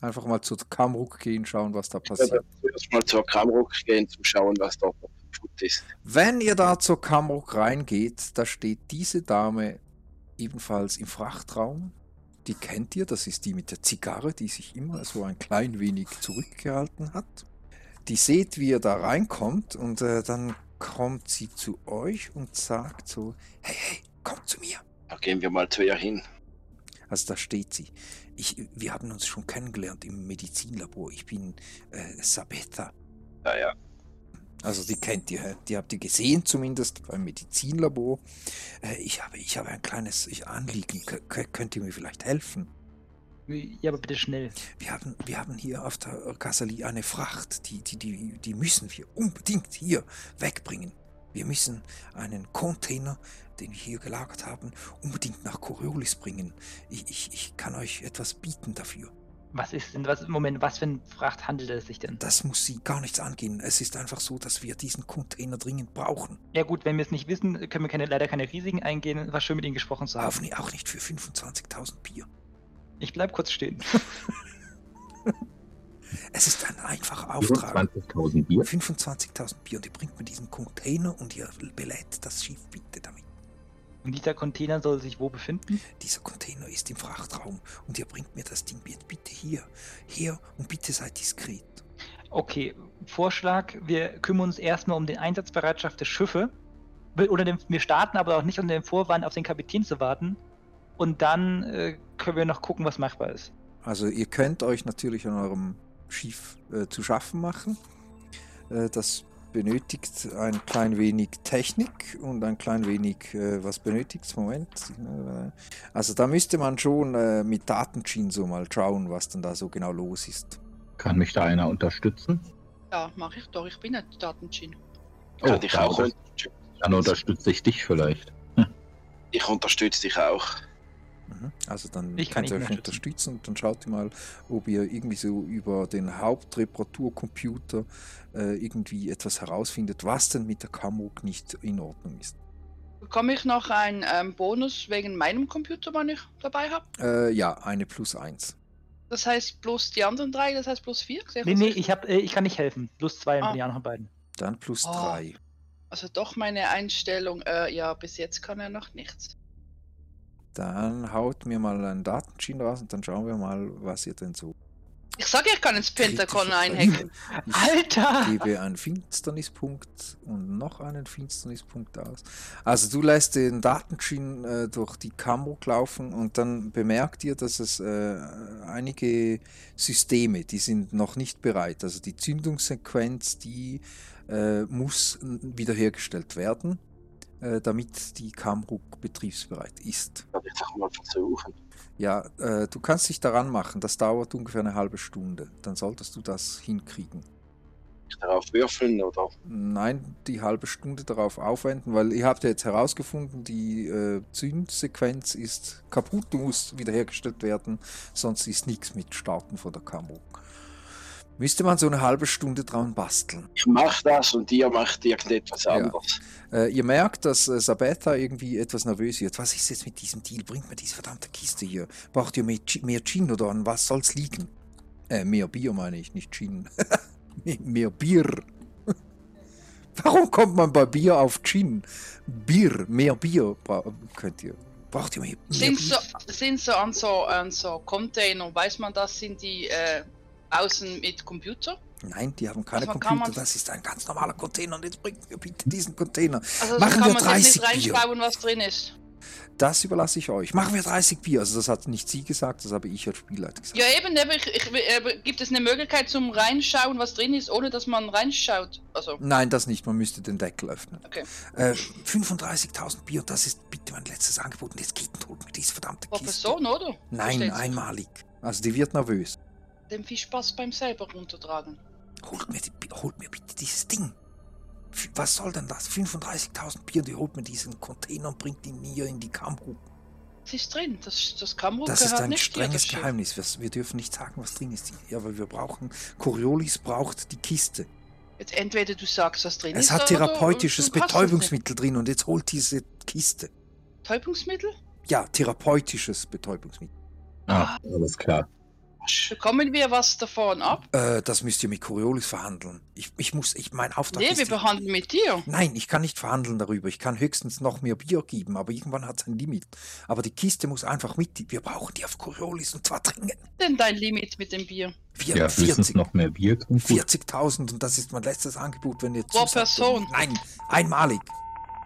Einfach mal zur Kamruk gehen, schauen, was da passiert. werde zuerst mal zur Kamruk gehen, zum Schauen, was da ist. Wenn ihr da zur Kamruk reingeht, da steht diese Dame ebenfalls im Frachtraum. Die kennt ihr, das ist die mit der Zigarre, die sich immer so ein klein wenig zurückgehalten hat. Die seht, wie ihr da reinkommt und äh, dann kommt sie zu euch und sagt so, hey, hey, kommt zu mir. Da gehen wir mal zu ihr hin. Also da steht sie. Ich, wir haben uns schon kennengelernt im Medizinlabor. Ich bin äh, Sabetha. Ja, ja. Also die kennt ihr, die habt ihr gesehen zumindest beim Medizinlabor. Äh, ich, habe, ich habe ein kleines Anliegen. Könnt ihr mir vielleicht helfen? Ja, aber bitte schnell. Wir haben, wir haben hier auf der Kasali eine Fracht, die, die, die, die müssen wir unbedingt hier wegbringen. Wir müssen einen Container, den wir hier gelagert haben, unbedingt nach Coriolis bringen. Ich, ich, ich kann euch etwas bieten dafür. Was ist denn, was, Moment, was für ein Fracht handelt es sich denn? Das muss sie gar nichts angehen. Es ist einfach so, dass wir diesen Container dringend brauchen. Ja gut, wenn wir es nicht wissen, können wir keine, leider keine Risiken eingehen. War schön mit Ihnen gesprochen zu haben. Auf, auch nicht für 25.000 Bier. Ich bleib kurz stehen. Es ist ein einfacher Auftrag. 20.000 Bier. 25.000 Bier und ihr bringt mir diesen Container und ihr belädt das Schiff bitte damit. Und dieser Container soll sich wo befinden? Dieser Container ist im Frachtraum und ihr bringt mir das Ding bitte, bitte hier. Her und bitte seid diskret. Okay, Vorschlag, wir kümmern uns erstmal um den Einsatzbereitschaft der Schiffe. Dem, wir starten aber auch nicht unter dem Vorwand, auf den Kapitän zu warten. Und dann äh, können wir noch gucken, was machbar ist. Also ihr könnt euch natürlich an eurem Schiff äh, zu schaffen machen. Äh, das benötigt ein klein wenig Technik und ein klein wenig, äh, was benötigt Moment. Äh, Also da müsste man schon äh, mit Datenschienen so mal schauen, was denn da so genau los ist. Kann mich da einer unterstützen? Ja, mache ich doch. Ich bin nicht Datenchin. Kann Oh, dich dann auch. Dann unterstütze ich dich vielleicht. Ich unterstütze dich auch. Mhm. Also dann Ich kann könnt ihr ihn euch unterstützen. und dann schaut ihr mal, ob ihr irgendwie so über den Hauptreparaturcomputer äh, irgendwie etwas herausfindet, was denn mit der Kamuk nicht in Ordnung ist. Bekomme ich noch einen ähm, Bonus wegen meinem Computer, wann ich dabei habe? Äh, ja, eine plus eins. Das heißt plus die anderen drei, das heißt plus vier? Sehe Nee, nee, ich, hab, äh, ich kann nicht helfen. Plus zwei Ah. für die anderen beiden. Dann plus Oh. drei. Also doch meine Einstellung, äh, ja, bis jetzt kann er noch nichts. Dann haut mir mal einen Datenschienen raus und dann schauen wir mal, was ihr denn so. Ich sage, ich kann ins Pentagon Kritische einhacken. Ich Alter! gebe einen Finsternispunkt und noch einen Finsternispunkt aus. Also du lässt den Datenschienen äh, durch die Kamruk laufen und dann bemerkt ihr, dass es äh, einige Systeme, die sind noch nicht bereit. Also die Zündungssequenz, die äh, muss wiederhergestellt werden, äh, damit die Kamruk betriebsbereit ist. Werde ich doch mal versuchen. Ja, äh, du kannst dich daran machen. Das dauert ungefähr eine halbe Stunde. Dann solltest du das hinkriegen. Darauf würfeln oder Nein, die halbe Stunde darauf aufwenden, weil ihr habt ja jetzt herausgefunden, die äh, Zündsequenz ist kaputt, du musst wiederhergestellt werden, sonst ist nichts mit Starten von der Kamera. Müsste man so eine halbe Stunde dran basteln. ich mache das und ihr macht irgendetwas Ja. anderes. Äh, ihr merkt, dass äh, Sabetta irgendwie etwas nervös wird. Was ist jetzt mit diesem Deal? Bringt mir diese verdammte Kiste hier. Braucht ihr mehr, mehr Gin oder an was soll's liegen? Äh, mehr Bier meine ich, nicht Gin. mehr, mehr Bier. Warum kommt man bei Bier auf Gin? Bier, mehr Bier bra könnt ihr. Braucht ihr mehr, mehr Sind Bier? so, sind so an so, an so Container, weiß man, das sind die äh, außen mit Computer? Nein, die haben keine Also Computer. Das ist ein ganz normaler Container und jetzt bringt mir bitte diesen Container. Also so Machen kann wir man sich 30 nicht Bier. was drin ist. Das überlasse ich euch. Machen wir 30 Bier. Also das hat nicht sie gesagt, das habe ich als Spielleiter gesagt. Ja eben, aber ich, ich, gibt es eine Möglichkeit zum Reinschauen, was drin ist, ohne dass man reinschaut? Also, Nein, das nicht. Man müsste den Deckel öffnen. okay. Äh, 35.000 Bier, das ist bitte mein letztes Angebot. Und jetzt geht und holt mir diese verdammte Pro Kiste. Person, oder? Nein, Versteht's? einmalig. Also die wird nervös. Dem viel Spaß beim selber runtertragen. Holt mir, die, holt mir bitte dieses Ding. Was soll denn das? 35.000 Bier, die holt mir diesen Container und bringt ihn hier in die Kamera. Was ist drin? Das, das Kamera Das ist ein strenges. Geheimnis. Wir, wir dürfen nicht sagen, was drin ist. Ja, weil wir brauchen. Coriolis braucht die Kiste. Jetzt entweder du sagst, was drin ist. Es hat oder therapeutisches es Betäubungsmittel drin und jetzt holt diese Kiste. Betäubungsmittel? Ja, therapeutisches Betäubungsmittel. Ah, alles klar. Bekommen wir was davon ab? Äh, das müsst ihr mit Coriolis verhandeln. Ich, ich muss, ich, mein Auftrag Nee, ist. wir die- behandeln mit dir. Nein, ich kann nicht verhandeln darüber. Ich kann höchstens noch mehr Bier geben, aber irgendwann hat es ein Limit. Aber die Kiste muss einfach mit. Wir brauchen die auf Coriolis und zwar dringend. Denn dein Limit mit dem Bier? Vier- Ja, höchstens 40 noch mehr Bier. klingt gut. 40.000 und das ist mein letztes Angebot, wenn ihr Pro zusagt. Person? Nein, einmalig.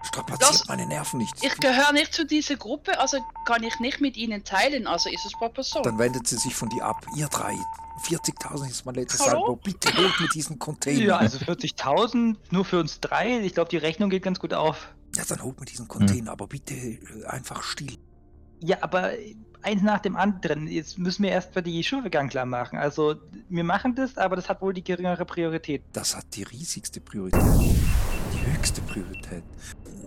Strapaziert Das- meine Nerven nicht. Ich gehöre nicht zu dieser Gruppe, also kann ich nicht mit ihnen teilen, also ist es pro Person. Dann wendet sie sich von dir ab. Ihr drei. 40.000 ist mein letztes Hallo? Angebot. Bitte holt mir diesen Container. Ja, also 40.000 nur für uns drei. Ich glaube, die Rechnung geht ganz gut auf. Ja, dann holt mir diesen Container, aber bitte äh, einfach still. Ja, aber eins nach dem anderen. Jetzt müssen wir erst mal die Schulvergang klar machen. Also, wir machen das, aber das hat wohl die geringere Priorität. Das hat die riesigste Priorität. Die höchste Priorität.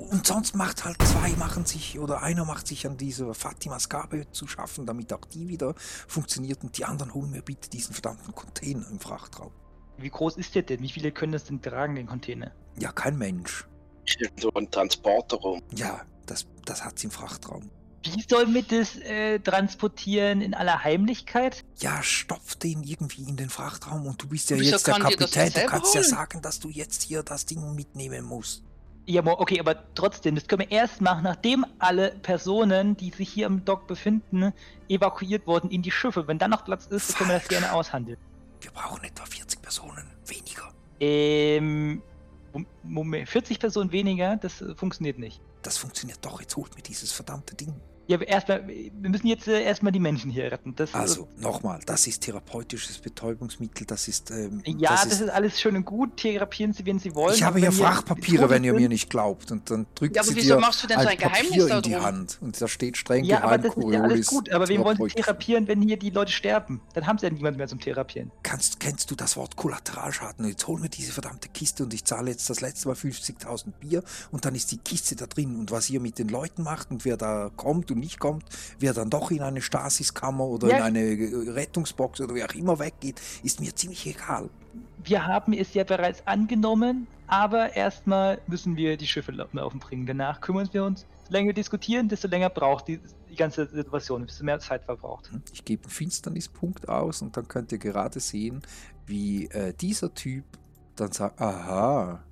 Und sonst macht halt zwei machen sich oder einer macht sich an dieser Fatimas Gabe zu schaffen, damit auch die wieder funktioniert und die anderen holen mir bitte diesen verdammten Container im Frachtraum. Wie groß ist der denn? Wie viele können das denn tragen, den Container? Ja, kein Mensch. So ein Transporter rum. Ja, das, das hat's im Frachtraum. Wie sollen wir das äh, transportieren in aller Heimlichkeit? Ja, stopf den irgendwie in den Frachtraum und du bist ja Wieso jetzt der Kapitän. Du kannst ja holen? sagen, dass du jetzt hier das Ding mitnehmen musst. Ja, okay, aber trotzdem, das können wir erst machen, nachdem alle Personen, die sich hier im Dock befinden, evakuiert wurden in die Schiffe. Wenn dann noch Platz ist, können wir das gerne aushandeln. Wir brauchen etwa 40 Personen weniger. Ähm, Mom- Moment, 40 Personen weniger, das äh, funktioniert nicht. Das funktioniert doch. Jetzt holt mir dieses verdammte Ding. Ja, erstmal, wir müssen jetzt äh, erstmal die Menschen hier retten. Das, Also, nochmal, das ist therapeutisches Betäubungsmittel, das ist. Ähm, ja, das, ist, alles schön und gut. Therapieren Sie, wenn Sie wollen. ich habe wenn ihr Frachtpapiere, wenn ihr mir nicht glaubt. Und dann drückt Ja, aber sie wieso dir machst du denn so ein Geheimnis Papier in die darum? Hand. Und da steht streng Ja, aber das ist ja alles gut. Aber wen wollen Sie therapieren, wenn hier die Leute sterben? Dann haben Sie ja niemanden mehr zum Therapieren. Kannst, kennst du das Wort Kollateralschaden? Und jetzt hol mir diese verdammte Kiste und ich zahle jetzt das letzte Mal 50.000 Bier und dann ist die Kiste da drin. Und was ihr mit den Leuten macht und wer da kommt und und nicht kommt, wer dann doch in eine Stasiskammer oder Ja. in eine äh, Rettungsbox oder wie auch immer weggeht, ist mir ziemlich egal. Wir haben es ja bereits angenommen, aber erstmal müssen wir die Schiffe lau- laufen bringen. Danach kümmern wir uns. Je länger wir diskutieren, desto länger braucht die, die ganze Situation, desto mehr Zeit verbraucht. Hm? Ich gebe einen Finsternispunkt aus und dann könnt ihr gerade sehen, wie äh, dieser Typ dann sagt, aha,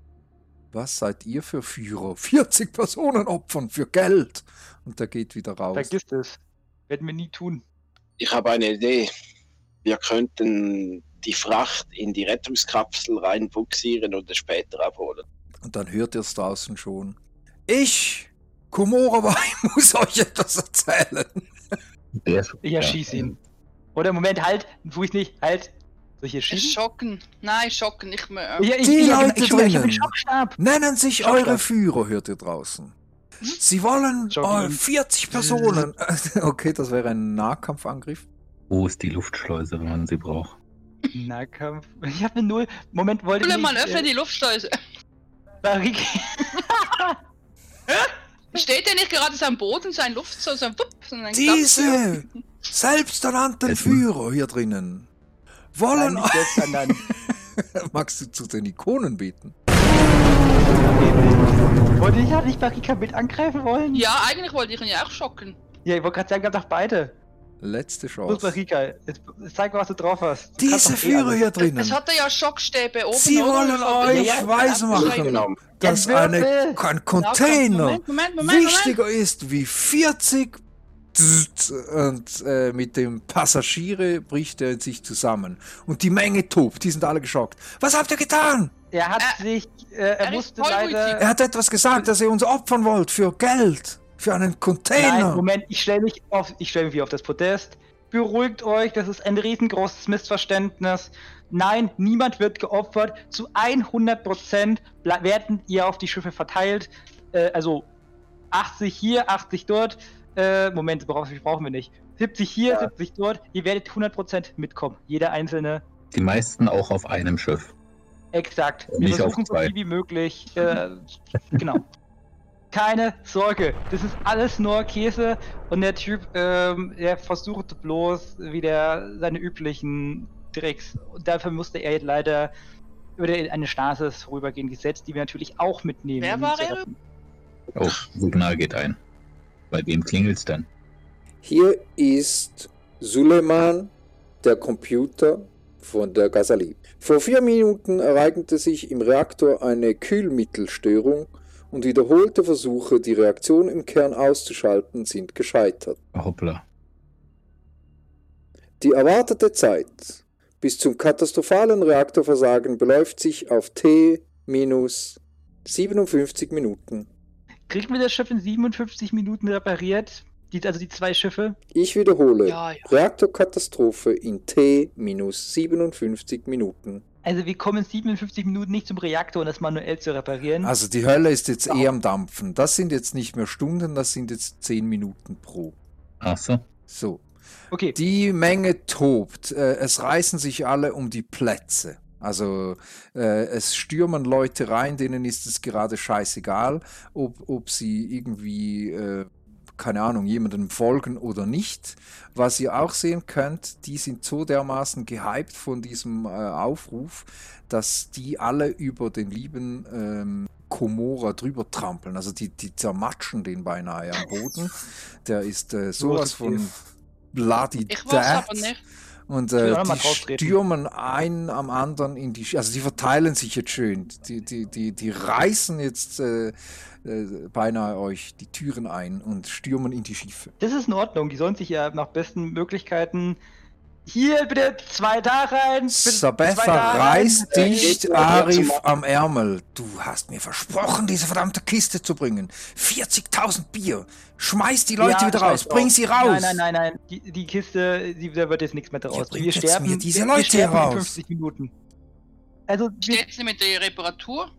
was seid ihr für Führer? 40 Personen opfern für Geld. Und der geht wieder raus. Vergiss es. Werden wir nie tun. Ich habe eine Idee. Wir könnten die Fracht in die Rettungskapsel reinbuxieren und es später abholen. Und dann hört ihr es draußen schon. Ich, Komorowai, muss euch etwas erzählen. Ich erschieße ihn. Oder Moment, halt, ich nicht, halt. Soll ich hier schießen? Schocken. Nein, schocken. Ich, äh, Ja, ich, Die ich, Leute ich, ich, ich, ich habe drinnen. Nennen sich Schockstab. eure Führer, hört ihr draußen. Sie wollen Jogging. äh, 40 Personen. Okay, das wäre ein Nahkampfangriff. wo ist die Luftschleuse, wenn man sie braucht? Nahkampf. Ich habe eine Null. Moment, wollte ich mal, nicht, öffne äh, die Luftschleuse. Barrik Steht der nicht gerade so am Boden, so ein Luft, so, so ein Wupp, so ein Diese selbsternannten Führer hier drinnen wollen. Nein. Magst du zu den Ikonen beten? Wollte ich ja nicht Barrika mit angreifen wollen? Ja, eigentlich wollte ich ihn ja auch schocken. Ja, ich wollte gerade sagen, haben doch beide. Letzte Los, Chance. Barrika, jetzt zeig mal, was du drauf hast. Du Diese eh Führer hier Es drinnen, hat ja Schockstäbe oben. Sie wollen euch Ja. Genommen. dass eine, ein Container Moment, Moment, Moment, wichtiger ist wie 40 Tzt, und äh, mit dem Passagiere bricht er in sich zusammen. Und die Menge tobt, die sind alle geschockt. Was habt ihr getan? Er hat Äh, sich, äh, er, er musste leider... Er hat etwas gesagt, dass ihr uns opfern wollt für Geld. Für einen Container. Nein, Moment, ich stelle mich auf, ich stelle mich auf das Podest. Beruhigt euch, das ist ein riesengroßes Missverständnis. Nein, niemand wird geopfert. Zu 100% ble- werden ihr auf die Schiffe verteilt. Äh, also 80 hier, 80 dort. Äh, Moment, brauchen, brauchen wir nicht. 70 hier, 70 dort. Ihr werdet 100% mitkommen. Jeder einzelne. Die meisten auch auf einem Schiff. Exakt. Wir Nicht auf versuchen so zwei. viel wie möglich. Äh, genau. Keine Sorge, das ist alles nur Käse und der Typ, ähm, der versucht bloß wieder seine üblichen Tricks. Und dafür musste er jetzt leider über eine Stasis rübergehen gesetzt, die wir natürlich auch mitnehmen. Wer war er? Oh, Signal geht ein. Bei wem klingelt's denn? Hier ist Suleiman, der Computer von der Gazali. Vor vier Minuten ereignete sich im Reaktor eine Kühlmittelstörung und wiederholte Versuche, die Reaktion im Kern auszuschalten, sind gescheitert. Hoppla. Die erwartete Zeit bis zum katastrophalen Reaktorversagen beläuft sich auf T minus 57 Minuten. Kriegt mir das Schiff in 57 Minuten repariert? Die, also die zwei Schiffe? Ich wiederhole, Ja, ja. Reaktorkatastrophe in T minus 57 Minuten. Also wir kommen in 57 Minuten nicht zum Reaktor, um das manuell zu reparieren. Also die Hölle ist jetzt eh am Dampfen. Das sind jetzt nicht mehr Stunden, das sind jetzt 10 Minuten pro. Ach so. So. Okay. Die Menge tobt. Äh, es reißen sich alle um die Plätze. Also äh, es stürmen Leute rein, denen ist es gerade scheißegal, ob, ob sie irgendwie, äh, keine Ahnung, jemandem folgen oder nicht. Was ihr auch sehen könnt, die sind so dermaßen gehypt von diesem äh, Aufruf, dass die alle über den lieben ähm, Komora drüber trampeln. Also die, die zermatschen den beinahe am Boden. Der ist äh, sowas von bloody Ich weiß aber nicht. Und äh, die stürmen einen am anderen in die, Sch- also die verteilen sich jetzt schön. Die, die, die, die reißen jetzt äh, äh, beinahe euch die Türen ein und stürmen in die Schiffe. Das ist in Ordnung. Die sollen sich ja nach besten Möglichkeiten. Hier bitte zwei da rein. Sabetha reißt Äh, dich, Arif, am Ärmel. Du hast mir versprochen, diese verdammte Kiste zu bringen. 40.000 Bier. Schmeiß die Leute ja, wieder raus. Bring sie raus. Nein, nein, nein, nein. Die, die Kiste, die, da wird jetzt nichts mehr draus. bringt wir jetzt sterben. mir diese Leute wir sterben hier in raus. 50 Minuten. Also, Steht sie mit der Reparatur?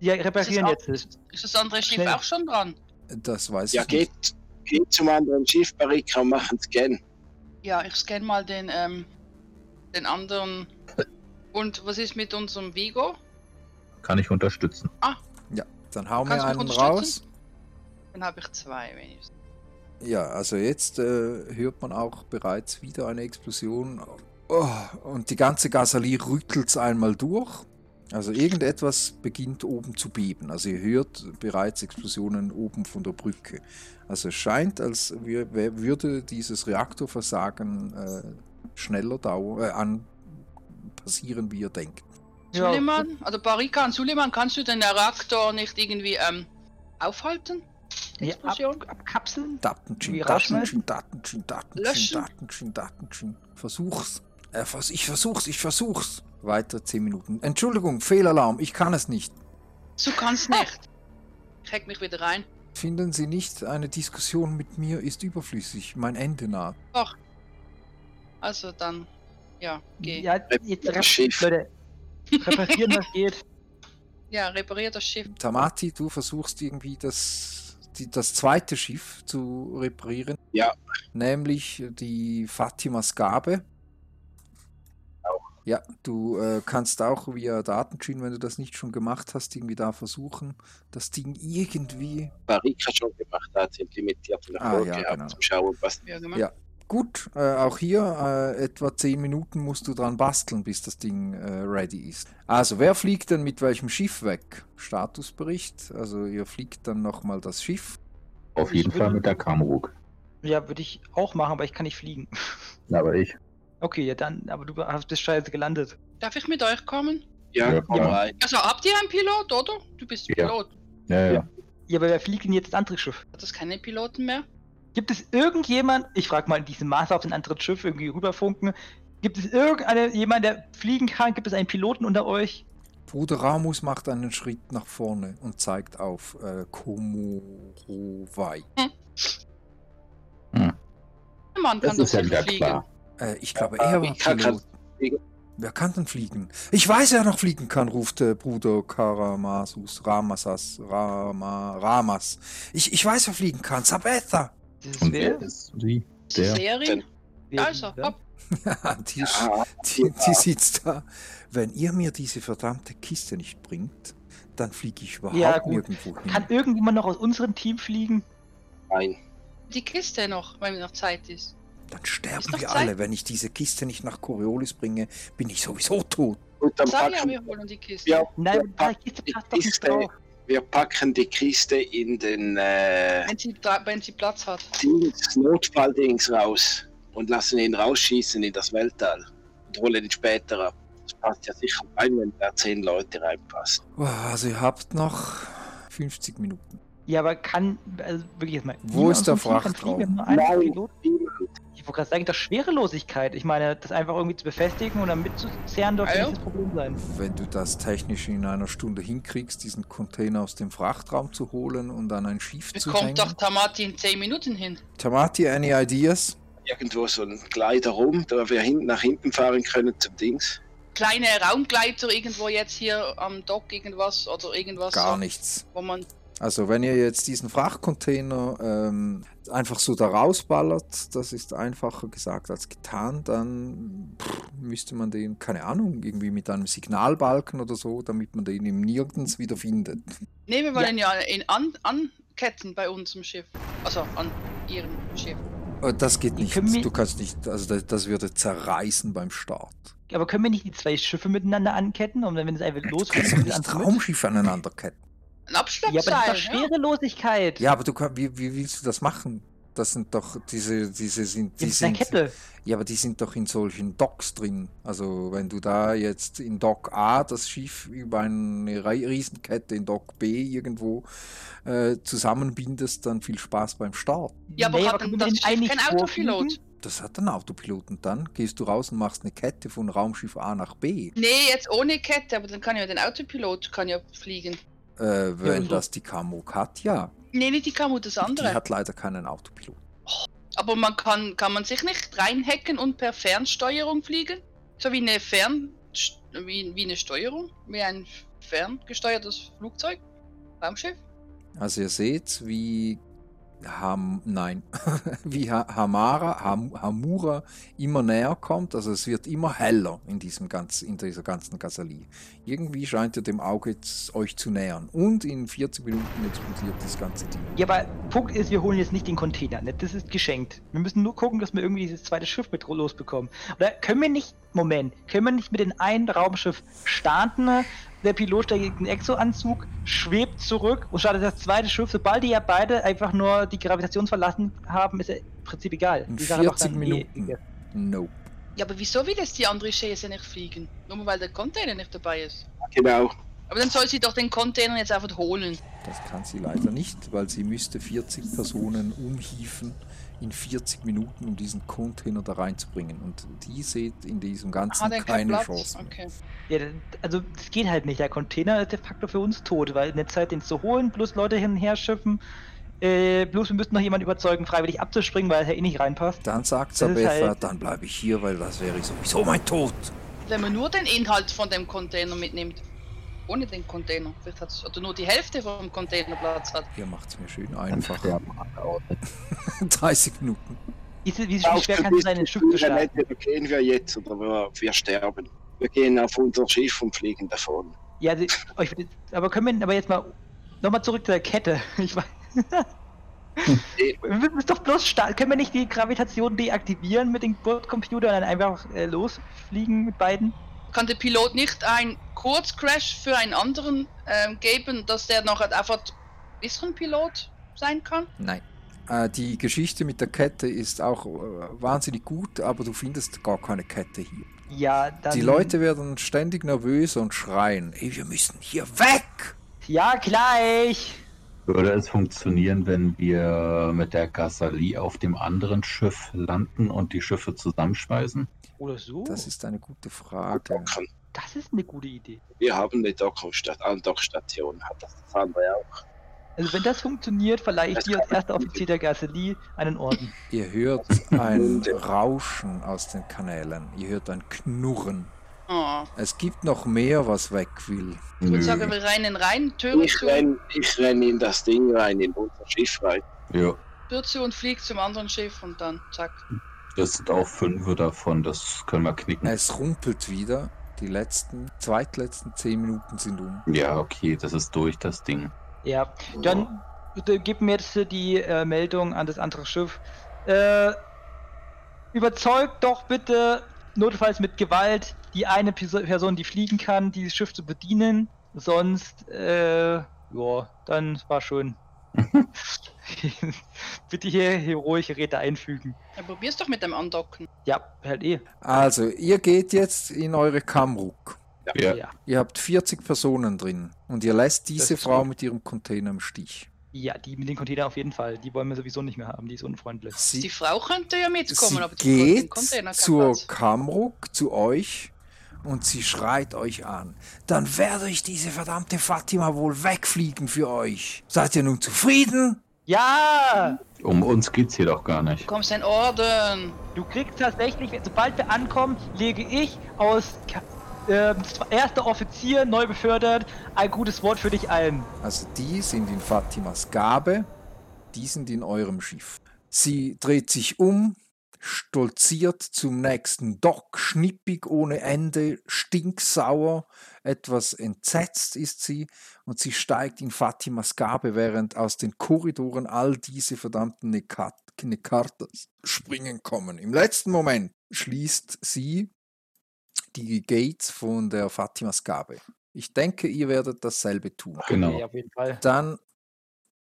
ja, reparieren Ist jetzt. das, ist das andere Schiff Schnell. auch schon dran? Das weiß Ja, ich nicht. geht, geht zum anderen Schiff, Barika, und machen Scan. Ja, ich scanne mal den, ähm, den anderen. Und was ist mit unserem Vigo? Kann ich unterstützen. Dann hau mir Kannst du mich einen raus. Dann habe ich zwei wenigstens. Ja, also jetzt äh, hört man auch bereits wieder eine Explosion. Oh, und die ganze Gasalie rüttelt einmal durch. Also irgendetwas beginnt oben zu beben. Also ihr hört bereits Explosionen oben von der Brücke. Also es scheint, als würde dieses Reaktorversagen äh, schneller dauern, äh, an passieren, wie ihr denkt. Ja, Suleiman, also Barikan, Suleiman, kannst du den Reaktor nicht irgendwie ähm, aufhalten? Die Ja, ab, Explosion? abkapseln? Datenchin, Wie rausschmeißen? Datenchin, Datenchin, Datenchin, Löschen? Datenchin, Datenchin. Versuch's. Äh, vers ich versuch's, ich versuch's. Weitere 10 Minuten. Entschuldigung, Fehlalarm, ich kann es nicht. Du kannst nicht. Ich hack mich wieder rein. Finden Sie nicht, eine Diskussion mit mir ist überflüssig. Mein Ende naht. Doch. Also dann, ja, geh. Ja, Ja, jetzt Das. Leute, reparieren, was geht. reparier das Schiff. Tamati, du versuchst irgendwie das, die, das zweite Schiff zu reparieren. Ja. Nämlich die Fatimas Gabe. Ja, du äh, kannst auch via Datenchain, wenn du das nicht schon gemacht hast, irgendwie da versuchen, das Ding irgendwie. Barika schon gemacht hat, sind limitiert und Ah, Erfolg ja, gehabt, genau. zum Schauen, was Ja, gemacht. Ja. Gut, äh, auch hier äh, etwa 10 Minuten musst du dran basteln, bis das Ding äh, ready ist. Also, wer fliegt denn mit welchem Schiff weg? Statusbericht. Also, ihr fliegt dann nochmal das Schiff. Auf Ich jeden Fall würde- mit der Kamruk. Ja, würde ich auch machen, aber ich kann nicht fliegen. Aber ich. Okay, ja dann, aber du hast bist scheiße gelandet. Darf ich mit euch kommen? ja, Ja, komm rein. Also habt ihr einen Pilot, oder? Du bist Ja. Pilot. Ja, ja. Ja. Ja, aber wer fliegt denn jetzt das andere Schiff? Hat das keine Piloten mehr? Gibt es irgendjemand, ich frage mal in diesem Maße auf ein anderes Schiff irgendwie rüberfunken, gibt es irgendeine, jemand, der fliegen kann? Gibt es einen Piloten unter euch? Bruder Ramus macht einen Schritt nach vorne und zeigt auf äh, Komorowai. Hm. Der Mann Das kann doch ist ja wieder fliegen. klar. Äh, ich glaube, Ja, er war ich kann Pilot. Wer kann denn fliegen? Ich weiß, wer noch fliegen kann, ruft äh, Bruder Karamasus, Ramasas, Rama, Ramas. Ich, ich weiß, wer fliegen kann. Sabetha. Und wer? ist sie? Ist das Der. Wer- Also, wer? hopp. Ja, die, ist- Ja, die, die sitzt da. Wenn ihr mir diese verdammte Kiste nicht bringt, dann fliege ich überhaupt Ja, nirgendwo hin. Kann irgendjemand noch aus unserem Team fliegen? nein. Die Kiste noch, weil noch Zeit ist. Dann sterben wir alle. Wenn ich diese Kiste nicht nach Coriolis bringe, bin ich sowieso tot. Und dann Sag ja, packen, wir holen die Kiste. ja, Nein, wir, da pack, Kiste die passt doch nicht Kiste. wir packen die Kiste in den äh, Wenn, sie, da- wenn sie Platz hat. Dings, Notfalldings raus und lassen ihn rausschießen in das Weltall und holen ihn später ab. Das passt ja sicher rein, wenn da zehn Leute reinpassen. Also ihr habt noch 50 Minuten. Ja, aber kann, also wirklich jetzt mal. Wo ist der Frachtraum? Nein. Pilot? Ich wollte gerade sagen, das Schwerelosigkeit. Ich meine, das einfach irgendwie zu befestigen und dann mitzuzerren dürfte Ah, nicht das Problem sein. Wenn du das technisch in einer Stunde hinkriegst, diesen Container aus dem Frachtraum zu holen und an ein Schiff Wir zu kommt hängen. doch Tamati in 10 Minuten hin. Tamati, any ideas? Irgendwo so ein Gleiter rum, da wir hinten nach hinten fahren können zum Dings. Kleine Raumgleiter irgendwo jetzt hier am Dock irgendwas oder irgendwas. Gar so, nichts. Wo man Also wenn ihr jetzt diesen Frachtcontainer ähm, einfach so da rausballert, das ist einfacher gesagt als getan, dann pff, müsste man den, keine Ahnung, irgendwie mit einem Signalbalken oder so, damit man den im Nirgends wieder findet. Ne, wir wollen ja, ihn an, anketten bei unserem Schiff. Also an ihrem Schiff. Äh, Das geht nicht. Du kannst nicht, also das, das würde zerreißen beim Start. Aber können wir nicht die zwei Schiffe miteinander anketten und wenn es einfach losgeht, kannst doch das nicht Ein Ja, aber Abschleppseil. das ist doch. Schwerelosigkeit. Ja, aber du wie, wie willst du das machen? Das sind doch diese, diese sind, die Mit einer sind, Kette. ja, aber die sind doch in solchen Docks drin. Also wenn du da jetzt in Dock A das Schiff über eine Riesenkette in Dock B irgendwo äh, zusammenbindest, dann viel Spaß beim Start. Ja, aber Nee, hat können denn das Schiff kein Autopilot? vorfliegen? Das hat einen Autopilot und dann gehst du raus und machst eine Kette von Raumschiff A nach B. Nee, jetzt ohne Kette, aber dann kann ja den Autopilot kann ja fliegen. Äh, wenn wieso? das die Kamuk hat, ja. Nee, nicht die Kamu, das Die andere. hat leider keinen Autopilot. Aber man kann, kann man sich nicht reinhacken und per Fernsteuerung fliegen? So wie eine Fern... Wie, wie eine Steuerung? Wie ein ferngesteuertes Flugzeug? Raumschiff? Also ihr seht, wie Ham, nein, wie ha Hamara, Ham Hamura immer näher kommt. Also es wird immer heller in, diesem ganz, in dieser ganzen Gasalie. Irgendwie scheint ihr dem Auge euch zu nähern. Und in 40 Minuten explodiert das ganze Ding. Ja, aber Punkt ist, wir holen jetzt nicht den Container. Ne? Das ist geschenkt. Wir müssen nur gucken, dass wir irgendwie dieses zweite Schiff mit losbekommen. Oder können wir nicht, Moment, können wir nicht mit dem einen Raumschiff starten? Der Pilot steigt in den Exo-Anzug, schwebt zurück und startet das zweite Schiff. Sobald die ja beide einfach nur die Gravitation verlassen haben, ist ja im Prinzip egal. Die Sache macht 40 dann eh- Minuten. Nope. Ja, aber wieso will jetzt die andere Chaise nicht fliegen? Nur weil der Container nicht dabei ist. Genau. Aber dann soll sie doch den Container jetzt einfach holen. Das kann sie leider nicht, weil sie müsste 40 Personen umhieven in 40 Minuten, um diesen Container da reinzubringen. Und die seht in diesem Ganzen keine Platz? Chance. Okay. Ja, also das geht halt nicht. Der Container ist de facto für uns tot, weil in der Zeit den zu holen, plus Leute hin und her schiffen, äh, bloß wir müssten noch jemanden überzeugen, freiwillig abzuspringen, weil er eh nicht reinpasst. Dann sagt Sabetha, halt- dann bleibe ich hier, weil das wäre sowieso mein Tod. Wenn man nur den Inhalt von dem Container mitnimmt. Ohne den Container. Vielleicht hat's, oder nur die Hälfte vom Container Platz hat. Ihr macht es mir schön Dann einfach. sterben alle aus. 30 Minuten. Wie, wie, wie Auf schwer der kann es sein, ein Schiff starten? entweder gehen wir jetzt oder wir, wir sterben. Wir gehen auf unser Schiff und fliegen davon. Ja, also, aber können wir aber jetzt mal nochmal zurück zu der Kette. Ich weiß. Eh. wir müssen es doch bloß starten. Können wir nicht die Gravitation deaktivieren mit dem Bordcomputer und dann einfach äh, losfliegen mit beiden? Kann der Pilot nicht ein Kurzcrash für einen anderen ähm, geben, dass der noch einfach ein bisschen Pilot sein kann? Nein. Äh, die Geschichte mit der Kette ist auch äh, wahnsinnig gut, aber du findest gar keine Kette hier. Ja, dann. Die Leute werden ständig nervös und schreien, ey, wir müssen hier weg! Ja, gleich! Würde es funktionieren, wenn wir mit der Gassalie auf dem anderen Schiff landen und die Schiffe zusammenschweißen? Oder so? Das ist eine gute Frage. Docken. Das ist eine gute Idee. Wir haben eine Dockungstat Andockstation, hat das das andere auch. Also wenn das funktioniert, verleihe ich Das dir als erster Offizier der Gasselie einen Orden. Ihr hört ein Rauschen aus den Kanälen. Ihr hört ein Knurren. Ah. Es gibt noch mehr, was weg will. Ich würde sagen, wir rennen rein, Türe Ich zu, renn, ich renn in das Ding rein, in unser Schiff rein. Ja, Tür zu und fliegt zum anderen Schiff und dann zack. das sind auch fünf davon, das können wir knicken. Es rumpelt wieder. Die letzten, zweitletzten zehn Minuten sind um. Ja, okay, das ist durch, das Ding. Ja, dann äh, gib mir jetzt die äh, Meldung an das andere Schiff. Äh, überzeugt doch bitte, notfalls mit Gewalt, die eine Perso- Person, die fliegen kann, dieses Schiff zu bedienen. Sonst, äh, ja, dann war schon. bitte hier heroische Räte einfügen. Ja, probier's doch mit dem Andocken. Ja, halt eh. Also, ihr geht jetzt in eure Kamruk. Ja, Ja, Ihr habt 40 Personen drin und ihr lässt diese Frau gut. mit ihrem Container im Stich. ja die mit den Container auf jeden Fall. Die wollen wir sowieso nicht mehr haben. Die ist unfreundlich. Die Sie, Frau könnte ja mitkommen, sie aber die geht Container zur. Kamruk, zu euch und sie schreit euch an. Dann werde ich diese verdammte Fatima wohl wegfliegen für euch. Seid ihr nun zufrieden? Ja! um uns geht's hier doch gar nicht. Du kommst in Orden. Du kriegst tatsächlich, sobald wir ankommen, lege ich aus ähm, erster Offizier, neu befördert, ein gutes Wort für dich ein. Also die sind in Fatimas Gabe, die sind in eurem Schiff. Sie dreht sich um, stolziert zum nächsten Dock, schnippig ohne Ende, stinksauer, etwas entsetzt ist sie und sie steigt in Fatimas Gabe, während aus den Korridoren all diese verdammten Nekat Nekartas springen kommen. Im letzten Moment schließt sie die Gates von der Fatimas Gabe. Ich denke, ihr werdet dasselbe tun. Genau. Okay, auf jeden Fall. Dann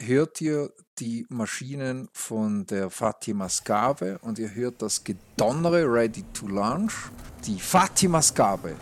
hört ihr die Maschinen von der Fatimas Gabe und ihr hört das Gedonnere ready to launch. Die Fatimas Gabe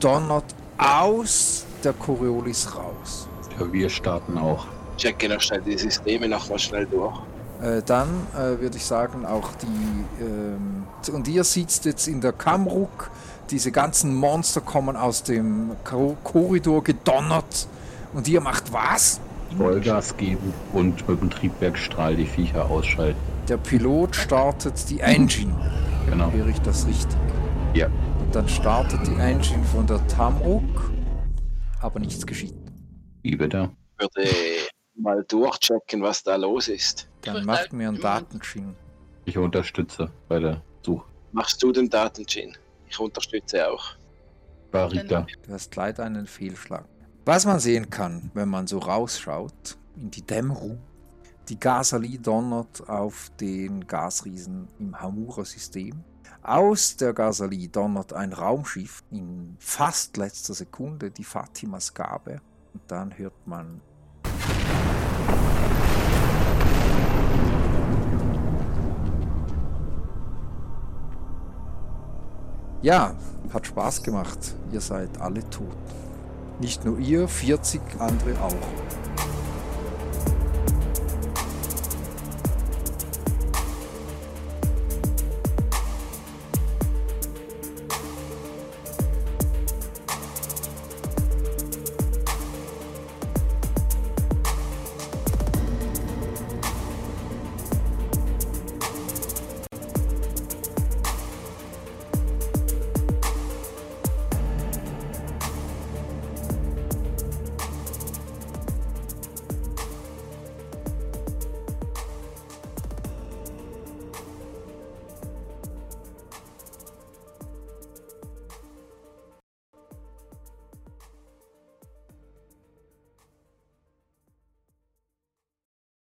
donnert aus der Coriolis raus. Ja, wir starten auch. Checke noch schnell die Systeme noch mal schnell durch. Äh, dann äh, würde ich sagen, auch die. Ähm, und ihr sitzt jetzt in der Kamruk. Diese ganzen Monster kommen aus dem Ko Korridor gedonnert. Und ihr macht was? Vollgas geben und mit dem Triebwerkstrahl die Viecher ausschalten. Der Pilot startet die Engine. Genau. Höre ich das richtig? Ja. Und dann startet die Engine von der Tamruk, aber nichts geschieht. Wie bitte? Würde mal durchchecken, was da los ist. Dann macht mir einen Datensching. Ich unterstütze bei der Suche. Machst du den Datengin? Ich unterstütze auch. Barita. Du hast leider einen Fehlschlag. Was man sehen kann, wenn man so rausschaut in die Dämmerung, die Gasali donnert auf den Gasriesen im Hamura-System. Aus der Gasali donnert ein Raumschiff in fast letzter Sekunde, die Fatimas Gabe. Und dann hört man Ja, hat Spaß gemacht. Ihr seid alle tot. Nicht nur ihr, 40 andere auch.